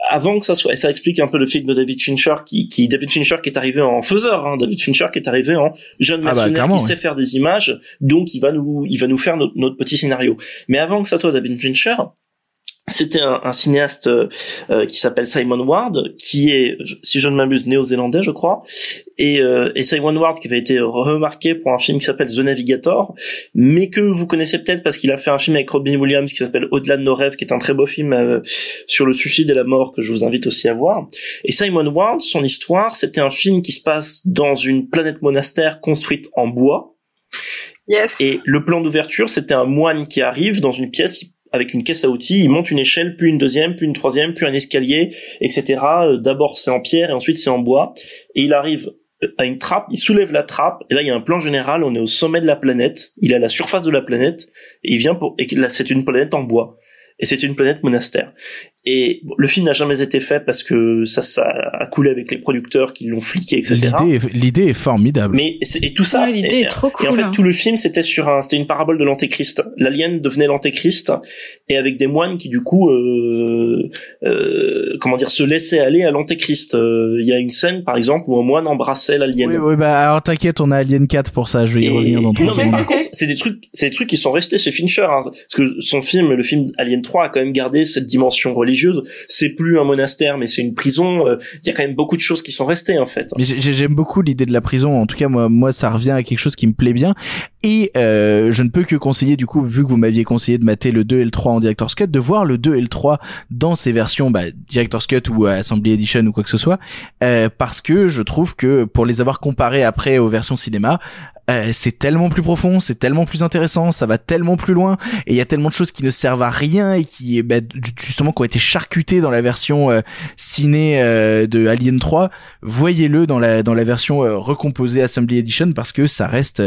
Avant que ça soit, et ça explique un peu le film de David Fincher, qui, qui David Fincher qui est arrivé en faiseur, hein, David Fincher qui est arrivé en jeune Ah bah, qui ouais. sait faire des images, donc il va nous, il va nous faire notre, notre petit scénario. Mais avant que ça soit David Fincher, c'était un, un cinéaste euh, euh, qui s'appelle Simon Ward, qui est, si je ne m'abuse, néo-zélandais, je crois. Et, euh, et Simon Ward qui avait été remarqué pour un film qui s'appelle The Navigator, mais que vous connaissez peut-être parce qu'il a fait un film avec Robin Williams qui s'appelle Au-delà de nos rêves, qui est un très beau film euh, sur le suicide et la mort que je vous invite aussi à voir. Et Simon Ward, son histoire, c'était un film qui se passe dans une planète monastère construite en bois. Yes. Et le plan d'ouverture, c'était un moine qui arrive dans une pièce avec une caisse à outils, il monte une échelle, puis une deuxième, puis une troisième, puis un escalier, etc. Euh, D'abord c'est en pierre et ensuite c'est en bois. Et il arrive euh, à une trappe, il soulève la trappe, et là il y a un plan général, on est au sommet de la planète, il est à la surface de la planète, et il vient pour, et là c'est une planète en bois. Et c'est une planète monastère. Et bon, le film n'a jamais été fait parce que ça, ça a coulé avec les producteurs qui l'ont fliqué, etc. L'idée, est- l'idée est formidable. Mais c'est- et tout ça. Ouais, l'idée et, est trop Et en cool, fait, hein. tout le film, c'était sur un, c'était une parabole de l'antéchrist. L'alien devenait l'antéchrist et avec des moines qui du coup, euh, euh, comment dire, se laissaient aller à l'antéchrist. Euh, Il y a une scène, par exemple, où un moine embrassait l'alien. Oui, oui, bah alors t'inquiète, on a Alien 4 pour ça, je vais y Et- revenir dans non, trois mais secondes. par contre, c'est des trucs, c'est des trucs qui sont restés chez Fincher, hein, parce que son film, le film Alien 3, a quand même gardé cette dimension religieuse. C'est plus un monastère, mais c'est une prison. euh, Il y a quand même beaucoup de choses qui sont restées en fait. J'aime beaucoup l'idée de la prison. En tout cas, moi, moi, ça revient à quelque chose qui me plaît bien. Et euh, je ne peux que conseiller, du coup, vu que vous m'aviez conseillé de mater le 2 et le 3 en Director's Cut, de voir le 2 et le 3 dans ces versions bah, Director's Cut ou euh, Assembly Edition ou quoi que ce soit, euh, parce que je trouve que pour les avoir comparés après aux versions cinéma, euh, c'est tellement plus profond, c'est tellement plus intéressant, ça va tellement plus loin, et il y a tellement de choses qui ne servent à rien qui, bah, justement, qui ont été charcutées dans la version euh, ciné euh, de Alien 3. Voyez-le dans la dans la version euh, recomposée Assembly Edition parce que ça reste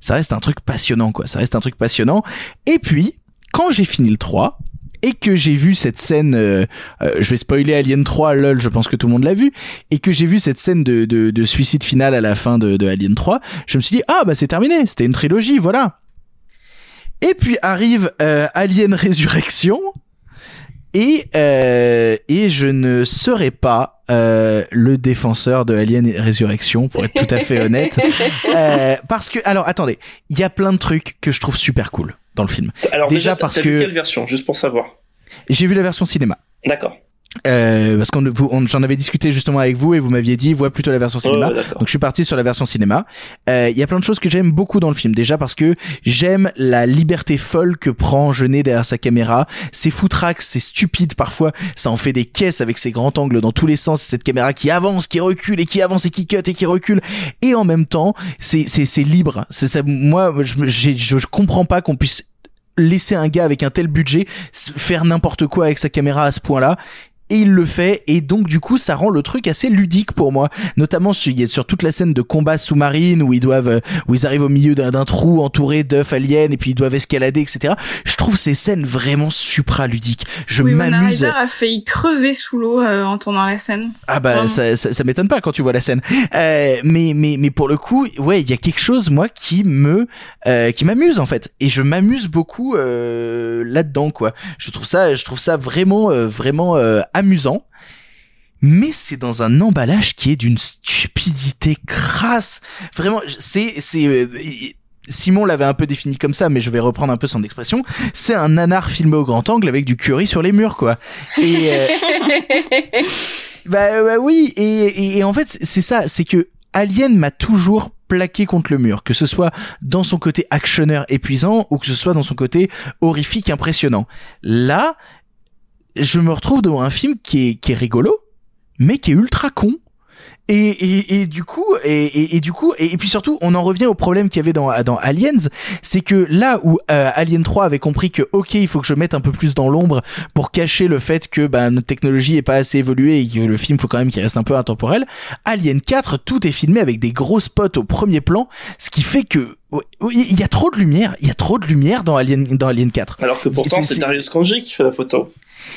ça reste un truc passionnant quoi, ça reste un truc passionnant. Et puis quand j'ai fini le 3 et que j'ai vu cette scène, je vais spoiler Alien 3, lol, je pense que tout le monde l'a vu, et que j'ai vu cette scène de, de, de suicide final à la fin de, de Alien 3, je me suis dit, ah bah c'est terminé, c'était une trilogie, voilà. Et puis arrive euh, Alien Résurrection, et, euh, et je ne serai pas euh, le défenseur de Alien Résurrection, pour être tout à fait honnête. Euh, parce que, alors attendez, il y a plein de trucs que je trouve super cool dans le film. Alors déjà, parce t'as vu que quelle version, juste pour savoir? j'ai vu la version cinéma. D'accord. Euh, parce qu'on on- j'en avais discuté justement avec vous et vous m'aviez dit vois plutôt la version cinéma. Ouais, d'accord. Donc je suis parti sur la version cinéma. Euh, Il y a plein de choses que j'aime beaucoup dans le film. Déjà parce que j'aime la liberté folle que prend Jeunet derrière sa caméra. C'est foutraque, c'est stupide parfois. Ça en fait des caisses avec ses grands angles dans tous les sens. Cette caméra qui avance, qui recule et qui avance et qui cut et qui recule. Et en même temps, c'est c'est c'est libre. C'est ça. Moi, je je, je comprends pas qu'on puisse laisser un gars avec un tel budget faire n'importe quoi avec sa caméra à ce point-là et il le fait et donc du coup ça rend le truc assez ludique pour moi notamment sur, sur toute la scène de combat sous-marine où ils doivent euh, où ils arrivent au milieu d'un trou entouré d'œufs aliens et puis ils doivent escalader etc je trouve ces scènes vraiment supra ludiques je oui, m'amuse a failli crever sous l'eau euh, en tournant la scène. ah bah Vraiment. ça, ça, ça m'étonne pas quand tu vois la scène. Euh, mais mais mais pour le coup, ouais, il y a quelque chose moi qui me euh, qui m'amuse en fait et je m'amuse beaucoup euh, là-dedans quoi. Je trouve ça je trouve ça vraiment euh, vraiment euh, amusant. Mais c'est dans un emballage qui est d'une stupidité crasse. Vraiment, c'est c'est euh, Simon l'avait un peu défini comme ça, mais je vais reprendre un peu son expression. C'est un nanar filmé au grand angle avec du curry sur les murs, quoi. Et euh, bah, bah oui, et, et, et en fait, c'est ça, c'est que Alien m'a toujours plaqué contre le mur, que ce soit dans son côté actionneur épuisant ou que ce soit dans son côté horrifique impressionnant. Là, je me retrouve devant un film qui est, qui est rigolo, mais qui est ultra con. Et, et, et du coup, et, et, du coup, et, puis surtout, on en revient au problème qu'il y avait dans, dans Aliens, c'est que là où euh, Alien 3 avait compris que ok, il faut que je mette un peu plus dans l'ombre pour cacher le fait que bah, notre technologie est pas assez évoluée et que le film faut quand même qu'il reste un peu intemporel. Alien 4, tout est filmé avec des gros spots au premier plan, ce qui fait que il y a trop de lumière, il y a trop de lumière dans Alien dans Alien 4. Alors que pourtant, c'est- Darius Kanji qui fait la photo.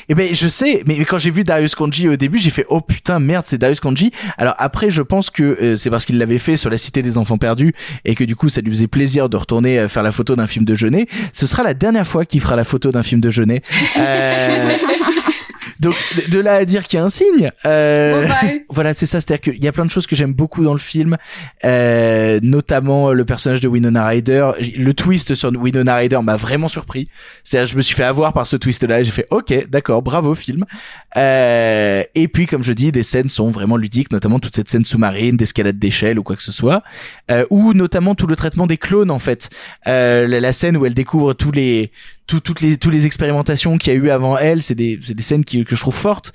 Eh ben je sais, mais quand j'ai vu Darius Kanji au début, j'ai fait oh putain merde c'est Darius Kanji. Alors après je pense que euh, c'est parce qu'il l'avait fait sur la Cité des Enfants Perdus et que du coup ça lui faisait plaisir de retourner euh, faire la photo d'un film de Jeunet. Ce sera la dernière fois qu'il fera la photo d'un film de Jeunet. Euh... Donc de là à dire qu'il y a un signe, euh, voilà c'est ça, c'est-à-dire qu'il y a plein de choses que j'aime beaucoup dans le film, euh, notamment le personnage de Winona Ryder. Le twist sur Winona Ryder m'a vraiment surpris. C'est-à-dire je me suis fait avoir par ce twist-là et j'ai fait ok d'accord bravo film. Euh, et puis comme je dis des scènes sont vraiment ludiques, notamment toute cette scène sous-marine d'escalade d'échelle ou quoi que ce soit, euh, ou notamment tout le traitement des clones en fait, euh, la, la scène où elle découvre tous les tout, toutes les toutes les expérimentations qu'il y a eu avant elle, c'est des c'est des scènes qui, que je trouve fortes.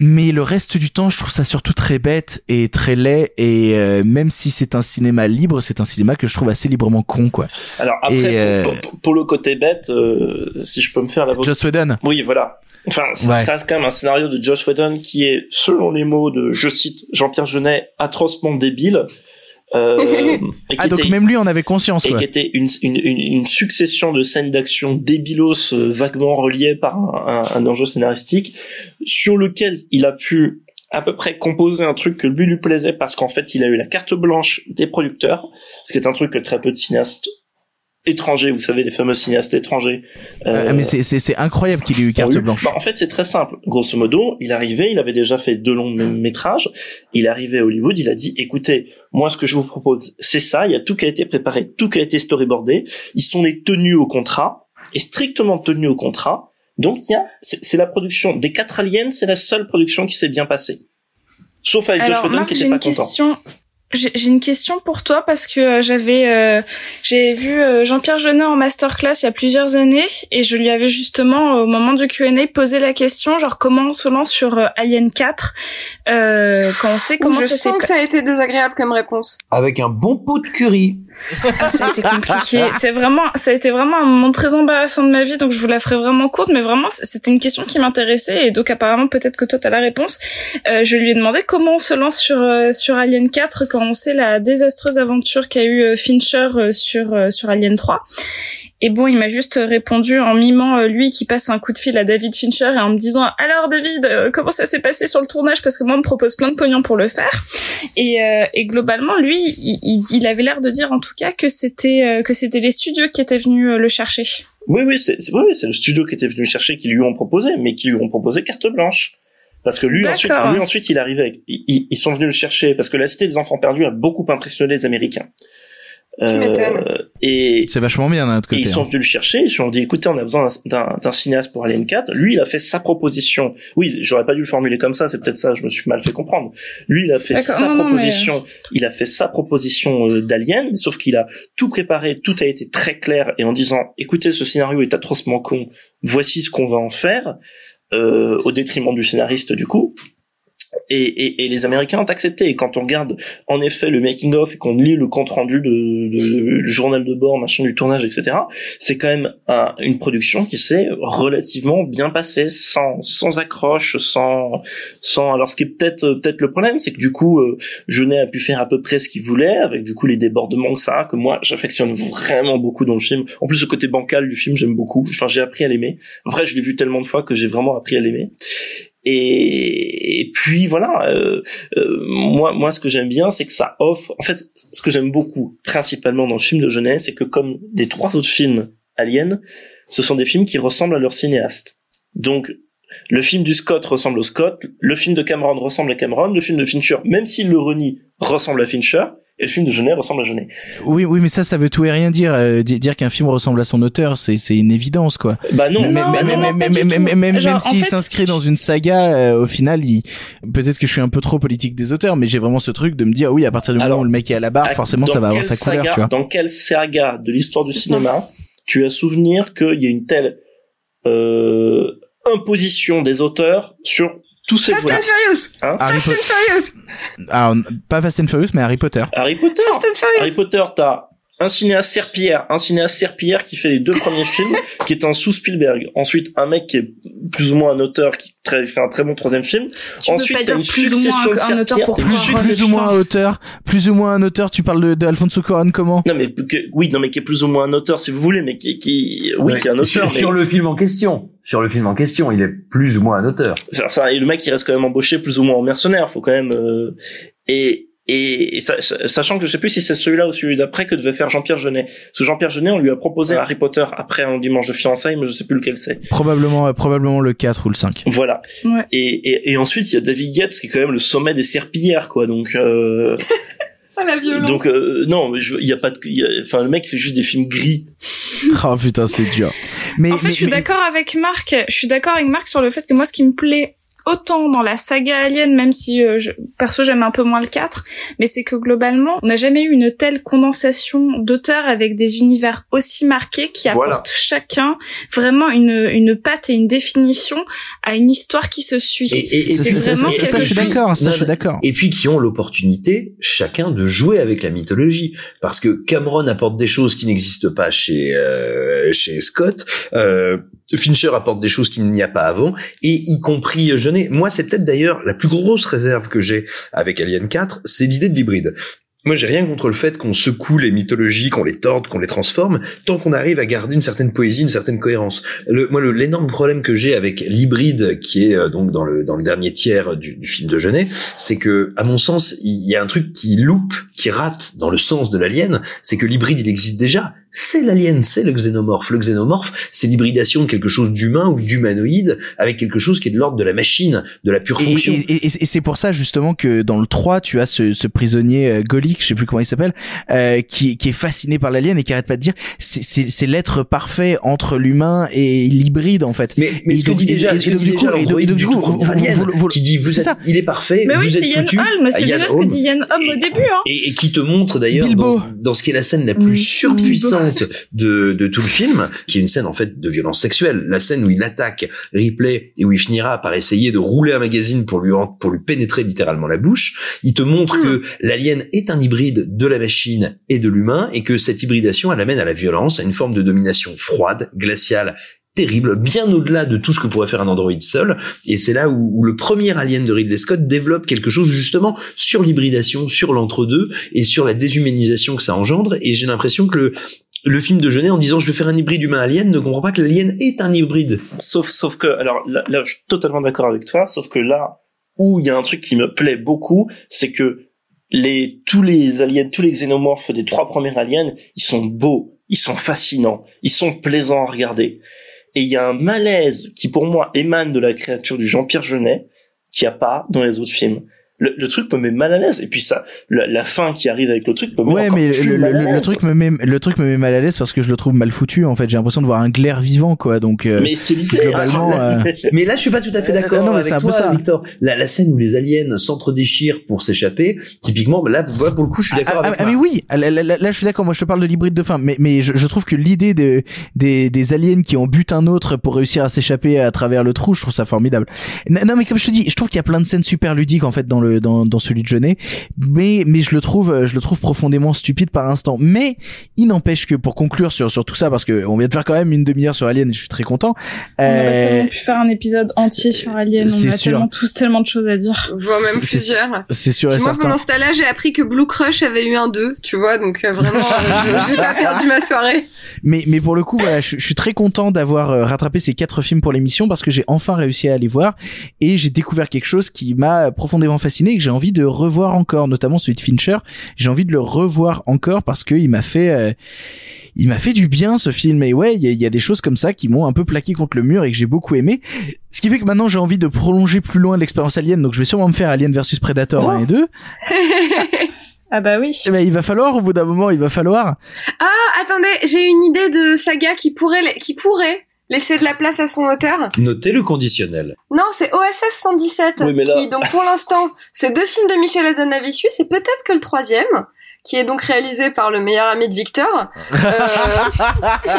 Mais le reste du temps, je trouve ça surtout très bête et très laid. Et euh, même si c'est un cinéma libre, c'est un cinéma que je trouve assez librement con, quoi. Alors après, Et, euh, pour, pour- pour le côté bête, euh, si je peux me faire la Joss Whedon. Oui, voilà. Enfin, ça Ouais. ça reste quand même un scénario de Josh Whedon qui est, selon les mots de, je cite, Jean-Pierre Jeunet, atrocement débile. Euh, et qui Ah donc était- même lui en avait conscience, et quoi. qui était une, une, une, une succession de scènes d'action débilos euh, vaguement reliées par un, un, un enjeu scénaristique sur lequel il a pu à peu près composer un truc que lui lui plaisait parce qu'en fait il a eu la carte blanche des producteurs ce qui est un truc que très peu de cinéastes étrangers vous savez les fameux cinéastes étrangers euh, Ah, mais c'est c'est c'est incroyable qu'il ait eu carte oui. blanche. Bah, en fait, c'est très simple. Grosso modo, il arrivait, il avait déjà fait deux longs métrages. Il est arrivé à Hollywood, il a dit, écoutez, moi, ce que je vous propose, c'est ça. Il y a tout qui a été préparé, tout qui a été storyboardé. Ils sont les tenus au contrat, et strictement tenus au contrat. Donc, il y a, c'est c'est la production des quatre aliens, c'est la seule production qui s'est bien passée. Sauf avec Josh Alors, Whedon Marc, qui j'ai était pas content. question. J'ai j'ai une question pour toi parce que euh, j'avais euh, j'ai vu euh, Jean-Pierre Jeunet en masterclass il y a plusieurs années et je lui avais justement au moment du Q&A posé la question genre comment on se lance sur euh, Alien 4 euh, quand on sait comment je ça sens que ça a été désagréable comme réponse. Avec un bon pot de curry. Ah, ça a été compliqué. C'est vraiment, ça a été vraiment un moment très embarrassant de ma vie, donc je vous la ferai vraiment courte, mais vraiment, c'était une question qui m'intéressait, et donc apparemment, peut-être que toi, t'as la réponse. Euh, je lui ai demandé comment on se lance sur, euh, sur Alien 4 quand on sait la désastreuse aventure qu'a eu euh, Fincher euh, sur, euh, sur Alien 3. Et bon, il m'a juste répondu en mimant euh, lui qui passe un coup de fil à David Fincher et en me disant alors David, euh, comment ça s'est passé sur le tournage? Parce que moi on me propose plein de pognon pour le faire. Et, euh, et globalement, lui, il, il- avait l'air de dire en tout cas que c'était euh, que c'était les studios qui étaient venus le chercher. Oui, oui, c'est oui, c'est le studio qui était venu chercher, qui lui ont proposé, mais qui lui ont proposé carte blanche. Parce que lui ensuite, lui ensuite, il arrivait. Ils, ils sont venus le chercher parce que la Cité des Enfants Perdus a beaucoup impressionné les Américains. M'étonnes. et C'est vachement bien d'un autre côté. ils sont hein. venus le chercher, ils se sont dit, écoutez, on a besoin d'un- cinéaste pour Alien 4. Lui, il a fait sa proposition. Oui, j'aurais pas dû le formuler comme ça, c'est peut-être ça, je me suis mal fait comprendre. Lui, il a fait sa non, non, mais- proposition, il a fait sa proposition euh, d'Alien, sauf qu'il a tout préparé, tout a été très clair, et en disant, écoutez, ce scénario est atrocement con, voici ce qu'on va en faire, euh, au détriment du scénariste, du coup. Et, et, et les Américains ont accepté. Et quand on regarde en effet le making of et qu'on lit le compte rendu de, de- le journal de bord, machin du tournage, etc., c'est quand même un- une production qui s'est relativement bien passée, sans sans accroche, sans sans. Alors ce qui est peut-être euh, peut-être le problème, c'est que du coup, euh, Jeunet a pu faire à peu près ce qu'il voulait, avec du coup les débordements que ça que moi j'affectionne vraiment beaucoup dans le film. En plus, le côté bancal du film, j'aime beaucoup. Enfin, j'ai appris à l'aimer. En vrai, je l'ai vu tellement de fois que j'ai vraiment appris à l'aimer. Et, puis voilà, euh, euh, moi, moi, ce que j'aime bien, c'est que ça offre. En fait, ce que j'aime beaucoup, principalement dans le film de jeunesse, c'est que comme les trois autres films Alien, ce sont des films qui ressemblent à leur cinéaste. Donc, le film du Scott ressemble au Scott, le film de Cameron ressemble à Cameron, le film de Fincher, même s'il le renie, ressemble à Fincher, et le film de Jeunet ressemble à Jeunet. Oui, oui, mais ça, ça veut tout et rien dire. Euh, di- dire qu'un film ressemble à son auteur, c'est c'est une évidence, quoi. Bah non, même même en s'il fait- s'inscrit dans une saga, euh, au final, il... peut-être que je suis un peu trop politique des auteurs, mais j'ai vraiment ce truc de me dire, oui, à partir du moment Alors, où le mec est à la barre, À- forcément, dans ça va avoir sa couleur, saga- tu vois. Dans quelle saga de l'histoire du C'est cinéma tu as souvenir qu'il y a une telle euh, imposition des auteurs sur tous ces Fast and Furious Hein Harry Fast Potter. and Furious Alors, pas Fast and Furious, mais Harry Potter. Harry Potter. Fast and Furious Harry Potter, t'as un cinéaste serpillère, un cinéaste serpillère qui fait les deux premiers films, qui est un sous Spielberg. Ensuite, un mec qui est plus ou moins un auteur qui très, fait un très bon troisième film. Tu Ensuite, peux pas dire une plus ou moins un, un auteur pour plus ou moins un auteur, plus ou moins un auteur, tu parles de, de Alfonso Cuarón comment? Non mais que, oui, non mais qui est plus ou moins un auteur si vous voulez, mais qui, qui oui, Ouais. qui est un auteur. sur, mais... sur le film en question. Sur le film en question, il est plus ou moins un auteur. Enfin, et le mec il reste quand même embauché plus ou moins en mercenaire, faut quand même euh, et et, et sa- sachant que je sais plus si c'est celui-là ou celui d'après que devait faire Jean-Pierre Jeunet. Ce Jean-Pierre Jeunet, on lui a proposé Harry Potter après un dimanche de fiançailles, mais je sais plus lequel c'est. Probablement, euh, probablement le 4 ou le 5. Voilà. Ouais. Et, et, et ensuite il y a David Yates qui est quand même le sommet des serpillères quoi. Donc euh, Oh la violence. donc euh, non, il y a pas de, il y a- enfin le mec fait juste des films gris. oh putain, c'est dur. Mais, en fait, mais- je suis mais- d'accord avec Marc. Je suis d'accord avec Marc sur le fait que moi, ce qui me plaît autant dans la saga Alien, même si euh, je, perso j'aime un peu moins le 4, mais c'est que globalement, on n'a jamais eu une telle condensation d'auteurs avec des univers aussi marqués qui Voilà. apportent chacun vraiment une, une patte et une définition à une histoire qui se suit. Et, et, et c'est puis- vraiment et- quelque je suis d'accord, ça, je suis d'accord. Et puis qui ont l'opportunité, chacun, de jouer avec la mythologie, parce que Cameron apporte des choses qui n'existent pas chez euh, chez Scott, euh, Fincher apporte des choses qu'il n'y a pas avant, et y compris Moi, c'est peut-être d'ailleurs la plus grosse réserve que j'ai avec Alien 4, c'est l'idée de l'hybride. Moi, j'ai rien contre le fait qu'on secoue les mythologies, qu'on les torde, qu'on les transforme, tant qu'on arrive à garder une certaine poésie, une certaine cohérence. Le, moi, l'énorme problème que j'ai avec l'hybride, qui est euh, donc dans le dans le dernier tiers du, du film de Genet, c'est que, à mon sens, il y a un truc qui loupe, qui rate dans le sens de l'alien, c'est que l'hybride, il existe déjà. C'est l'alien, c'est le xénomorphe. Le xénomorphe, c'est l'hybridation de quelque chose d'humain ou d'humanoïde avec quelque chose qui est de l'ordre de la machine, de la pure fonction. et- et- et c'est pour ça justement que dans le 3, tu as ce, ce prisonnier euh, Golik, je sais plus comment il s'appelle, euh, qui, qui est fasciné par l'alien et qui arrête pas de dire c'est- c'est c'est l'être parfait entre l'humain et l'hybride en fait. Mais, mais ce que dit et- déjà, qui dit vous c'est êtes, ça. il est parfait, Mais oui, vous c'est êtes Yann. Holm, c'est à déjà ce que dit Yann Holm au début. Hein. et, et qui te montre d'ailleurs dans, ce qui est la scène la plus Mm, de, de tout le film, qui est une scène en fait de violence sexuelle, la scène où il attaque Ripley et où il finira par essayer de rouler un magazine pour lui pour lui pénétrer littéralement la bouche, il te montre que l'alien est un hybride de la machine et de l'humain et que cette hybridation elle amène à la violence, à une forme de domination froide, glaciale terrible, bien au-delà de tout ce que pourrait faire un androïde seul. Et c'est là où, où le premier Alien de Ridley Scott développe quelque chose justement sur l'hybridation, sur l'entre-deux et sur la déshumanisation que ça engendre. Et j'ai l'impression que le, le film de Genet, en disant je vais faire un hybride humain-alien, ne comprend pas que l'alien est un hybride. Sauf, sauf que, alors là, je suis totalement d'accord avec toi, sauf que là où il y a un truc qui me plaît beaucoup, c'est que les, tous les aliens, tous les xénomorphes des trois premiers aliens, ils sont beaux, ils sont fascinants, ils sont plaisants à regarder. Et il y a un malaise qui pour moi émane de la créature du Jean-Pierre Jeunet, qu'il n'y a pas dans les autres films. Le, le truc me met mal à l'aise. Et puis ça, la, la fin qui arrive avec le truc me met Ouais, mais plus le, mal à le- truc me met, le truc me met mal à l'aise parce que je le trouve mal foutu. En fait, j'ai l'impression de voir un glaire vivant, quoi. Donc, euh, Mais ce qui est? globalement, euh, Mais là, je suis pas tout à fait Euh, d'accord non, mais avec c'est un peu toi, ça. Victor. La, la scène où les aliens s'entre-déchirent pour s'échapper, typiquement, là, pour le coup, je suis d'accord Ah, avec ah, mais oui, là, là, là, là, je suis d'accord. Moi, je te parle de l'hybride de fin, mais mais je, je trouve que l'idée de des des aliens qui en butent un autre pour réussir à s'échapper à travers le trou, je trouve ça formidable. Non, non, mais comme je te dis, je trouve qu'il y a plein de scènes super ludiques en fait dans le dans dans celui de Jeunet, mais mais je le trouve je le trouve profondément stupide par instant. Mais il n'empêche que pour conclure sur sur tout ça, parce que on vient de faire quand même une demi-heure sur Alien, et je suis très content. On aurait Euh, tellement pu faire un épisode entier sur Alien. On a sûr. tellement tous tellement de choses à dire. Voire même plusieurs. c'est sûr et Moi, certain. pendant ce temps-là, j'ai appris que Blue Crush avait eu un 2, tu vois, donc euh, vraiment, euh, j'ai pas perdu ma soirée. Mais, mais pour le coup, voilà, je, je suis très content d'avoir euh, rattrapé ces quatre films pour l'émission parce que j'ai enfin réussi à les voir et j'ai découvert quelque chose qui m'a profondément fasciné et que j'ai envie de revoir encore, notamment celui de Fincher. J'ai envie de le revoir encore parce que il m'a fait, euh, il m'a fait du bien ce film. Et ouais, il y a, il y a des choses comme ça qui m'ont un peu plaqué contre le mur et que j'ai beaucoup aimé. Ce qui fait que maintenant j'ai envie de prolonger plus loin l'expérience Alien. Donc je vais sûrement me faire Alien versus Predator 1 et 2. Ah bah oui. Et ben il va falloir au bout d'un moment, il va falloir. Ah, attendez, j'ai une idée de saga qui pourrait, qui pourrait laisser de la place à son auteur. Notez le conditionnel. Non, c'est OSS 117, Oui, mais là- qui, donc pour l'instant, c'est deux films de Michel Hazanavicius, et peut-être que le troisième, qui est donc réalisé par le meilleur ami de Victor, euh,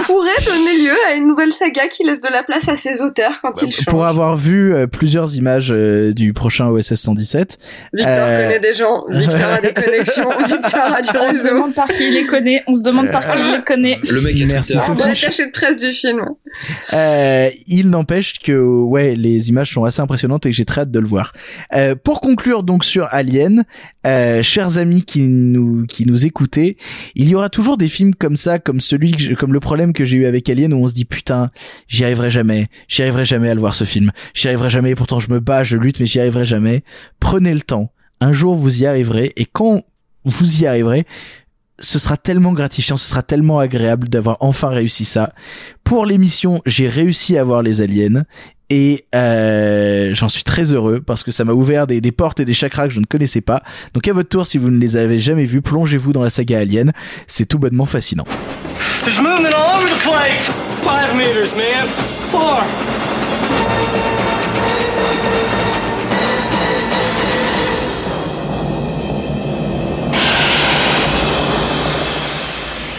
pourrait donner lieu à une nouvelle saga qui laisse de la place à ses auteurs quand ils changent. Pour avoir vu euh, plusieurs images euh, du prochain OSS 117. Victor euh, connaît des gens, Victor a des connexions, Victor a du On se réseau. demande par qui il les connaît. On se demande par qui il les connaît. Le mec est Merci Twitter. On Sophie. l'attaché de presse du film. Euh, il n'empêche que ouais, les images sont assez impressionnantes et que j'ai très hâte de le voir. Euh, pour conclure donc sur Alien, euh, chers amis qui nous qui nous écoutez, il y aura toujours des films comme ça, comme celui que je- comme le problème que j'ai eu avec Alien où on se dit putain, j'y arriverai jamais, j'y arriverai jamais à le voir ce film, j'y arriverai jamais. Pourtant je me bats, je lutte, mais j'y arriverai jamais. Prenez le temps. Un jour vous y arriverez et quand vous y arriverez, ce sera tellement gratifiant, ce sera tellement agréable d'avoir enfin réussi ça. Pour l'émission, j'ai réussi à voir les aliens et euh, j'en suis très heureux parce que ça m'a ouvert des, des portes et des chakras que je ne connaissais pas. Donc à votre tour, si vous ne les avez jamais vus, plongez-vous dans la saga Alien. C'est tout bonnement fascinant. There's movement all over the place. Five meters, man. Four.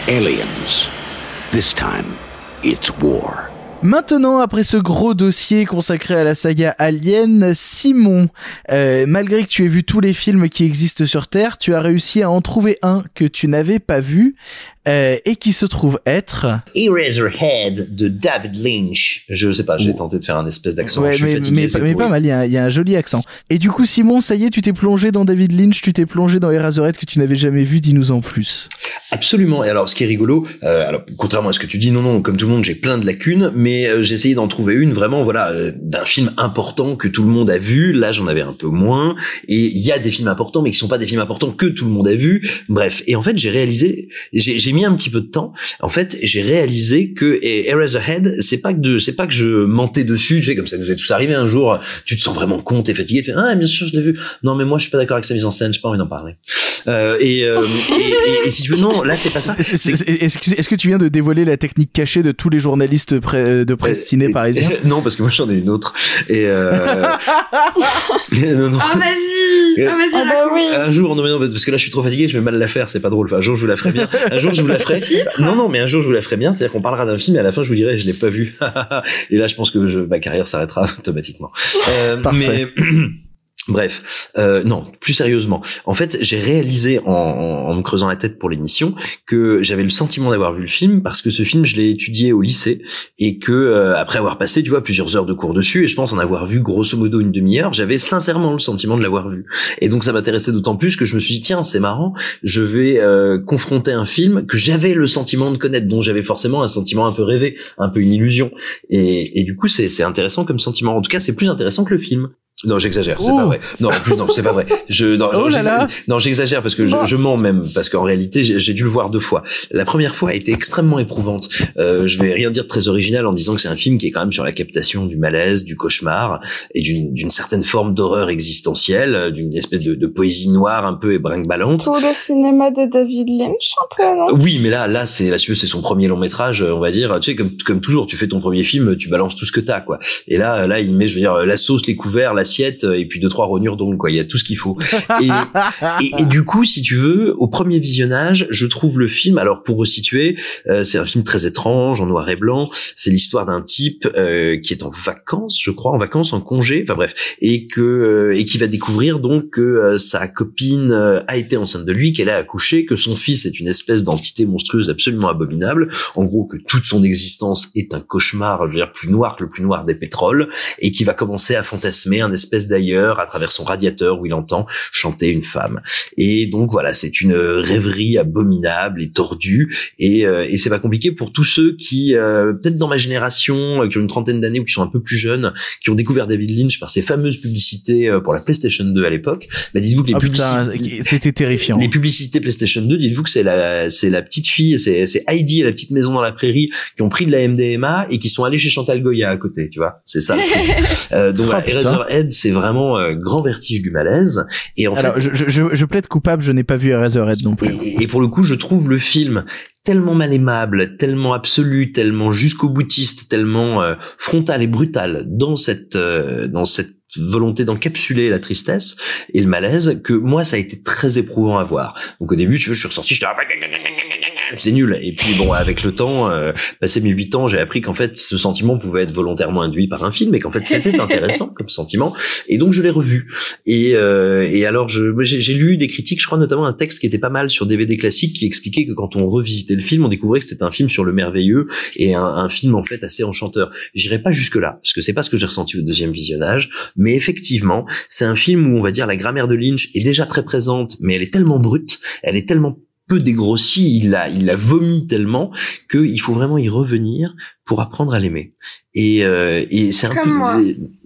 Aliens. This time, it's war. Maintenant, après ce gros dossier consacré à la saga Alien, Simon, euh, malgré que tu aies vu tous les films qui existent sur Terre, tu as réussi à en trouver un que tu n'avais pas vu euh, et qui se trouve être... Eraserhead de David Lynch. Je sais pas, j'ai tenté de faire un espèce d'accent. Ouais, je suis mais, fatigué, mais, c'est mais pourri. pas mal, il y, a, un- il y a un joli accent. Et du coup, Simon, ça y est, tu t'es plongé dans David Lynch, tu t'es plongé dans Eraserhead que tu n'avais jamais vu, dis-nous en plus. Absolument. Et alors, ce qui est rigolo, euh, alors contrairement à ce que tu dis, non, non, comme tout le monde, j'ai plein de lacunes, mais euh, j'ai essayé d'en trouver une vraiment, voilà, d'un film important que tout le monde a vu. Là, j'en avais un peu moins. Et il y a des films importants, mais qui sont pas des films importants que tout le monde a vu. Bref. Et en fait, j'ai réalisé, j'ai j'ai mis un petit peu de temps. En fait, j'ai réalisé que et Eraserhead, c'est pas que de, c'est pas que je mentais dessus. Tu sais, comme ça nous est tous arrivé un jour. Tu te sens vraiment con, t'es fatigué, tu fais ah bien sûr je l'ai vu. Non, mais moi je suis pas d'accord avec sa mise en scène. J'ai pas envie d'en parler. Euh, et, euh, et, et- et si tu veux, non, là c'est pas ça. Est-ce est-ce que, est-ce que tu viens de dévoiler la technique cachée de tous les journalistes pré- de presse ciné parisiens? Non, parce que moi j'en ai une autre. Et euh... non, non. Ah vas-y, ah vas-y. Ah bah oui. Un jour, non mais non, parce que là je suis trop fatigué, je vais mal la faire, c'est pas drôle. Enfin, un jour je vous la ferai bien. Un jour je vous la ferai. Non, non, mais un jour je vous la ferai bien. C'est-à-dire qu'on parlera d'un film et à la fin je vous dirai je l'ai pas vu. et là je pense que je, ma carrière s'arrêtera automatiquement. Euh, Parfait. Mais Bref, euh, non, plus sérieusement. En fait, j'ai réalisé en, en- me creusant la tête pour l'émission que j'avais le sentiment d'avoir vu le film parce que ce film, je l'ai étudié au lycée et que euh, après avoir passé, tu vois, plusieurs heures de cours dessus et je pense en avoir vu grosso modo une demi-heure, j'avais sincèrement le sentiment de l'avoir vu. Et donc ça m'intéressait d'autant plus que je me suis dit tiens, c'est marrant, je vais euh, confronter un film que j'avais le sentiment de connaître, dont j'avais forcément un sentiment un peu rêvé, un peu une illusion. Et, et du coup, c'est c'est intéressant comme sentiment. En tout cas, c'est plus intéressant que le film. Non, j'exagère, c'est pas vrai. Non, en plus, non, c'est pas vrai. Je, non, Oh là j'ex- là. non, j'exagère parce que je, je mens même parce qu'en réalité, j'ai j'ai dû le voir deux fois. La première fois a été extrêmement éprouvante. Euh, je vais rien dire de très original en disant que c'est un film qui est quand même sur la captation du malaise, du cauchemar et d'une d'une certaine forme d'horreur existentielle, euh, d'une espèce de, de poésie noire un peu ébrinque-ballante. Tout le cinéma de David Lynch, un peu, non? Oui, mais là, là, c'est là, tu veux, c'est son premier long métrage, euh, on va dire. Tu sais, comme comme toujours, tu fais ton premier film, tu balances tout ce que t'as, quoi. Et là, là, il met, je veux dire, la sauce, les couverts, euh, et puis deux trois rognures donc, quoi. Il y a tout ce qu'il faut. Et, du coup, si tu veux, au premier visionnage, je trouve le film. Alors, pour resituer, euh, c'est un film très étrange, en noir et blanc. C'est l'histoire d'un type euh, qui est en vacances, je crois, en vacances, en congé, enfin bref, et que euh, et qui va découvrir donc que euh, sa copine a été enceinte de lui, qu'elle a accouché, que son fils est une espèce d'entité monstrueuse absolument abominable. En gros, que toute son existence est un cauchemar, je veux dire, plus noir que le plus noir des pétroles, et qui va commencer à fantasmer un espèce d'ailleurs à travers son radiateur où il entend chanter une femme. Et donc voilà, c'est une rêverie abominable et tordue, et, euh, et c'est pas compliqué pour tous ceux qui, euh, peut-être dans ma génération, euh, qui ont une trentaine d'années ou qui sont un peu plus jeunes, qui ont découvert David Lynch par ses fameuses publicités euh, pour la PlayStation 2 à l'époque. Bah, dites-vous que les Ah publicités, c'était terrifiant. les publicités PlayStation 2, dites-vous que c'est la, c'est la petite fille, c'est, c'est Heidi et la petite maison dans la prairie qui ont pris de la MDMA et qui sont allés chez Chantal Goya à côté, tu vois. C'est ça. Euh, donc Oh, voilà, c'est vraiment euh, grand vertige du malaise. Et en Alors, fait, je, je, je, je plaide coupable, je n'ai pas vu Eraserhead non plus. et, et pour le coup, je trouve le film tellement mal aimable, tellement absolu, tellement jusqu'au boutiste, tellement euh, frontal et brutal dans cette euh, dans cette volonté d'encapsuler la tristesse et le malaise que moi ça a été très éprouvant à voir. Donc au début, tu veux, je suis ressorti, j'étais c'est nul. Et puis bon, avec le temps, euh, passé mes huit ans, j'ai appris qu'en fait, ce sentiment pouvait être volontairement induit par un film, et qu'en fait, c'était intéressant comme sentiment. Et donc, je l'ai revu. Et, euh, et alors, j'ai, lu des critiques, je crois notamment un texte qui était pas mal sur DVD classique, qui expliquait que quand on revisitait le film, on découvrait que c'était un film sur le merveilleux et un, un film en fait assez enchanteur. J'irai pas jusque là, parce que c'est pas ce que j'ai ressenti au deuxième visionnage, mais effectivement, c'est un film où on va dire la grammaire de Lynch est déjà très présente, mais elle est tellement brute, elle est tellement peu dégrossi, il l'a il l'a vomi tellement qu'il faut vraiment y revenir pour apprendre à l'aimer. Et, euh, et c'est un Comme peu moi.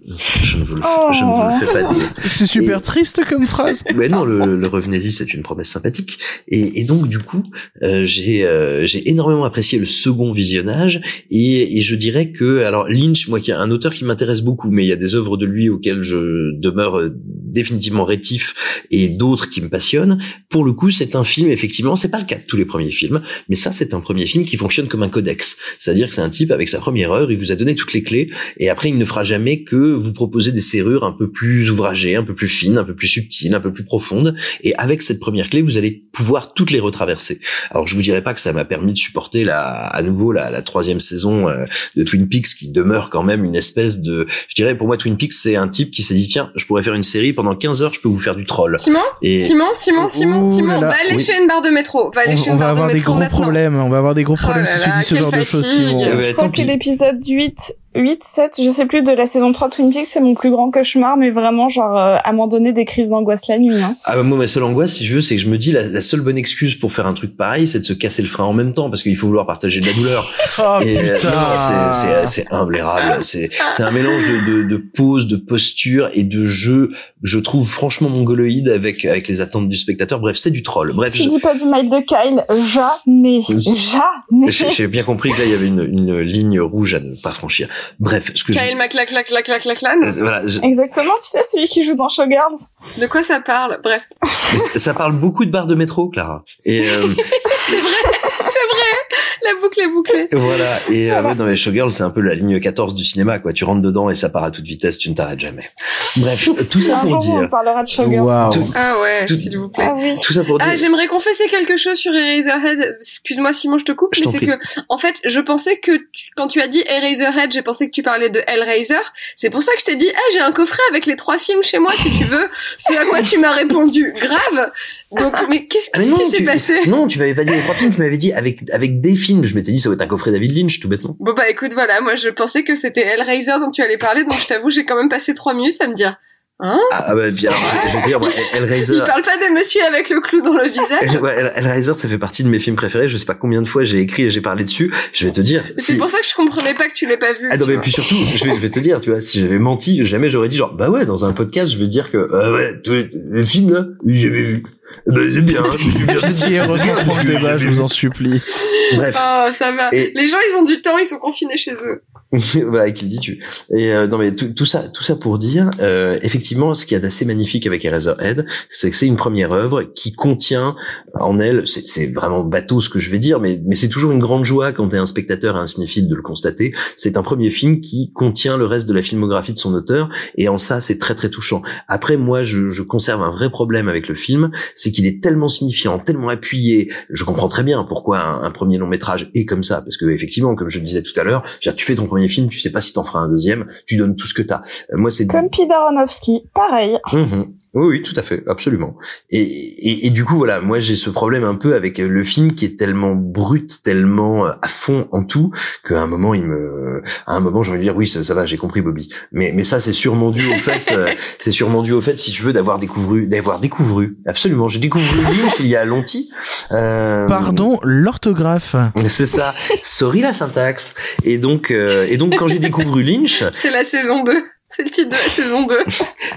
Je ne vous le, je ne vous le fais pas dire. C'est super triste comme phrase. Mais non, le, le revenez-y, c'est une promesse sympathique. Et, et donc du coup, euh, j'ai euh, j'ai énormément apprécié le second visionnage et, et je dirais que alors Lynch, moi qui est un auteur qui m'intéresse beaucoup, mais il y a des œuvres de lui auxquelles je demeure euh, définitivement rétif et d'autres qui me passionnent. Pour le coup, c'est un film effectivement, c'est pas le cas de tous les premiers films, mais ça c'est un premier film qui fonctionne comme un codex, c'est-à-dire que c'est un type avec sa première heure, il vous a donné toutes les clés et après il ne fera jamais que vous proposer des serrures un peu plus ouvragées, un peu plus fines, un peu plus subtiles, un peu plus profondes. Et avec cette première clé, vous allez pouvoir toutes les retraverser. Alors je vous dirais pas que ça m'a permis de supporter la, à nouveau la, la troisième saison euh, de Twin Peaks, qui demeure quand même une espèce de, je dirais pour moi Twin Peaks c'est un type qui s'est dit tiens, je pourrais faire une série pendant 15 heures, je peux vous faire du troll. Simon, Et Simon, Simon, Simon, Ouh Simon, là là. va aller Oui. chez une barre de métro. Va aller On, chez on une va barre de avoir des métro gros maintenant. problèmes. On va avoir des gros Oh problèmes là si tu dis ce genre de choses, fatigue. Simon. Eh ben, je tant crois que l'épisode 8, 8, 7, je sais plus, de la saison 3 de Twin Peaks, c'est mon plus grand cauchemar, mais vraiment, genre, euh, à m'en donner des crises d'angoisse la nuit, hein. Ah bah, moi ma seule angoisse si je veux c'est que je me dis la, la seule bonne excuse pour faire un truc pareil c'est de se casser le frein en même temps parce qu'il faut vouloir partager de la douleur. Oh Et, euh, putain. non, non, c'est- c'est c'est imblairable. C'est c'est un mélange de, de, de pose, de posture et de jeu. Je trouve franchement mongoloïde avec avec les attentes du spectateur. Bref, c'est du troll. Bref, Tu je- dis pas du mal de Kyle, jamais, jamais. j'ai j'ai bien compris que là il y avait une, une ligne rouge à ne pas franchir. Bref, ce que Kyle je, MacLacLacLacLacLacLan. voilà, je- Exactement, tu sais, celui qui joue dans Showgirls. De quoi ça parle? Bref. ça parle beaucoup de barres de métro, Clara. Et euh, C'est vrai, c'est vrai. La boucle est bouclée. Voilà, et euh, ouais, dans les Showgirls, c'est un peu la ligne 14 du cinéma, quoi. Tu rentres dedans et ça part à toute vitesse, tu ne t'arrêtes jamais. Bref, tout ça pour jour, on dire. parlera de Showgirls. Tout, Ah ouais, Tout- s'il vous plaît. Ah oui. tout ça pour dire. Ah, j'aimerais confesser quelque chose sur Eraserhead. Excuse-moi Simon, je te coupe, Je mais c'est que, en fait, je pensais que tu- quand tu as dit Eraserhead, j'ai pensé que tu parlais de Hellraiser. C'est pour ça que je t'ai dit, ah, j'ai un coffret avec les trois films chez moi, si tu veux. C'est à quoi tu m'as répondu. Grave. Donc, mais qu'est-ce Ah, qui s'est passé? Non, tu m'avais pas dit les trois films, tu m'avais dit avec, avec des films. Je m'étais dit, ça va être un coffret David Lynch, tout bêtement. Bon bah écoute, voilà, moi je pensais que c'était Hellraiser dont tu allais parler, donc je t'avoue, j'ai quand même passé trois minutes à me dire, hein Ah, ah bah, bien, je, je veux dire, moi, Hellraiser. Il parle pas de monsieur avec le clou dans le visage. Ouais, Hell- Hellraiser, ça fait partie de mes films préférés. Je sais pas combien de fois j'ai écrit et j'ai parlé dessus. Je vais te dire. C'est si- pour ça que je comprenais pas que tu l'aies pas vu. Ah non mais vois. puis surtout, je vais, je vais te dire, tu vois, si j'avais menti, jamais j'aurais dit genre, bah ouais, dans un podcast, je vais dire que, ah ouais, tous les, les films là, j'ai jamais vu. Bah c'est bien, suis bien. Pitié, reprends le débat, je vous en supplie. Bref. Oh, ça va. Et- Les gens, ils ont du temps, ils sont confinés chez eux. voilà, qui le dis-tu Et euh, non mais tout, tout ça, tout ça pour dire, euh, effectivement, ce qu'il y a d'assez magnifique avec Eraserhead, c'est que c'est une première œuvre qui contient en elle, c'est vraiment bateau ce que je vais dire, mais mais c'est toujours une grande joie quand t'es un spectateur et un cinéphile de le constater. C'est un premier film qui contient le reste de la filmographie de son auteur, et en ça, c'est très très touchant. Après, moi, je, je conserve un vrai problème avec le film, c'est qu'il est tellement signifiant, tellement appuyé. Je comprends très bien pourquoi un, premier long métrage est comme ça, parce que effectivement, comme je le disais tout à l'heure, tu fais ton premier film, tu sais pas si t'en feras un deuxième, tu donnes tout ce que t'as. Euh, Moi, c'est Comme Peter Aronofsky, pareil. Mhm. Oui, oui, tout à fait, absolument. Et, et, et du coup, voilà, moi j'ai ce problème un peu avec le film qui est tellement brut, tellement euh, à fond en tout, qu'à un moment il me, à un moment j'ai envie de dire oui, ça, ça va, j'ai compris Bobby. Mais mais ça c'est sûrement dû au fait, euh, c'est sûrement dû au fait, si tu veux, d'avoir découvert, d'avoir découvert, absolument. J'ai découvert Lynch il y a longtemps. Euh, Pardon, l'orthographe. C'est ça. Sorry la syntaxe. Et donc, euh, et donc quand j'ai découvert Lynch, C'est la saison 2. C'est le titre de la saison 2.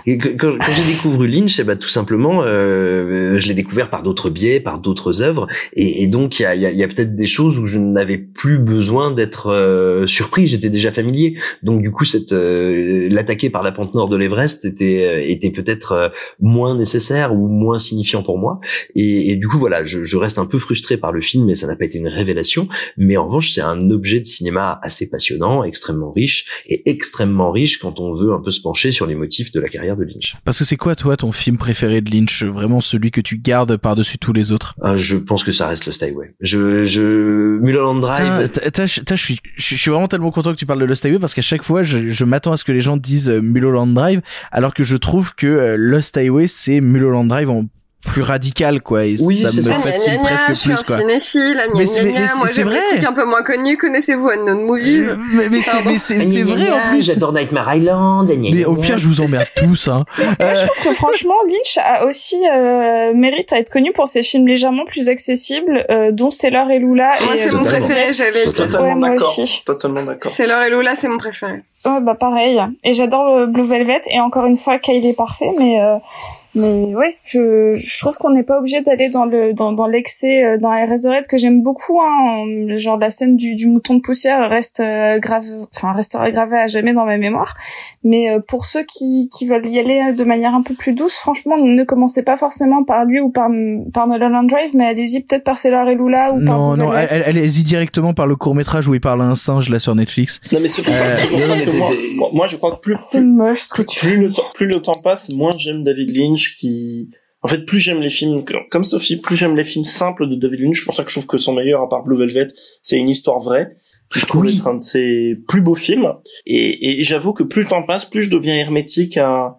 Et que- quand, j'ai découvert Lynch, eh ben, tout simplement, euh, je l'ai découvert par d'autres biais, par d'autres œuvres, et, donc il y a, peut-être des choses où je n'avais plus besoin d'être euh, surpris, j'étais déjà familier. Donc du coup, euh, l'attaquer par la pente nord de l'Everest était euh, peut-être euh, moins nécessaire ou moins signifiant pour moi. Et, et du coup, voilà, je, je reste un peu frustré par le film, mais ça n'a pas été une révélation. Mais en revanche, c'est un objet de cinéma assez passionnant, extrêmement riche, et extrêmement riche quand on veut veut un peu se pencher sur les motifs de la carrière de Lynch. Parce que c'est quoi toi ton film préféré de Lynch, vraiment celui que tu gardes par-dessus tous les autres? Ah, je pense que ça reste Lost Highway. Je, je, Mulholland Drive. T'as- Je suis, je suis vraiment tellement content que tu parles de Lost Highway parce qu'à chaque fois, je, je m'attends à ce que les gens disent euh, Mulholland Drive, alors que je trouve que euh, Lost Highway c'est Mulholland Drive en plus radical quoi et Oui, ça c'est me ça. Ah, fascine gna, gna, presque je suis plus un quoi. cinéphile, ah, gna, Mais c'est- mais- gna. mais moi c'est j'aime les vrai. trucs un peu moins connus. Connaissez-vous Unknown Movies Mais, mais c'est c'est c'est vrai en plus. J'adore Nightmare Island. gna, gna, Mais au gna. pire, je vous emmerde tous. Hein. Moi, je trouve que franchement, Lynch a aussi euh, mérite à être connu pour ses films légèrement plus accessibles, euh, dont Stellar et Lula. Moi et, c'est euh, mon préféré, j'allais. Totalement moi d'accord. aussi. Totalement d'accord. C'est Laure et Lula, c'est mon préféré. Ouais, bah pareil. Et j'adore le Blue Velvet. Et encore une fois, Kyle est parfait, mais euh, mais ouais, je, je trouve qu'on n'est pas obligé d'aller dans le dans, dans l'excès euh, dans Eraserhead que j'aime beaucoup. Hein, genre la scène du, du mouton de poussière reste euh, grave, enfin restera gravée à jamais dans ma mémoire. Mais euh, pour ceux qui qui veulent y aller de manière un peu plus douce, franchement, ne commencez pas forcément par lui ou par par Mulholland Drive, mais allez-y peut-être par Sailor et Lula ou par Non, Blue non, elle- allez-y directement par le court métrage où il parle à un singe là sur Netflix. Non mais c'est moi, t'es- moi, moi, je crois que plus, plus, moche ce que tu plus le temps, plus le temps passe, moins j'aime David Lynch qui, en fait, plus j'aime les films, comme Sophie, plus j'aime les films simples de David Lynch. C'est pour ça que je trouve que son meilleur, à part Blue Velvet, c'est une histoire vraie. Que je trouve Oui. être un de ses plus beaux films. Et, et j'avoue que plus le temps passe, plus je deviens hermétique à,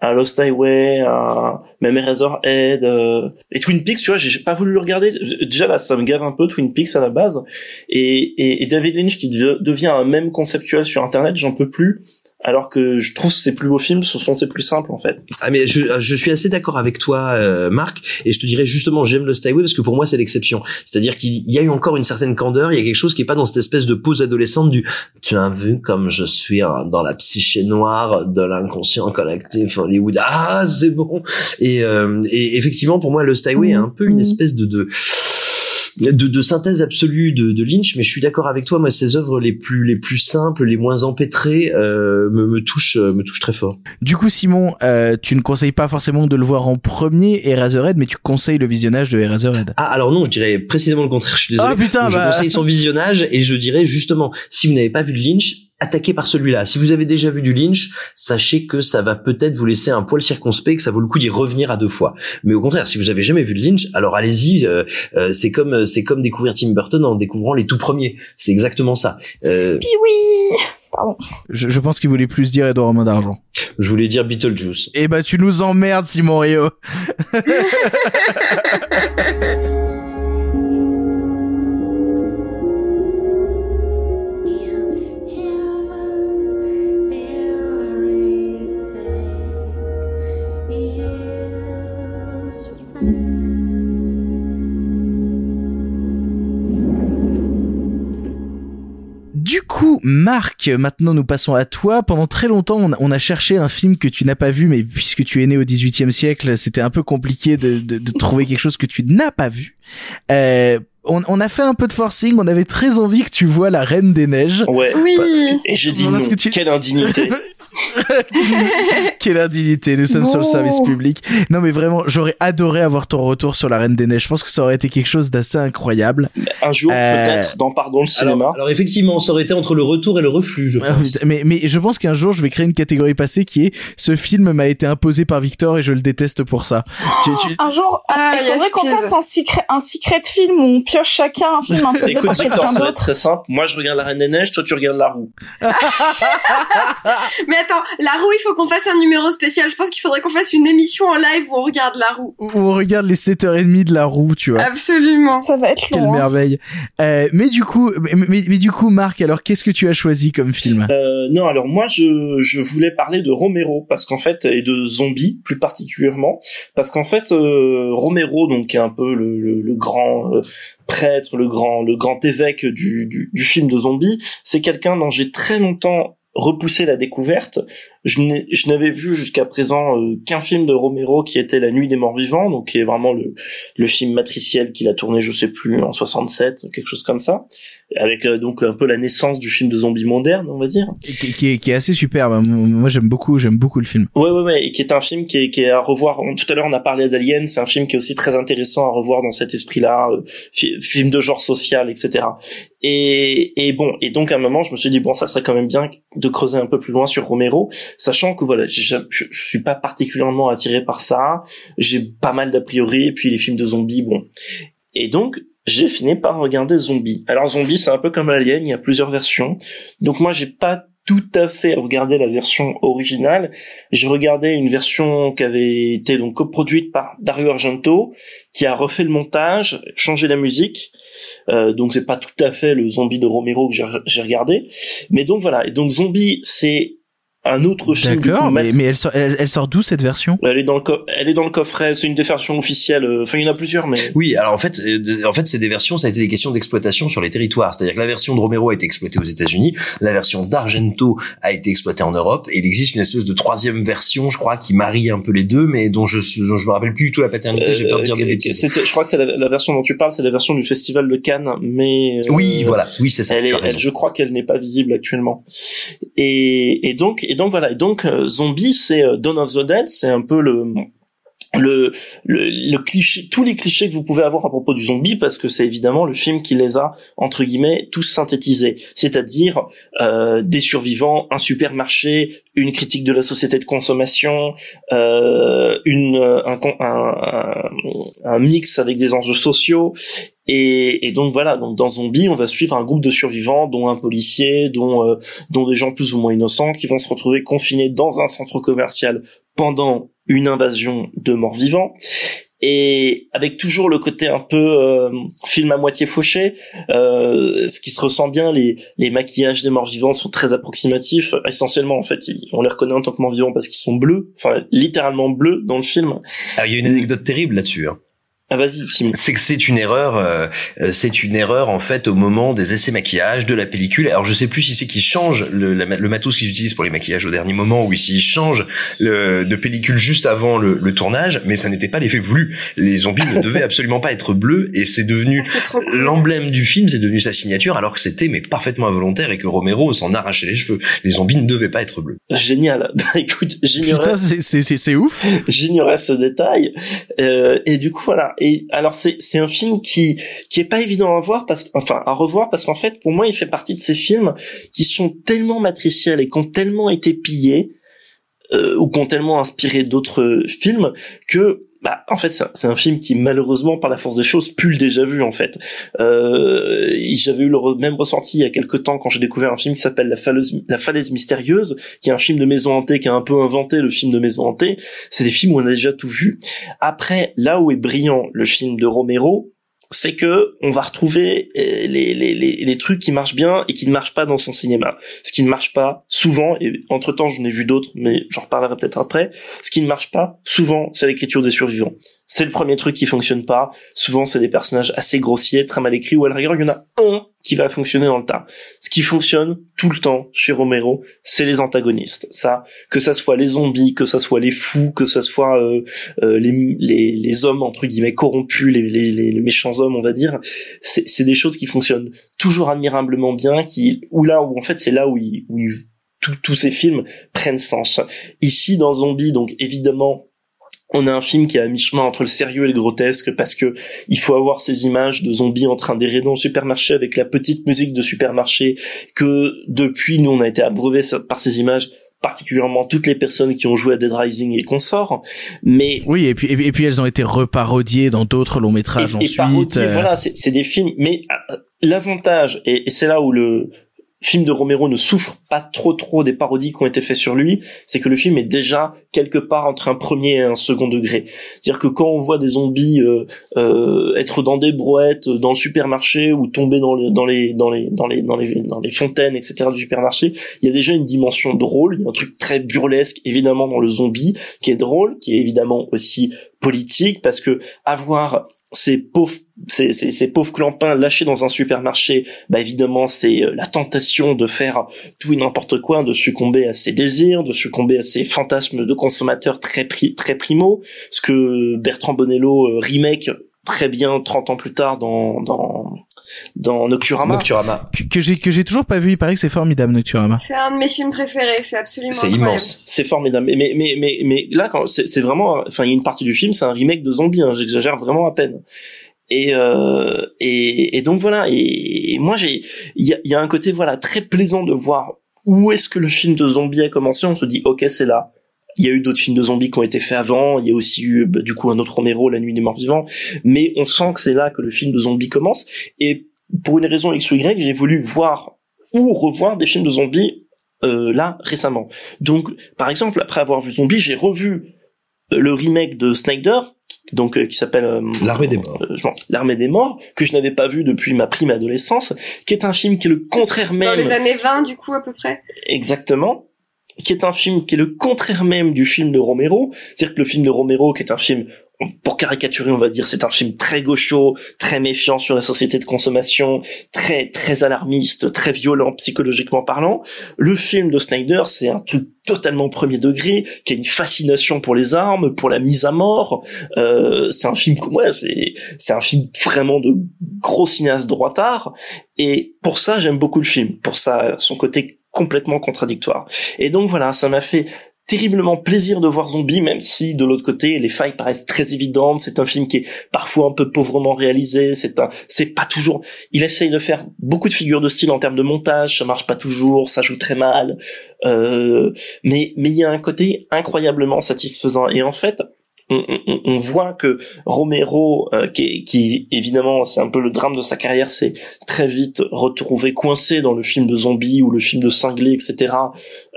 à Lost Highway, à même Eraserhead, euh, et Twin Peaks, tu vois, j'ai pas voulu le regarder. Déjà là, ça me gave un peu Twin Peaks à la base. Et, et, et David Lynch qui dev- devient un même conceptuel sur Internet, j'en peux plus. Alors que je trouve ses plus beaux films, ce sont ses plus simples en fait. Ah mais je, je suis assez d'accord avec toi, euh, Marc, et je te dirais justement j'aime le Highway parce que pour moi c'est l'exception. C'est-à-dire qu'il y a eu encore une certaine candeur, il y a quelque chose qui est pas dans cette espèce de pose adolescente du tu as vu comme je suis hein, dans la psyché noire de l'inconscient collectif Hollywood? Ah c'est bon. Et, euh, et effectivement pour moi le Highway est un peu une espèce de, de de, de synthèse absolue de, de Lynch, mais je suis d'accord avec toi. Moi, ses œuvres les plus les plus simples, les moins empêtrées, euh, me, me touchent me touchent très fort. Du coup, Simon, euh, tu ne conseilles pas forcément de le voir en premier Eraserhead, mais tu conseilles le visionnage de Eraserhead. Ah alors non, je dirais précisément le contraire. Je suis désolé. Ah, putain, je bah. conseille son visionnage et je dirais justement, si vous n'avez pas vu de Lynch, attaquez par celui-là. Si vous avez déjà vu du Lynch, sachez que ça va peut-être vous laisser un poil circonspect, que ça vaut le coup d'y revenir à deux fois. Mais au contraire, si vous avez jamais vu de Lynch, alors allez-y. euh, euh, c'est comme c'est comme découvrir Tim Burton en découvrant les tout premiers. C'est exactement ça. Euh, Puis oui. Pardon. Je, je pense qu'il voulait plus dire Edouard Romain d'argent. je voulais dire Beetlejuice. Eh bah, tu nous emmerdes, Simon Rio. Marc, maintenant nous passons à toi. Pendant très longtemps, on a, cherché un film que tu n'as pas vu, mais puisque tu es né au XVIIIe siècle, c'était un peu compliqué de trouver quelque chose que tu n'as pas vu. Euh, on, on a fait un peu de forcing, on avait très envie que tu vois La Reine des Neiges. Ouais. Oui. Et j'ai dit Parce non. que tu- Quelle indignité. Quelle indignité, nous sommes sur le service public. Non mais vraiment, j'aurais adoré avoir ton retour sur La Reine des Neiges. Je pense que ça aurait été quelque chose d'assez incroyable. Un jour, Euh, peut-être, dans Pardon le cinéma. Alors, alors effectivement, ça aurait été entre le retour et le reflux, je Ah, pense. mais, mais je pense qu'un jour je vais créer une catégorie passée qui est ce film m'a été imposé par Victor et je le déteste pour ça. Tu- tu- Un jour, Ah, il faudrait qu'on fasse un secret, un secret film où on pioche chacun un film un peu fait Écoute, Victor, ça va être très simple. Moi, je regarde La Reine des Neiges, toi, tu regardes La Roue. Mais attends, la roue, il faut qu'on fasse un numéro spécial. Je pense qu'il faudrait qu'on fasse une émission en live où on regarde la roue. où on regarde les 7h30 de la roue, tu vois. Absolument. Ça va être Quelle long. hein. merveille. Euh, mais du coup, mais, mais, mais du coup, Marc, alors qu'est-ce que tu as choisi comme film? Euh, non, alors moi, je, je voulais parler de Romero, parce qu'en fait, et de zombies, plus particulièrement, parce qu'en fait, euh, Romero, donc, qui est un peu le, le, le grand euh, prêtre, le grand, le grand évêque du, du, du film de zombies, c'est quelqu'un dont j'ai très longtemps repoussé la découverte. Je n'avais vu jusqu'à présent euh, qu'un film de Romero qui était La Nuit des Morts Vivants, donc qui est vraiment le, le film matriciel qu'il a tourné, je sais plus, en 67, quelque chose comme ça, avec euh, donc un peu la naissance du film de zombie moderne, on va dire. qui, qui est, qui est assez superbe. Moi, j'aime beaucoup, j'aime beaucoup le film. Ouais, ouais, ouais, et qui est un film qui est, qui est à revoir. Tout à l'heure, on a parlé d'Alien, c'est un film qui est aussi très intéressant à revoir dans cet esprit-là, euh, fi- film de genre social, etc. Et, et bon, et donc à un moment, je me suis dit bon, ça serait quand même bien de creuser un peu plus loin sur Romero, sachant que voilà, je, je, suis pas particulièrement attiré par ça. J'ai pas mal d'a priori, et puis les films de zombies, bon. Et donc, j'ai fini par regarder Zombie. Alors Zombie, c'est un peu comme Alien, il y a plusieurs versions. Donc moi, j'ai pas tout à fait regardé la version originale. J'ai regardé une version qui avait été donc coproduite par Dario Argento, qui a refait le montage, changé la musique. Euh, donc c'est pas tout à fait le Zombie de Romero que j'ai regardé, mais donc voilà. Et donc Zombie, c'est un autre film. D'accord, mais, mais elle sort, elle, sort d'où cette version? Elle est dans le elle est dans le coffret. C'est une des versions officielles. Euh, enfin, il y en a plusieurs, mais. Oui, alors en fait, euh, en fait, c'est des versions. Ça a été des questions d'exploitation sur les territoires. C'est-à-dire que la version de Romero a été exploitée aux États-Unis, la version d'Argento a été exploitée en Europe, et il existe une espèce de troisième version, je crois, qui marie un peu les deux, mais dont je dont je me rappelle plus du tout la paternité. J'ai peur de dire euh, des bêtises. Je crois que c'est la, version dont tu parles, c'est la version du festival de Cannes, mais. oui, voilà. Oui, c'est ça. Elle est, je crois qu'elle n'est pas visible actuellement. Et, et donc, et donc voilà. Et donc Zombie, c'est euh, Dawn of the Dead, c'est un peu le le, le, cliché, tous les clichés que vous pouvez avoir à propos du zombie, parce que c'est évidemment le film qui les a entre guillemets tous synthétisés, c'est-à-dire euh, des survivants, un supermarché, une critique de la société de consommation, euh, une un, un, un, mix avec des enjeux sociaux. Et, et, donc voilà, donc dans Zombie, on va suivre un groupe de survivants, dont un policier, dont euh, dont des gens plus ou moins innocents, qui vont se retrouver confinés dans un centre commercial pendant une invasion de morts vivants et avec toujours le côté un peu euh, film à moitié fauché, euh, ce qui se ressent bien, les, les maquillages des morts vivants sont très approximatifs, essentiellement en fait, on les reconnaît en tant que morts vivants parce qu'ils sont bleus, enfin littéralement bleus dans le film. Ah, il y a une anecdote terrible là-dessus. Hein. Ah vas-y, C'est que c'est une erreur, euh, euh, c'est une erreur en fait au moment des essais maquillage de la pellicule. Alors je sais plus si c'est qu'ils changent le, le matos qu'ils utilisent pour les maquillages au dernier moment ou s'ils changent le, de pellicule juste avant le, le tournage, mais ça n'était pas l'effet voulu. Les zombies ne devaient absolument pas être bleus et c'est devenu ah, l'emblème du film, c'est devenu sa signature alors que c'était mais parfaitement involontaire et que Romero s'en arrachait les cheveux. Les zombies ne devaient pas être bleus. Génial. Bah écoute, j'ignorais. c'est c'est ouf. J'ignorais ce détail euh, et du coup voilà et alors c'est c'est un film qui qui est pas évident à voir parce enfin à revoir parce qu'en fait pour moi il fait partie de ces films qui sont tellement matriciels et qui ont tellement été pillés euh, ou qui ont tellement inspiré d'autres films que bah, en fait, c'est un film qui malheureusement, par la force des choses, pue le déjà vu en fait. Euh, J'avais eu le même ressenti il y a quelques temps quand j'ai découvert un film qui s'appelle la la falaise mystérieuse, qui est un film de maison hantée qui a un peu inventé le film de maison hantée. C'est des films où on a déjà tout vu. Après, là où est brillant le film de Romero, c'est que on va retrouver euh, les, les, les, les, trucs qui marchent bien et qui ne marchent pas dans son cinéma. Ce qui ne marche pas souvent, et entre temps j'en ai vu d'autres, mais j'en reparlerai peut-être après, ce qui ne marche pas souvent, c'est l'écriture des survivants. C'est le premier truc qui fonctionne pas. Souvent, c'est des personnages assez grossiers, très mal écrits, ou à la rigueur, il y en a un qui va fonctionner dans le tas. Ce qui fonctionne tout le temps chez Romero, c'est les antagonistes. Ça, que ça soit les zombies, que ça soit les fous, que ça soit euh, euh, les, les, les, hommes entre guillemets corrompus, les, les, les méchants hommes, on va dire, c'est des choses qui fonctionnent toujours admirablement bien, qui ou là où en fait c'est là où, où tous ces films prennent sens. Ici dans Zombie, donc évidemment on a un film qui est à mi-chemin entre le sérieux et le grotesque parce que il faut avoir ces images de zombies en train d'errer dans le supermarché avec la petite musique de supermarché que depuis nous on a été abreuvés par ces images particulièrement toutes les personnes qui ont joué à Dead Rising et consorts mais oui et puis et puis elles ont été reparodiées dans d'autres longs métrages ensuite euh. voilà c'est des films mais euh, l'avantage et c'est là où le film de Romero ne souffre pas trop trop des parodies qui ont été faites sur lui, c'est que le film est déjà quelque part entre un premier et un second degré. C'est-à-dire que quand on voit des zombies euh, euh, être dans des brouettes, dans le supermarché ou tomber dans, dans, les, dans, les, dans, les, dans, les, dans les fontaines, etc. du supermarché, il y a déjà une dimension drôle, il y a un truc très burlesque évidemment dans le zombie qui est drôle, qui est évidemment aussi politique parce que avoir ces pauvres ces, ces, ces, pauvres clampins lâchés dans un supermarché, bah évidemment c'est euh, la tentation de faire tout et n'importe quoi, de succomber à ses désirs, de succomber à ses fantasmes de consommateurs très très primo, ce que Bertrand Bonello euh, remake très bien 30 ans plus tard dans dans dans Nocturama. Nocturama. Que, j'ai que j'ai toujours pas vu. Il paraît que c'est formidable Nocturama. C'est un de mes films préférés. C'est absolument. C'est immense. C'est formidable. Mais mais mais mais là quand c'est vraiment. Enfin il y a une partie du film c'est un remake de Zombie. Hein, J'exagère vraiment à peine. Et, euh, et, et donc voilà. Et, moi j'ai il y a, y a un côté voilà très plaisant de voir où est-ce que le film de zombie a commencé On se dit ok c'est là. Il y a eu d'autres films de zombies qui ont été faits avant. Il y a aussi eu bah, du coup un autre Romero, La Nuit des Morts Vivants. Mais on sent que c'est là que le film de zombies commence. Et pour une raison X ou Y, j'ai voulu voir ou revoir des films de zombies euh, là récemment. Donc par exemple après avoir vu Zombie, j'ai revu euh, le remake de Snyder donc euh, qui s'appelle euh, l'armée des morts. euh, l'armée des morts que je n'avais pas vu depuis ma prime adolescence qui est un film qui est le contraire même Dans les années 20, du coup, à peu près? exactement. Qui est un film qui est le contraire même du film de Romero. C'est-à-dire que le film de Romero qui est un film pour caricaturer, on va dire, c'est un film très gaucho, très méfiant sur la société de consommation, très très alarmiste, très violent psychologiquement parlant. Le film de Snyder, c'est un truc totalement premier degré, qui a une fascination pour les armes, pour la mise à mort. Euh, c'est un film, ouais, c'est c'est un film vraiment de gros cinéaste droitard. Et pour ça, j'aime beaucoup le film, pour ça, son côté complètement contradictoire. Et donc voilà, ça m'a fait terriblement plaisir de voir Zombie, même si de l'autre côté les failles paraissent très évidentes. C'est un film qui est parfois un peu pauvrement réalisé. C'est un, c'est pas toujours. Il essaye de faire beaucoup de figures de style en termes de montage. Ça marche pas toujours. Ça joue très mal. Euh, mais mais il y a un côté incroyablement satisfaisant. Et en fait, on, on, voit que Romero, euh, qui, qui évidemment c'est un peu le drame de sa carrière, c'est très vite retrouvé coincé dans le film de zombie ou le film de cinglé, etc.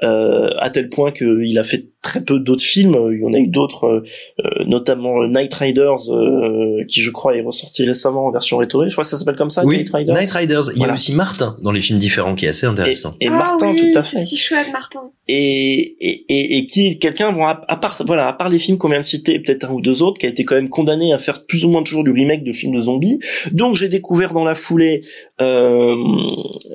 Euh, à tel point qu'il a fait très peu d'autres films. Il y en a eu d'autres, euh, euh, notamment Night Riders, euh, qui je crois est ressorti récemment en version restaurée. Je crois que ça s'appelle comme ça. Oui, Night Riders. Night Riders. Il y a aussi Martin dans les films différents qui est assez intéressant. Et ah, Martin, oui, tout à fait. C'est si chouette, Martin. et, et, et, et qui est quelqu'un bon à, à part voilà à part les films qu'on vient de citer peut-être un ou deux autres qui a été quand même condamné à faire plus ou moins toujours du remake de films de zombies donc j'ai découvert dans la foulée euh,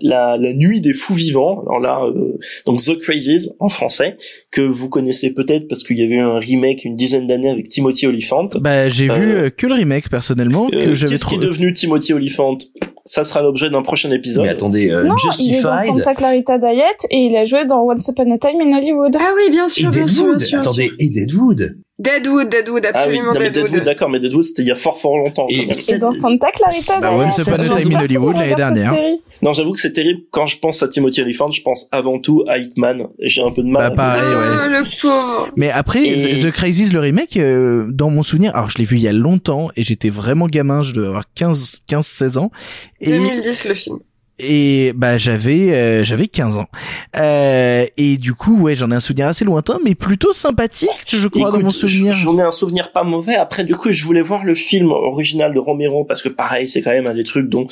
la, la nuit des fous vivants alors là euh, donc The Crazies en français que vous connaissez peut-être parce qu'il y avait eu un remake une dizaine d'années avec Timothy Olyphant Bah, j'ai Euh, vu euh, que le remake personnellement Euh, que j'avais qu'est-ce qui est devenu Timothy Olyphant ça sera l'objet d'un prochain épisode Mais attendez, euh, Non, il est dans Santa Clarita Diet et il a joué dans Once Upon a Time in Hollywood. Ah oui, bien Et sûr, bien sûr, bien Deadwood. sûr. Attendez, et Deadwood. Deadwood, Deadwood, ah oui absolument non, mais Deadwood. D'accord mais Deadwood c'était il y a fort fort longtemps quand même. Et dans Santa Clarita Bah. Once Upon a Time in Hollywood l'année dernière. série. Non, j'avoue que c'est terrible. Quand je pense à Timothy Olyphant, je pense avant tout à Hitman. Et J'ai un peu de mal. Bah, à- pareil, Ah, ouais. le pauvre. Mais après, Et- The Crazies, le remake, euh, dans mon souvenir, alors je l'ai vu il y a longtemps et j'étais vraiment gamin, je devais avoir 15, 15, 16 ans. Et, 2010, le film. Et bah j'avais euh, j'avais 15 ans. Euh, et du coup, ouais, j'en ai un souvenir assez lointain, mais plutôt sympathique, je crois, dans mon souvenir. J'en ai un souvenir pas mauvais. Après, du coup, je voulais voir le film original de Romero parce que pareil, c'est quand même un des trucs dont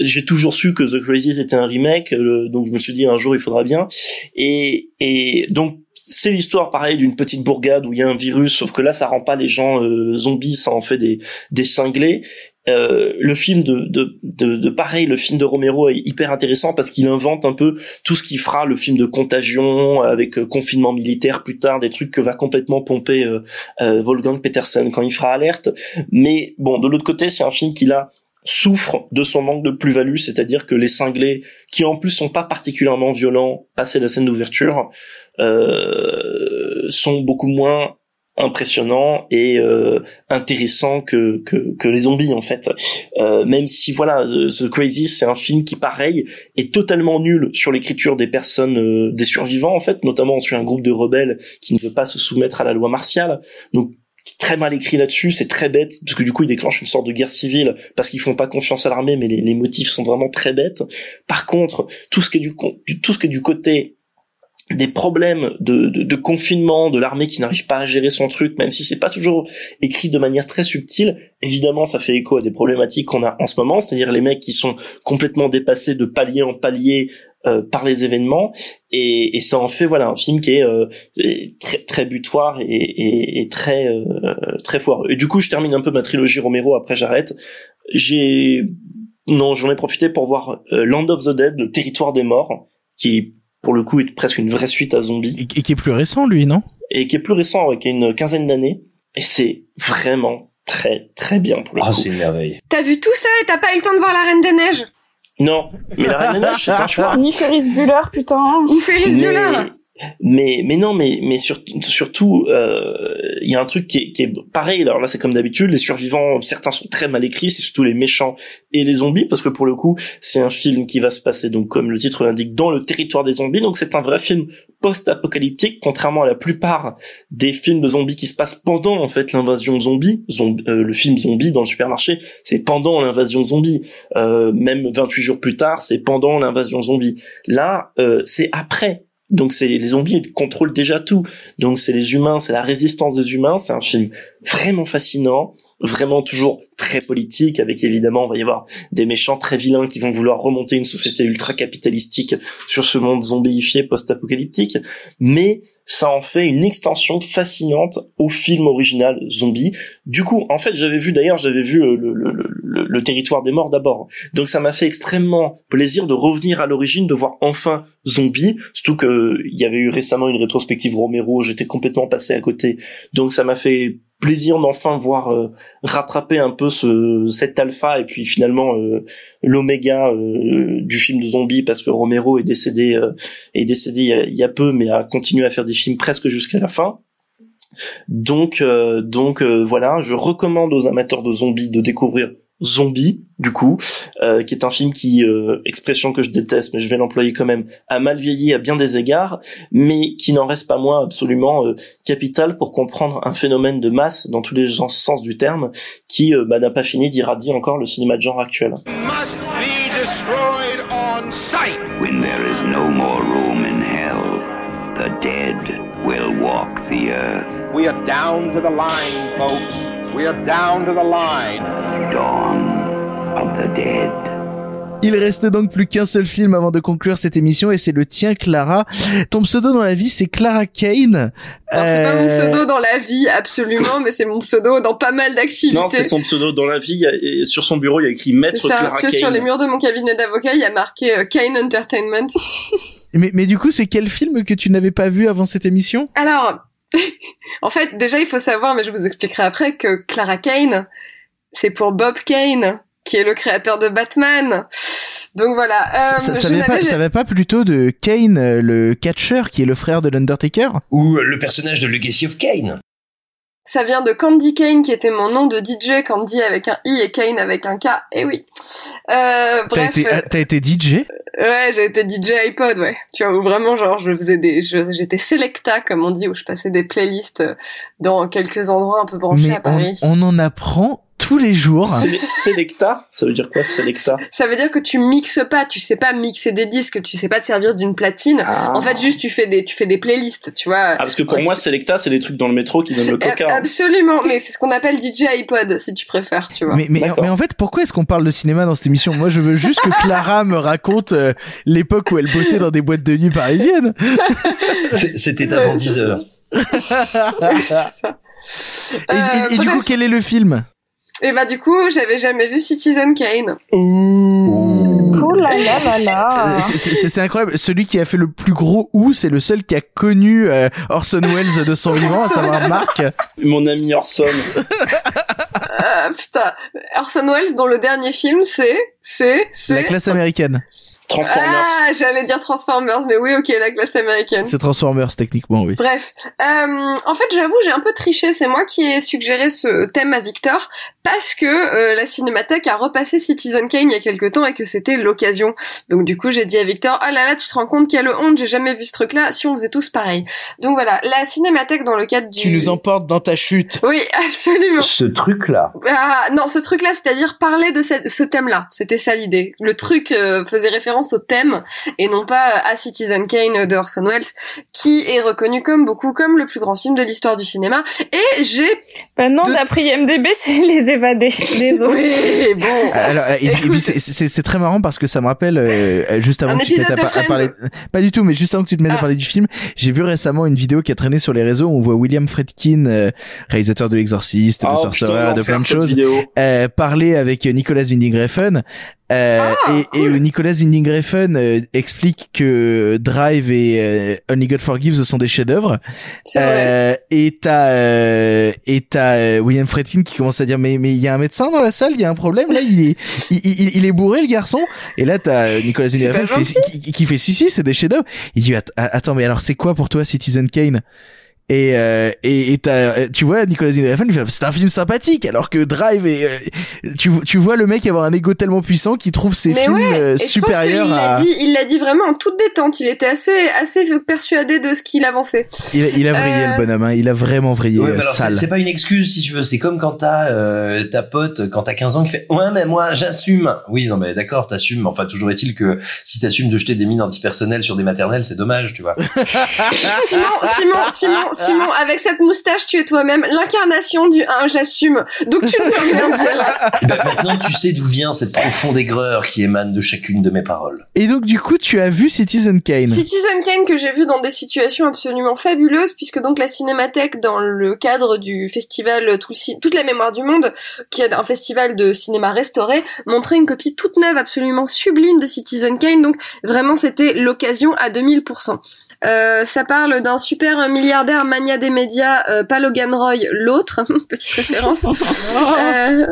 j'ai toujours su que The Crazies était un remake. euh, donc je me suis dit un jour il faudra bien. Et et donc c'est l'histoire pareil d'une petite bourgade où il y a un virus, sauf que là ça rend pas les gens euh, zombies, ça en fait des des cinglés. Euh, le film de, de, de, de pareil, le film de Romero est hyper intéressant parce qu'il invente un peu tout ce qui fera le film de contagion avec euh, confinement militaire plus tard, des trucs que va complètement pomper euh, euh, Wolfgang Petersen quand il fera alerte. Mais bon, de l'autre côté, c'est un film qui là souffre de son manque de plus-value, c'est-à-dire que les cinglés, qui en plus sont pas particulièrement violents, passé la scène d'ouverture, euh, sont beaucoup moins impressionnants et euh, intéressants que, que que les zombies en fait euh, même si voilà The, Crazy c'est un film qui pareil est totalement nul sur l'écriture des personnes euh, des survivants en fait notamment sur un groupe de rebelles qui ne veut pas se soumettre à la loi martiale donc très mal écrit là-dessus, c'est très bête parce que du coup ils déclenchent une sorte de guerre civile parce qu'ils font pas confiance à l'armée, mais les, les motifs sont vraiment très bêtes. Par contre, tout ce qui est du, du- tout ce qui est du côté des problèmes de, de, de confinement de l'armée qui n'arrive pas à gérer son truc, même si c'est pas toujours écrit de manière très subtile. Évidemment, ça fait écho à des problématiques qu'on a en ce moment, c'est-à-dire les mecs qui sont complètement dépassés de palier en palier euh, par les événements, et, et ça en fait voilà un film qui est euh, très très butoir et, et, et très euh, très foireux. Et du coup, je termine un peu ma trilogie Romero. Après, j'arrête. J'ai non, j'en ai profité pour voir euh, Land of the Dead, le territoire des morts, qui pour le coup est presque une vraie suite à Zombie Et, et qui est plus récent, lui, non? Et qui est plus récent, ouais, qui a une quinzaine d'années. Et c'est vraiment très très bien pour le Ah, coup. c'est une merveille. T'as vu tout ça et t'as pas eu le temps de voir la Reine des Neiges? Non, mais la Reine des Neiges, c'est un choix. Ni Ferris Bueller, putain. Ou Félix mais, Bueller mais mais non mais mais sur- surtout euh, il y a un truc qui est, qui est pareil. Alors là, c'est comme d'habitude, les survivants, certains sont très mal écrits, c'est surtout les méchants et les zombies, parce que pour le coup, c'est un film qui va se passer, donc comme le titre l'indique, dans le territoire des zombies. Donc c'est un vrai film post-apocalyptique, contrairement à la plupart des films de zombies qui se passent pendant en fait l'invasion zombie. Zombi, euh, le film zombie dans le supermarché, c'est pendant l'invasion zombie. Euh, même 28 jours plus tard, c'est pendant l'invasion zombie. Là, euh, c'est après. Donc c'est les zombies ils contrôlent déjà tout. Donc c'est les humains, c'est la résistance des humains. C'est un film vraiment fascinant vraiment toujours très politique, avec évidemment, on va y avoir des méchants très vilains qui vont vouloir remonter une société ultra capitalistique sur ce monde zombifié post-apocalyptique, mais ça en fait une extension fascinante au film original Zombie. Du coup, en fait, j'avais vu d'ailleurs, j'avais vu euh, le, territoire des morts d'abord. Donc ça m'a fait extrêmement plaisir de revenir à l'origine, de voir enfin Zombie, surtout que il y avait eu récemment une rétrospective Romero, j'étais complètement passé à côté. Donc ça m'a fait plaisir d'enfin voir euh, rattraper un peu ce cet alpha et puis finalement euh, l'oméga euh, du film de zombie parce que Romero est décédé est décédé il y, a, il y, a, peu mais a continué à faire des films presque jusqu'à la fin. Donc donc voilà, je recommande aux amateurs de zombies de découvrir Zombie, du coup, euh, qui est un film qui, euh, expression que je déteste, mais je vais l'employer quand même, a mal vieilli à bien des égards, mais qui n'en reste pas moins absolument euh, capital pour comprendre un phénomène de masse dans tous les sens du terme, qui euh, bah, n'a pas fini d'irradier encore le cinéma de genre actuel. Must be destroyed on sight. When there is no more room in hell, the dead will walk the earth. We are down to the line, folks. We are down to the line. Dawn of the Dead. Il reste donc plus qu'un seul film avant de conclure cette émission et c'est le tien Clara. Ton pseudo dans la vie c'est Clara Kane. Alors c'est pas mon pseudo dans la vie absolument mais c'est mon pseudo dans pas mal d'activités. Non c'est son pseudo dans la vie et sur son bureau il y a écrit Maître Clara Kane. Sur les murs de mon cabinet d'avocat il y a marqué euh, Kane Entertainment. mais, mais du coup c'est quel film que tu n'avais pas vu avant cette émission? Alors en fait, déjà, il faut savoir, mais je vous expliquerai après, que Clara Kane, c'est pour Bob Kane, qui est le créateur de Batman. Donc voilà. Euh, ça, ça, va pas, ça va pas plutôt de Kane, le catcher, qui est le frère de l'Undertaker? Ou le personnage de Legacy of Kane ça vient de Candy Kane qui était mon nom de DJ, Candy avec un i et Kane avec un k. Eh oui. Euh, bref. T'as été, t'as été DJ Ouais, j'ai été DJ iPod, ouais. Tu vois, où vraiment, genre, je faisais des, j'étais selecta, comme on dit, où je passais des playlists dans quelques endroits un peu branchés à Paris. On, on en apprend tous les jours. Selecta, ça veut dire quoi Selecta Ça veut dire que tu mixes pas, tu sais pas mixer des disques, tu sais pas te servir d'une platine. Ah. En fait, juste tu fais des tu fais des playlists, tu vois. Ah, parce que pour moi Selecta, c'est des trucs dans le métro qui donnent le coca. hein. Absolument, mais c'est ce qu'on appelle DJ iPod si tu préfères, tu vois. Mais mais, mais en fait, pourquoi est-ce qu'on parle de cinéma dans cette émission? Moi, je veux juste que Clara me raconte euh, l'époque où elle bossait dans des boîtes de nuit parisiennes. C'était avant 10 heures. et, et, et du coup, quel est le film? Et bah du coup, j'avais jamais vu Citizen Kane. Oh là là là là. C'est incroyable. Celui qui a fait le plus gros ou, c'est le seul qui a connu euh, Orson Welles de son vivant, à savoir Marc. Mon ami Orson. Ah putain, Orson Welles dont le dernier film c'est c'est c'est La classe américaine. Transformers. Ah, j'allais dire Transformers, mais oui, ok, la classe américaine. C'est Transformers, techniquement, oui. Bref. Euh, en fait, j'avoue, j'ai un peu triché. C'est moi qui ai suggéré ce thème à Victor parce que euh, la Cinémathèque a repassé Citizen Kane il y a quelques temps et que c'était l'occasion. Donc du coup, j'ai dit à Victor, oh là là, tu te rends compte quelle honte, j'ai jamais vu ce truc-là, si on faisait tous pareil. Donc voilà, la Cinémathèque dans le cadre du... Tu nous emportes dans ta chute. Oui, absolument. Ce truc-là. Ah, non, ce truc-là, c'est-à-dire parler de ce, ce thème-là. C'était ça l'idée. Le truc euh, faisait référence au thème et non pas à Citizen Kane de Orson Welles qui est reconnu comme beaucoup comme le plus grand film de l'histoire du cinéma. Et j'ai bah non d'après IMDb c'est les évadés désolé oui, bon. Alors et, puis c'est très marrant parce que ça me rappelle euh, juste avant Un que tu te mettes à, à, parler pas du tout mais juste avant que tu te mettes Ah. à parler du film j'ai vu récemment une vidéo qui a traîné sur les réseaux où on voit William Friedkin euh, réalisateur de l'exorciste de Oh, Sorcerer putain, de plein de choses euh, parler avec Nicolas Winding Refn euh, Ah, et, et Nicolas Winding Refn euh, explique que Drive et euh, Only God Forgives sont des chefs-d'œuvre. Euh, et t'as euh, et t'as euh, William Friedkin qui commence à dire mais mais il y a un médecin dans la salle, il y a un problème là, il est il, il, il est bourré le garçon. Et là t'as Nicolas Winding Refn qui, fait- qui, qui fait si si c'est des chefs-d'œuvre. Il dit Att- attends mais alors c'est quoi pour toi Citizen Kane? Et euh, et et t'as, tu vois Nicolas Winding Refn, c'est un film sympathique, alors que Drive et euh, tu tu vois le mec avoir un ego tellement puissant qu'il trouve ses Mais films ouais, euh, et je pense supérieurs l'a à. dit, il l'a dit vraiment en toute détente. Il était assez, assez persuadé de ce qu'il avançait. Il, a- il a vrillé Euh, le bonhomme, hein. il a vraiment vrillé, Ouais, euh, c'est- sale. c'est pas une excuse si tu veux, c'est comme quand t'as euh, ta pote quand t'as 15 ans qui fait ouais mais moi j'assume. Oui non mais d'accord t'assumes, enfin toujours est-il que si t'assumes de jeter des mines antipersonnelles sur des maternelles c'est dommage tu vois. Simon, Simon, Simon, Simon, avec cette moustache, tu es toi-même l'incarnation du un j'assume. Donc tu ne peux rien dire. Et ben, maintenant tu sais d'où vient cette profonde aigreur qui émane de chacune de mes paroles. Et donc du coup tu as vu Citizen Kane. Citizen Kane que j'ai vu dans des situations absolument fabuleuses puisque donc la Cinémathèque dans le cadre du festival Tout le Ci- toute la mémoire du monde qui est un festival de cinéma restauré montrait une copie toute neuve absolument sublime de Citizen Kane donc vraiment c'était l'occasion à 2000%. Euh, ça parle d'un super milliardaire mania des médias, euh, pas Logan Roy, l'autre, petite référence. Euh,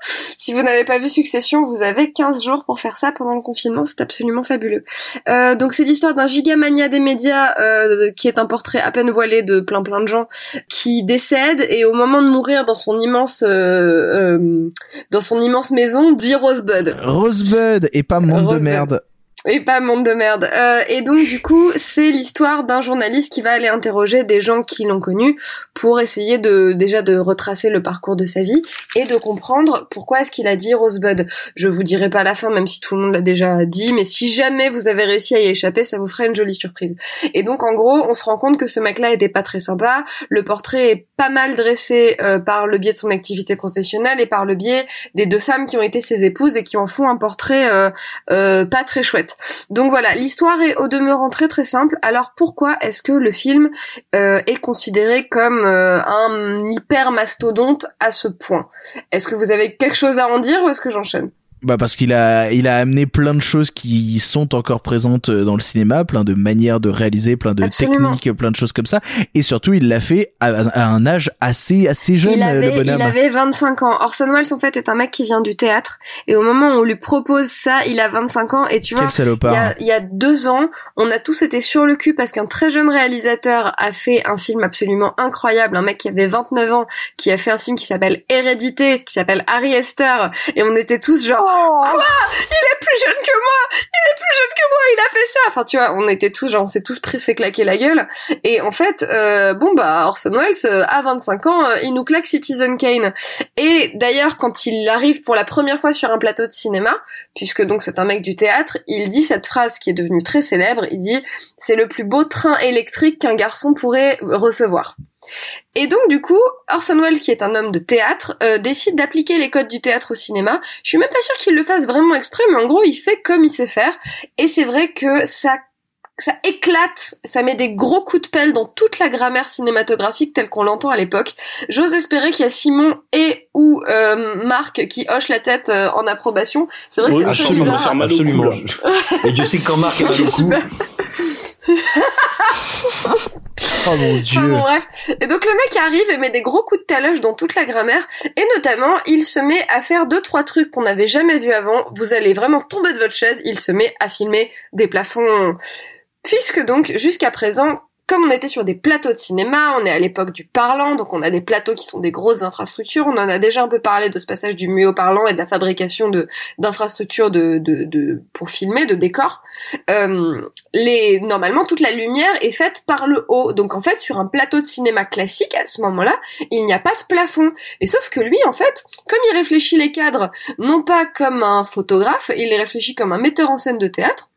si vous n'avez pas vu Succession, vous avez 15 jours pour faire ça pendant le confinement, c'est absolument fabuleux. Euh, donc c'est l'histoire d'un gigamania des médias euh, qui est un portrait à peine voilé de plein plein de gens qui décèdent et au moment de mourir dans son immense euh, euh, dans son immense maison dit Rosebud. Rosebud et pas monde de merde. Et pas monde de merde. Euh, et donc du coup, c'est l'histoire d'un journaliste qui va aller interroger des gens qui l'ont connu pour essayer de déjà de retracer le parcours de sa vie et de comprendre pourquoi est-ce qu'il a dit Rosebud. Je vous dirai pas la fin, même si tout le monde l'a déjà dit, mais si jamais vous avez réussi à y échapper, ça vous ferait une jolie surprise. Et donc en gros, on se rend compte que ce mec-là était pas très sympa. Le portrait est pas mal dressé euh, par le biais de son activité professionnelle et par le biais des deux femmes qui ont été ses épouses et qui en font un portrait euh, euh, pas très chouette. Donc voilà, l'histoire est au demeurant très très simple. Alors pourquoi est-ce que le film euh, est considéré comme euh, un hyper mastodonte à ce point? Est-ce que vous avez quelque chose à en dire ou est-ce que j'enchaîne? Bah parce qu'il a il a amené plein de choses qui sont encore présentes euh, dans le cinéma, plein de manières de réaliser, plein de Absolument. techniques, plein de choses comme ça et surtout il l'a fait à, à un âge assez assez jeune il avait, le bonhomme. il avait 25 ans. Orson Welles en fait est un mec qui vient du théâtre et au moment où on lui propose ça, il a 25 ans et tu Quel vois, il y, a, il y a deux ans, on a tous été sur le cul parce qu'un très jeune réalisateur a fait un film absolument incroyable, un mec qui avait 29 ans, qui a fait un film qui s'appelle Hérédité, qui s'appelle Harry Esther et on était tous genre quoi? Il est plus jeune que moi! Il est plus jeune que moi! Il a fait ça! Enfin tu vois, on était tous genre on s'est tous pris fait claquer la gueule. Et en fait euh, bon bah Orson Welles euh, à 25 ans, euh, il nous claque Citizen Kane. Et d'ailleurs quand il arrive pour la première fois sur un plateau de cinéma, puisque donc c'est un mec du théâtre, il dit cette phrase qui est devenue très célèbre, il dit c'est le plus beau train électrique qu'un garçon pourrait recevoir. Et donc du coup, Orson Welles, qui est un homme de théâtre, euh, décide d'appliquer les codes du théâtre au cinéma. Je suis même pas sûre qu'il le fasse vraiment exprès, mais en gros, il fait comme il sait faire. Et c'est vrai que ça ça éclate, ça met des gros coups de pelle dans toute la grammaire cinématographique telle qu'on l'entend à l'époque. J'ose espérer qu'il y a Simon et ou euh, Marc qui hochent la tête euh, en approbation. C'est vrai que c'est très absolument, bizarre. absolument. Et Dieu sait que quand Marc a mal au. Oh. Et donc le mec arrive et met des gros coups de talage dans toute la grammaire et notamment il se met à faire deux trois trucs qu'on n'avait jamais vu avant. Vous allez vraiment tomber de votre chaise. Il se met à filmer des plafonds. Puisque donc jusqu'à présent comme on était sur des plateaux de cinéma, on est à l'époque du parlant, donc on a des plateaux qui sont des grosses infrastructures. On en a déjà un peu parlé de ce passage du muet au parlant et de la fabrication d'infrastructures de, pour filmer, de décors. Euh, normalement toute la lumière est faite par le haut, donc en fait sur un plateau de cinéma classique à ce moment-là, il n'y a pas de plafond. Et sauf que lui, en fait, comme il réfléchit les cadres non pas comme un photographe, il les réfléchit comme un metteur en scène de théâtre.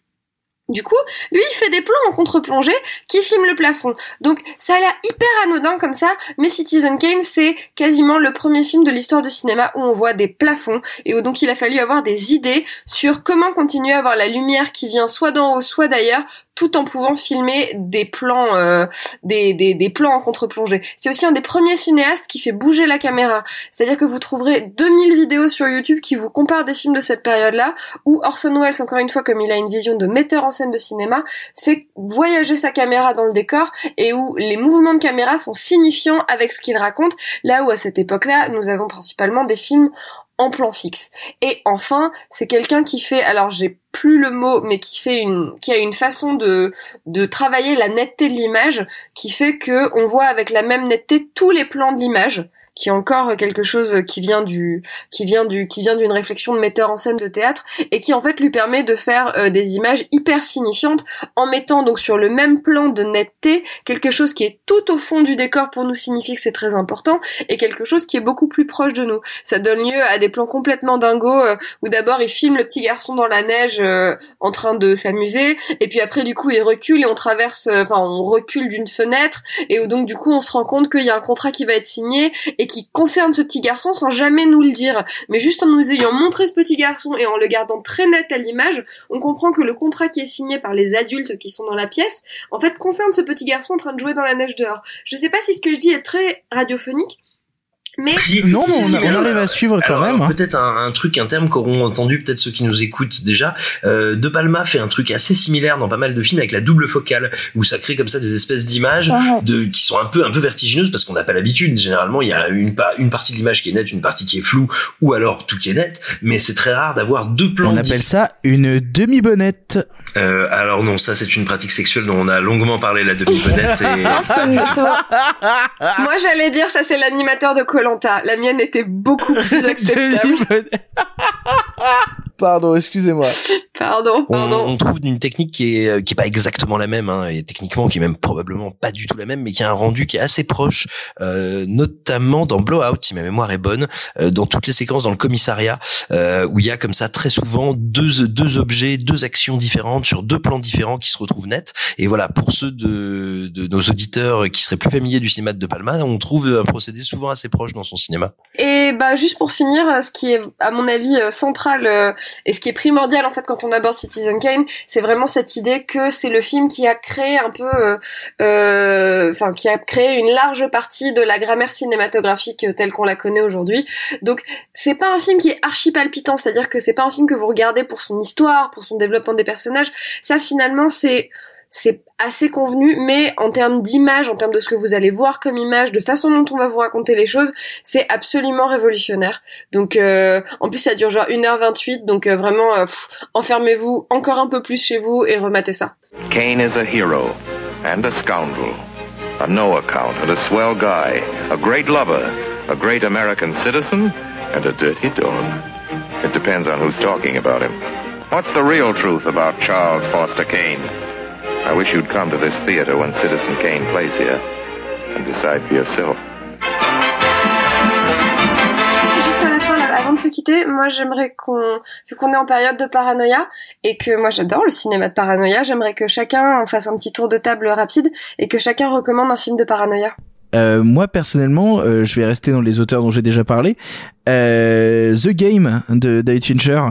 Du coup, lui, il fait des plans en contre-plongée qui filment le plafond. Donc, ça a l'air hyper anodin comme ça, mais Citizen Kane, c'est quasiment le premier film de l'histoire du cinéma où on voit des plafonds et où donc il a fallu avoir des idées sur comment continuer à avoir la lumière qui vient soit d'en haut, soit d'ailleurs, tout en pouvant filmer des plans, euh, des, des, des plans en contre-plongée. C'est aussi un des premiers cinéastes qui fait bouger la caméra. C'est-à-dire que vous trouverez 2000 vidéos sur YouTube qui vous comparent des films de cette période-là, où Orson Welles, encore une fois, comme il a une vision de metteur en scène de cinéma, fait voyager sa caméra dans le décor et où les mouvements de caméra sont signifiants avec ce qu'il raconte, là où à cette époque-là, nous avons principalement des films plan fixe. Et enfin, c'est quelqu'un qui fait, alors j'ai plus le mot, mais qui fait une, qui a une façon de, de travailler la netteté de l'image, qui fait que on voit avec la même netteté tous les plans de l'image qui est encore quelque chose qui vient du qui vient du qui vient d'une réflexion de metteur en scène de théâtre et qui en fait lui permet de faire euh, des images hyper signifiantes en mettant donc sur le même plan de netteté quelque chose qui est tout au fond du décor pour nous signifier que c'est très important et quelque chose qui est beaucoup plus proche de nous. Ça donne lieu à des plans complètement dingos euh, où d'abord il filme le petit garçon dans la neige euh, en train de s'amuser et puis après du coup il recule et on traverse enfin on recule d'une fenêtre et où donc du coup on se rend compte qu'il y a un contrat qui va être signé et qui concerne ce petit garçon sans jamais nous le dire. Mais juste en nous ayant montré ce petit garçon et en le gardant très net à l'image, on comprend que le contrat qui est signé par les adultes qui sont dans la pièce, en fait, concerne ce petit garçon en train de jouer dans la neige dehors. Je sais pas si ce que je dis est très radiophonique, mais non, mais on, on arrive à suivre quand même. hein. Peut-être un, un truc, un terme qu'auront entendu peut-être ceux qui nous écoutent déjà. Euh, de Palma fait un truc assez similaire dans pas mal de films avec la double focale, où ça crée comme ça des espèces d'images de qui sont un peu un peu vertigineuses parce qu'on n'a pas l'habitude. Généralement, il y a une, pa- une partie de l'image qui est nette, une partie qui est floue, ou alors tout qui est net. Mais c'est très rare d'avoir deux plans. On appelle ça une demi-bonnette. Euh, alors non, ça c'est une pratique sexuelle dont on a longuement parlé la demi-bonnette. et... Moi, j'allais dire, ça, c'est l'animateur de Colanta. La mienne était beaucoup plus acceptable. Pardon, excusez-moi. Pardon, On, pardon. on trouve une technique qui est euh, qui est pas exactement la même hein, et techniquement qui est même probablement pas du tout la même mais qui a un rendu qui est assez proche euh, notamment dans Blowout si ma mémoire est bonne euh, dans toutes les séquences dans le commissariat euh, où il y a comme ça très souvent deux deux objets deux actions différentes sur deux plans différents qui se retrouvent nets et voilà pour ceux de de nos auditeurs qui seraient plus familiers du cinéma de De Palma on trouve un procédé souvent assez proche dans son cinéma Et bah juste pour finir, ce qui est à mon avis euh, euh, et ce qui est primordial en fait quand on aborde Citizen Kane, c'est vraiment cette idée que c'est le film qui a créé un peu, euh, euh, enfin qui a créé une large partie de la grammaire cinématographique telle qu'on la connaît aujourd'hui. Donc c'est pas un film qui est archi palpitant, c'est-à-dire que c'est pas un film que vous regardez pour son histoire, pour son développement des personnages. Ça finalement c'est c'est assez convenu, mais en termes d'image, en termes de ce que vous allez voir comme image, de façon dont on va vous raconter les choses, c'est absolument révolutionnaire. Donc, euh, en plus, ça dure genre 1h28, donc euh, vraiment, euh, enfermez-vous encore un peu plus chez vous et rematez ça. Kane is a hero and a scoundrel, a no account and a swell guy, a great lover, a great American citizen, and a dirty dog. It depends on who's talking about him. What's the real truth about Charles Foster Kane? I wish you'd come to this theater when Citizen Kane plays here and decide for yourself. Juste à la fin, là, avant de se quitter, moi j'aimerais qu'on, vu qu'on est en période de paranoïa, et que moi j'adore le cinéma de paranoïa, j'aimerais que chacun fasse un petit tour de table rapide, et que chacun recommande un film de paranoïa. Euh, moi personnellement, euh, je vais rester dans les auteurs dont j'ai déjà parlé. Euh, The Game de David Fincher,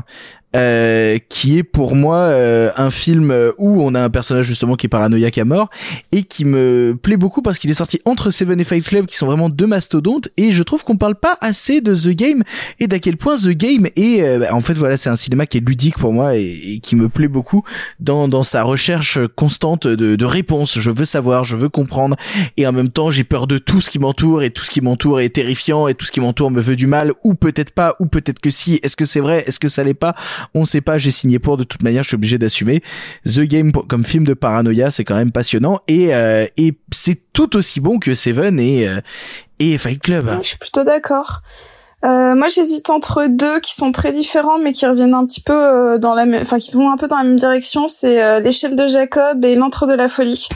euh, qui est pour moi euh, un film où on a un personnage justement qui est paranoïaque à mort et qui me plaît beaucoup parce qu'il est sorti entre Seven et Fight Club qui sont vraiment deux mastodontes et je trouve qu'on parle pas assez de The Game et d'à quel point The Game est euh, bah, en fait voilà c'est un cinéma qui est ludique pour moi et, et qui me plaît beaucoup dans dans sa recherche constante de, de réponses. Je veux savoir je veux comprendre et en même temps j'ai peur de tout ce qui m'entoure et tout ce qui m'entoure est terrifiant et tout ce qui m'entoure me veut du mal ou peut-être pas ou peut-être que si. Est-ce que c'est vrai? Est-ce que ça l'est pas? On sait pas, j'ai signé pour de toute manière, je suis obligé d'assumer. The Game comme film de paranoïa, c'est quand même passionnant et euh, et c'est tout aussi bon que Seven et euh, et Fight Club. Je suis plutôt d'accord. Euh, moi, j'hésite entre deux qui sont très différents, mais qui reviennent un petit peu euh, dans la enfin, qui vont un peu dans la même direction. C'est euh, l'échelle de Jacob et l'antre de la folie.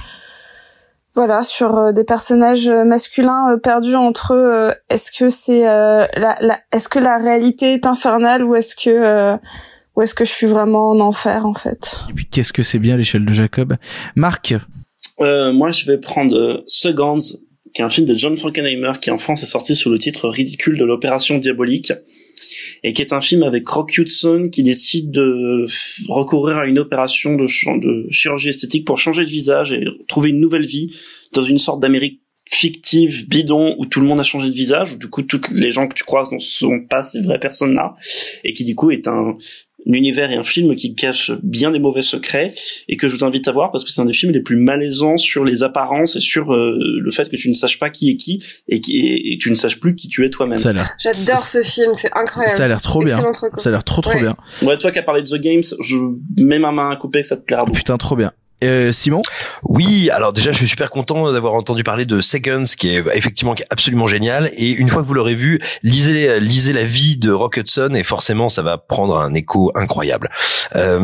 Voilà, sur euh, des personnages masculins perdus entre eux. est-ce que c'est euh, la, la, est-ce que la réalité est infernale ou est-ce que euh, ou est-ce que je suis vraiment en enfer en fait? Et puis qu'est-ce que c'est bien l'échelle de Jacob? Marc, Euh, moi, je vais prendre euh, Seconds, qui est un film de John Frankenheimer, qui en France est sorti sous le titre ridicule de l'opération diabolique, et qui est un film avec Rock Hudson qui décide de recourir à une opération de, ch- de chirurgie esthétique pour changer de visage et trouver une nouvelle vie dans une sorte d'Amérique fictive, bidon, où tout le monde a changé de visage, où du coup toutes les gens que tu croises ne sont pas ces vraies personnes-là, et qui du coup est un univers et un film qui cache bien des mauvais secrets et que je vous invite à voir parce que c'est un des films les plus malaisants sur les apparences et sur euh, le fait que tu ne saches pas qui est qui et, qui, et tu ne saches plus qui tu es toi-même. Ça a l'air. J'adore ce film, c'est incroyable. Ça a l'air trop bien. Ça a l'air trop trop Ouais. bien. Ouais, toi qui as parlé de The Games, je mets ma main à couper, ça te plaira beaucoup. Putain, trop bien. Euh, Simon? Oui, alors déjà, je suis super content d'avoir entendu parler de Seconds, qui est effectivement qui est absolument génial. Et une fois que vous l'aurez vu, lisez lisez la vie de Rock Hudson et forcément, ça va prendre un écho incroyable. Euh,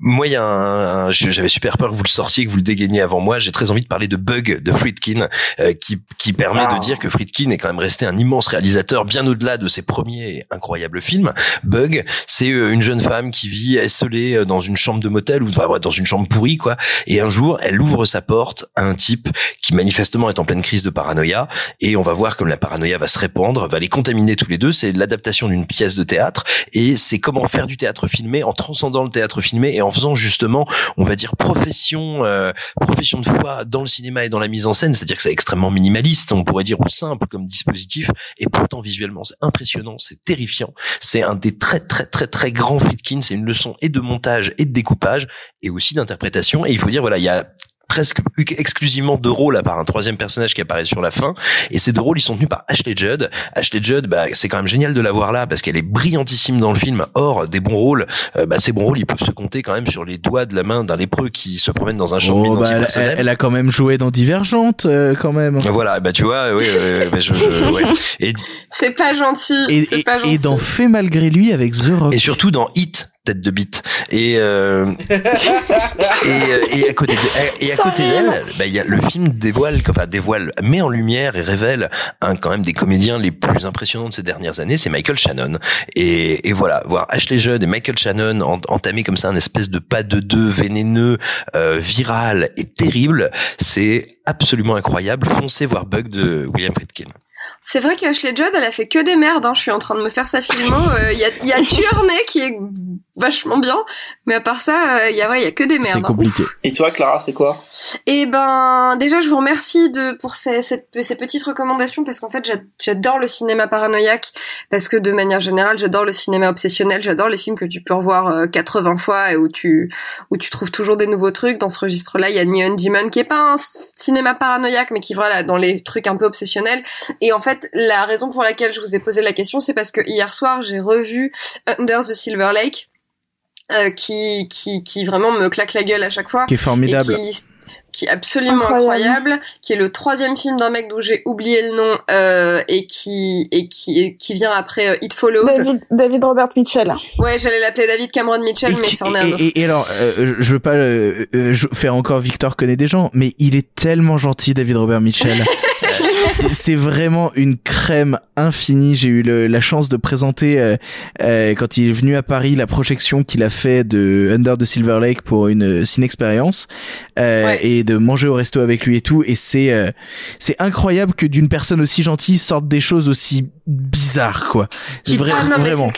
moi, il y a un, un- j'avais super peur que vous le sortiez, que vous le dégainiez avant moi. J'ai très envie de parler de Bug de Friedkin, euh, qui qui permet Ah. de dire que Friedkin est quand même resté un immense réalisateur, bien au-delà de ses premiers incroyables films. Bug, c'est euh, une jeune femme qui vit esselée euh, dans une chambre de motel ou enfin, ouais, dans une chambre pourrie quoi. Et un jour, elle ouvre sa porte à un type qui manifestement est en pleine crise de paranoïa. Et on va voir comme la paranoïa va se répandre, va les contaminer tous les deux. C'est l'adaptation d'une pièce de théâtre et c'est comment faire du théâtre filmé en transcendant le théâtre filmé et en faisant justement, on va dire profession, euh, profession de foi dans le cinéma et dans la mise en scène. C'est-à-dire que c'est extrêmement minimaliste, on pourrait dire ou simple comme dispositif, et pourtant visuellement c'est impressionnant, c'est terrifiant. C'est un des très très très très grands Friedkin. C'est une leçon et de montage et de découpage et aussi d'interprétation. Et il faut dire voilà, il y a presque exclusivement deux rôles à part un troisième personnage qui apparaît sur la fin et ces deux rôles ils sont tenus par Ashley Judd Ashley Judd bah c'est quand même génial de la voir là parce qu'elle est brillantissime dans le film or des bons rôles euh, bah ces bons rôles ils peuvent se compter quand même sur les doigts de la main d'un lépreux qui se promène dans un champ de Oh, bah, elle, a quand même joué dans Divergente, euh, quand même. voilà bah tu vois oui oui, oui, je, je- ouais. et C'est pas gentil. Et, pas gentil. et dans Fait malgré lui avec The Rock. et surtout dans Hit tête de bite. Et euh, et, euh, et à côté de, et à côté d'elle bah il y a le film dévoile enfin dévoile met en lumière et révèle un quand même des comédiens les plus impressionnants de ces dernières années c'est Michael Shannon. Et, et voilà voir Ashley Judd et Michael Shannon en- entamer comme ça un espèce de pas de deux vénéneux euh, viral et terrible c'est absolument incroyable. Foncez voir Bug de William Friedkin C'est vrai qu'Ashley Judd, elle a fait que des merdes. Hein. Je suis en train de me faire sa filmo. Euh, Il y a, il y a Tuernay qui est vachement bien, mais à part ça, euh, il y a ouais, il y a que des merdes. C'est hein. compliqué. Et toi, Clara, c'est quoi? Et ben, déjà, je vous remercie de pour ces, cette- ces petites recommandations parce qu'en fait, j'a- j'adore le cinéma paranoïaque parce que de manière générale, j'adore le cinéma obsessionnel. J'adore les films que tu peux revoir euh, 80 fois et où tu où tu trouves toujours des nouveaux trucs. Dans ce registre-là, il y a Neon Demon qui est pas un cinéma paranoïaque, mais qui voilà dans les trucs un peu obsessionnels. Et en fait, la raison pour laquelle je vous ai posé la question, c'est parce que hier soir, j'ai revu Under the Silver Lake. euh, qui, qui, qui vraiment me claque la gueule à chaque fois. Qui est formidable. Et qui est l'his- qui est absolument Incroyable. incroyable. qui est le troisième film d'un mec dont j'ai oublié le nom euh, et qui et qui et qui vient après euh, It Follows. David, David Robert Mitchell. Ouais, j'allais l'appeler David Cameron Mitchell, mais qui- c'en est un et, autre. et- et alors, euh, je veux pas euh, euh, faire encore Victor connaît des gens, mais il est tellement gentil, David Robert Mitchell. Euh, c'est vraiment une crème infinie. J'ai eu le- la chance de présenter euh, euh, quand il est venu à Paris la projection qu'il a fait de Under the Silver Lake pour une euh, ciné-expérience euh, Ouais. et de manger au resto avec lui et tout. Et c'est euh, c'est incroyable que d'une personne aussi gentille sortent des choses aussi bizarres, quoi. Ah non, vraiment.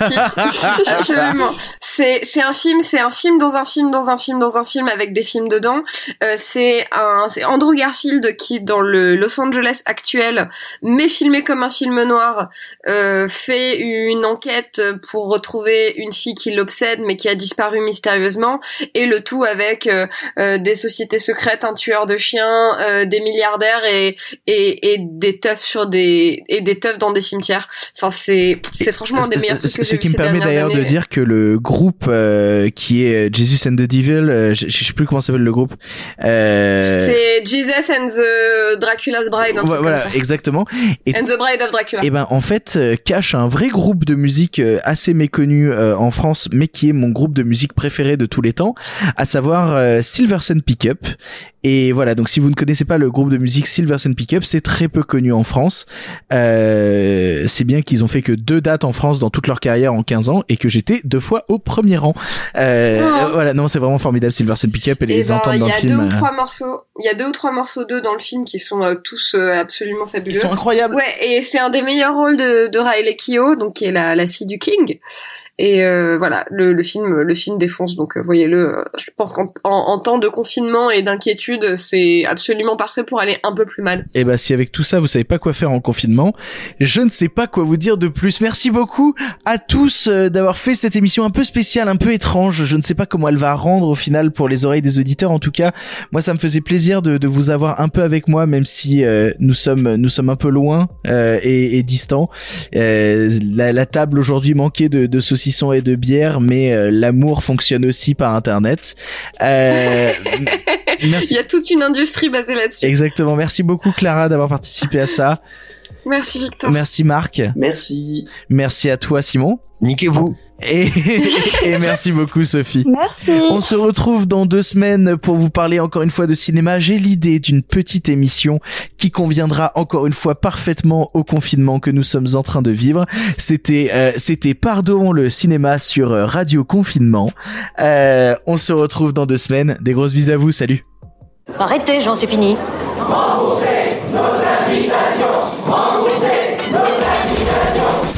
Absolument. C'est c'est un film, c'est un film dans un film dans un film dans un film avec des films dedans. Euh, c'est un c'est Andrew Garfield qui dans le Los Angeles actuel, mais filmé comme un film noir, euh, fait une enquête pour retrouver une fille qui l'obsède mais qui a disparu mystérieusement et le tout avec euh, euh, des sociétés secrètes, un tueur de chiens, euh, des milliardaires et et, et des teufs sur des et des teufs dans des cimetières. Enfin c'est c'est franchement un des meilleurs trucs que ce qui me permet d'ailleurs de dire que le groupe euh, qui est euh, Jesus and the Devil, euh, je, je sais plus comment s'appelle le groupe. Euh, C'est Jesus and the Dracula's Bride. Un truc voilà, comme ça. exactement. Et, And the Bride of Dracula. et ben en fait euh, cache un vrai groupe de musique euh, assez méconnu euh, en France, mais qui est mon groupe de musique préféré de tous les temps, à savoir euh, Silverson Pickup. Et voilà, donc si vous ne connaissez pas le groupe de musique Silverson Pickup, c'est très peu connu en France. Euh, c'est bien qu'ils ont fait que deux dates en France dans toute leur carrière en 15 ans et que j'étais deux fois au premier rang. Euh, Oh. Voilà, non, c'est vraiment formidable Silverson Pickup et les ben, entendre il dans y le a film. deux ou euh, trois morceaux. Il y a deux ou trois morceaux d'eux dans le film qui sont euh, tous euh, absolument fabuleux. Ils sont incroyables. Ouais, et c'est un des meilleurs rôles de, de Riley Keough, donc qui est la, la fille du King. Et euh, voilà, le, le film, le film défonce. Donc voyez-le. je pense qu'en en, en temps de confinement et d'inquiétude d'habitude, c'est absolument parfait pour aller un peu plus mal. Et bah si avec tout ça vous savez pas quoi faire en confinement, je ne sais pas quoi vous dire de plus. Merci beaucoup à tous euh, d'avoir fait cette émission un peu spéciale, un peu étrange. Je ne sais pas comment elle va rendre au final pour les oreilles des auditeurs. En tout cas, moi ça me faisait plaisir de, de vous avoir un peu avec moi, même si euh, nous sommes nous sommes un peu loin euh, et, et distants. Euh, la, la table aujourd'hui manquait de, de saucissons et de bière, mais euh, l'amour fonctionne aussi par internet. Euh, merci. A toute une industrie basée là-dessus. Exactement. Merci beaucoup Clara d'avoir participé à ça. Merci Victor. Merci Marc. Merci. Merci à toi Simon. Niquez-vous. Et, et merci beaucoup Sophie. Merci. On se retrouve dans deux semaines pour vous parler encore une fois de cinéma. J'ai l'idée d'une petite émission qui conviendra encore une fois parfaitement au confinement que nous sommes en train de vivre. C'était euh, c'était Pardon le cinéma sur euh, Radio Confinement. Euh, on se retrouve dans deux semaines. Des grosses bises à vous. Salut. Arrêtez, j'en suis fini.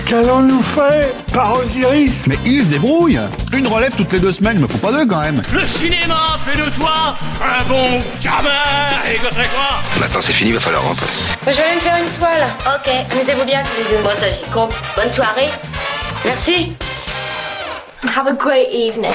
Qu'allons-nous faire par Osiris Mais il se débrouille Une relève toutes les deux semaines, me faut pas deux quand même Le cinéma fait de toi un bon gamin Et que c'est quoi? Maintenant c'est fini, va falloir rentrer. Je vais aller me faire une toile. Ok, amusez-vous bien tous les deux. Moi, ça, j'y compte. Bonne soirée. Merci. Have a great evening.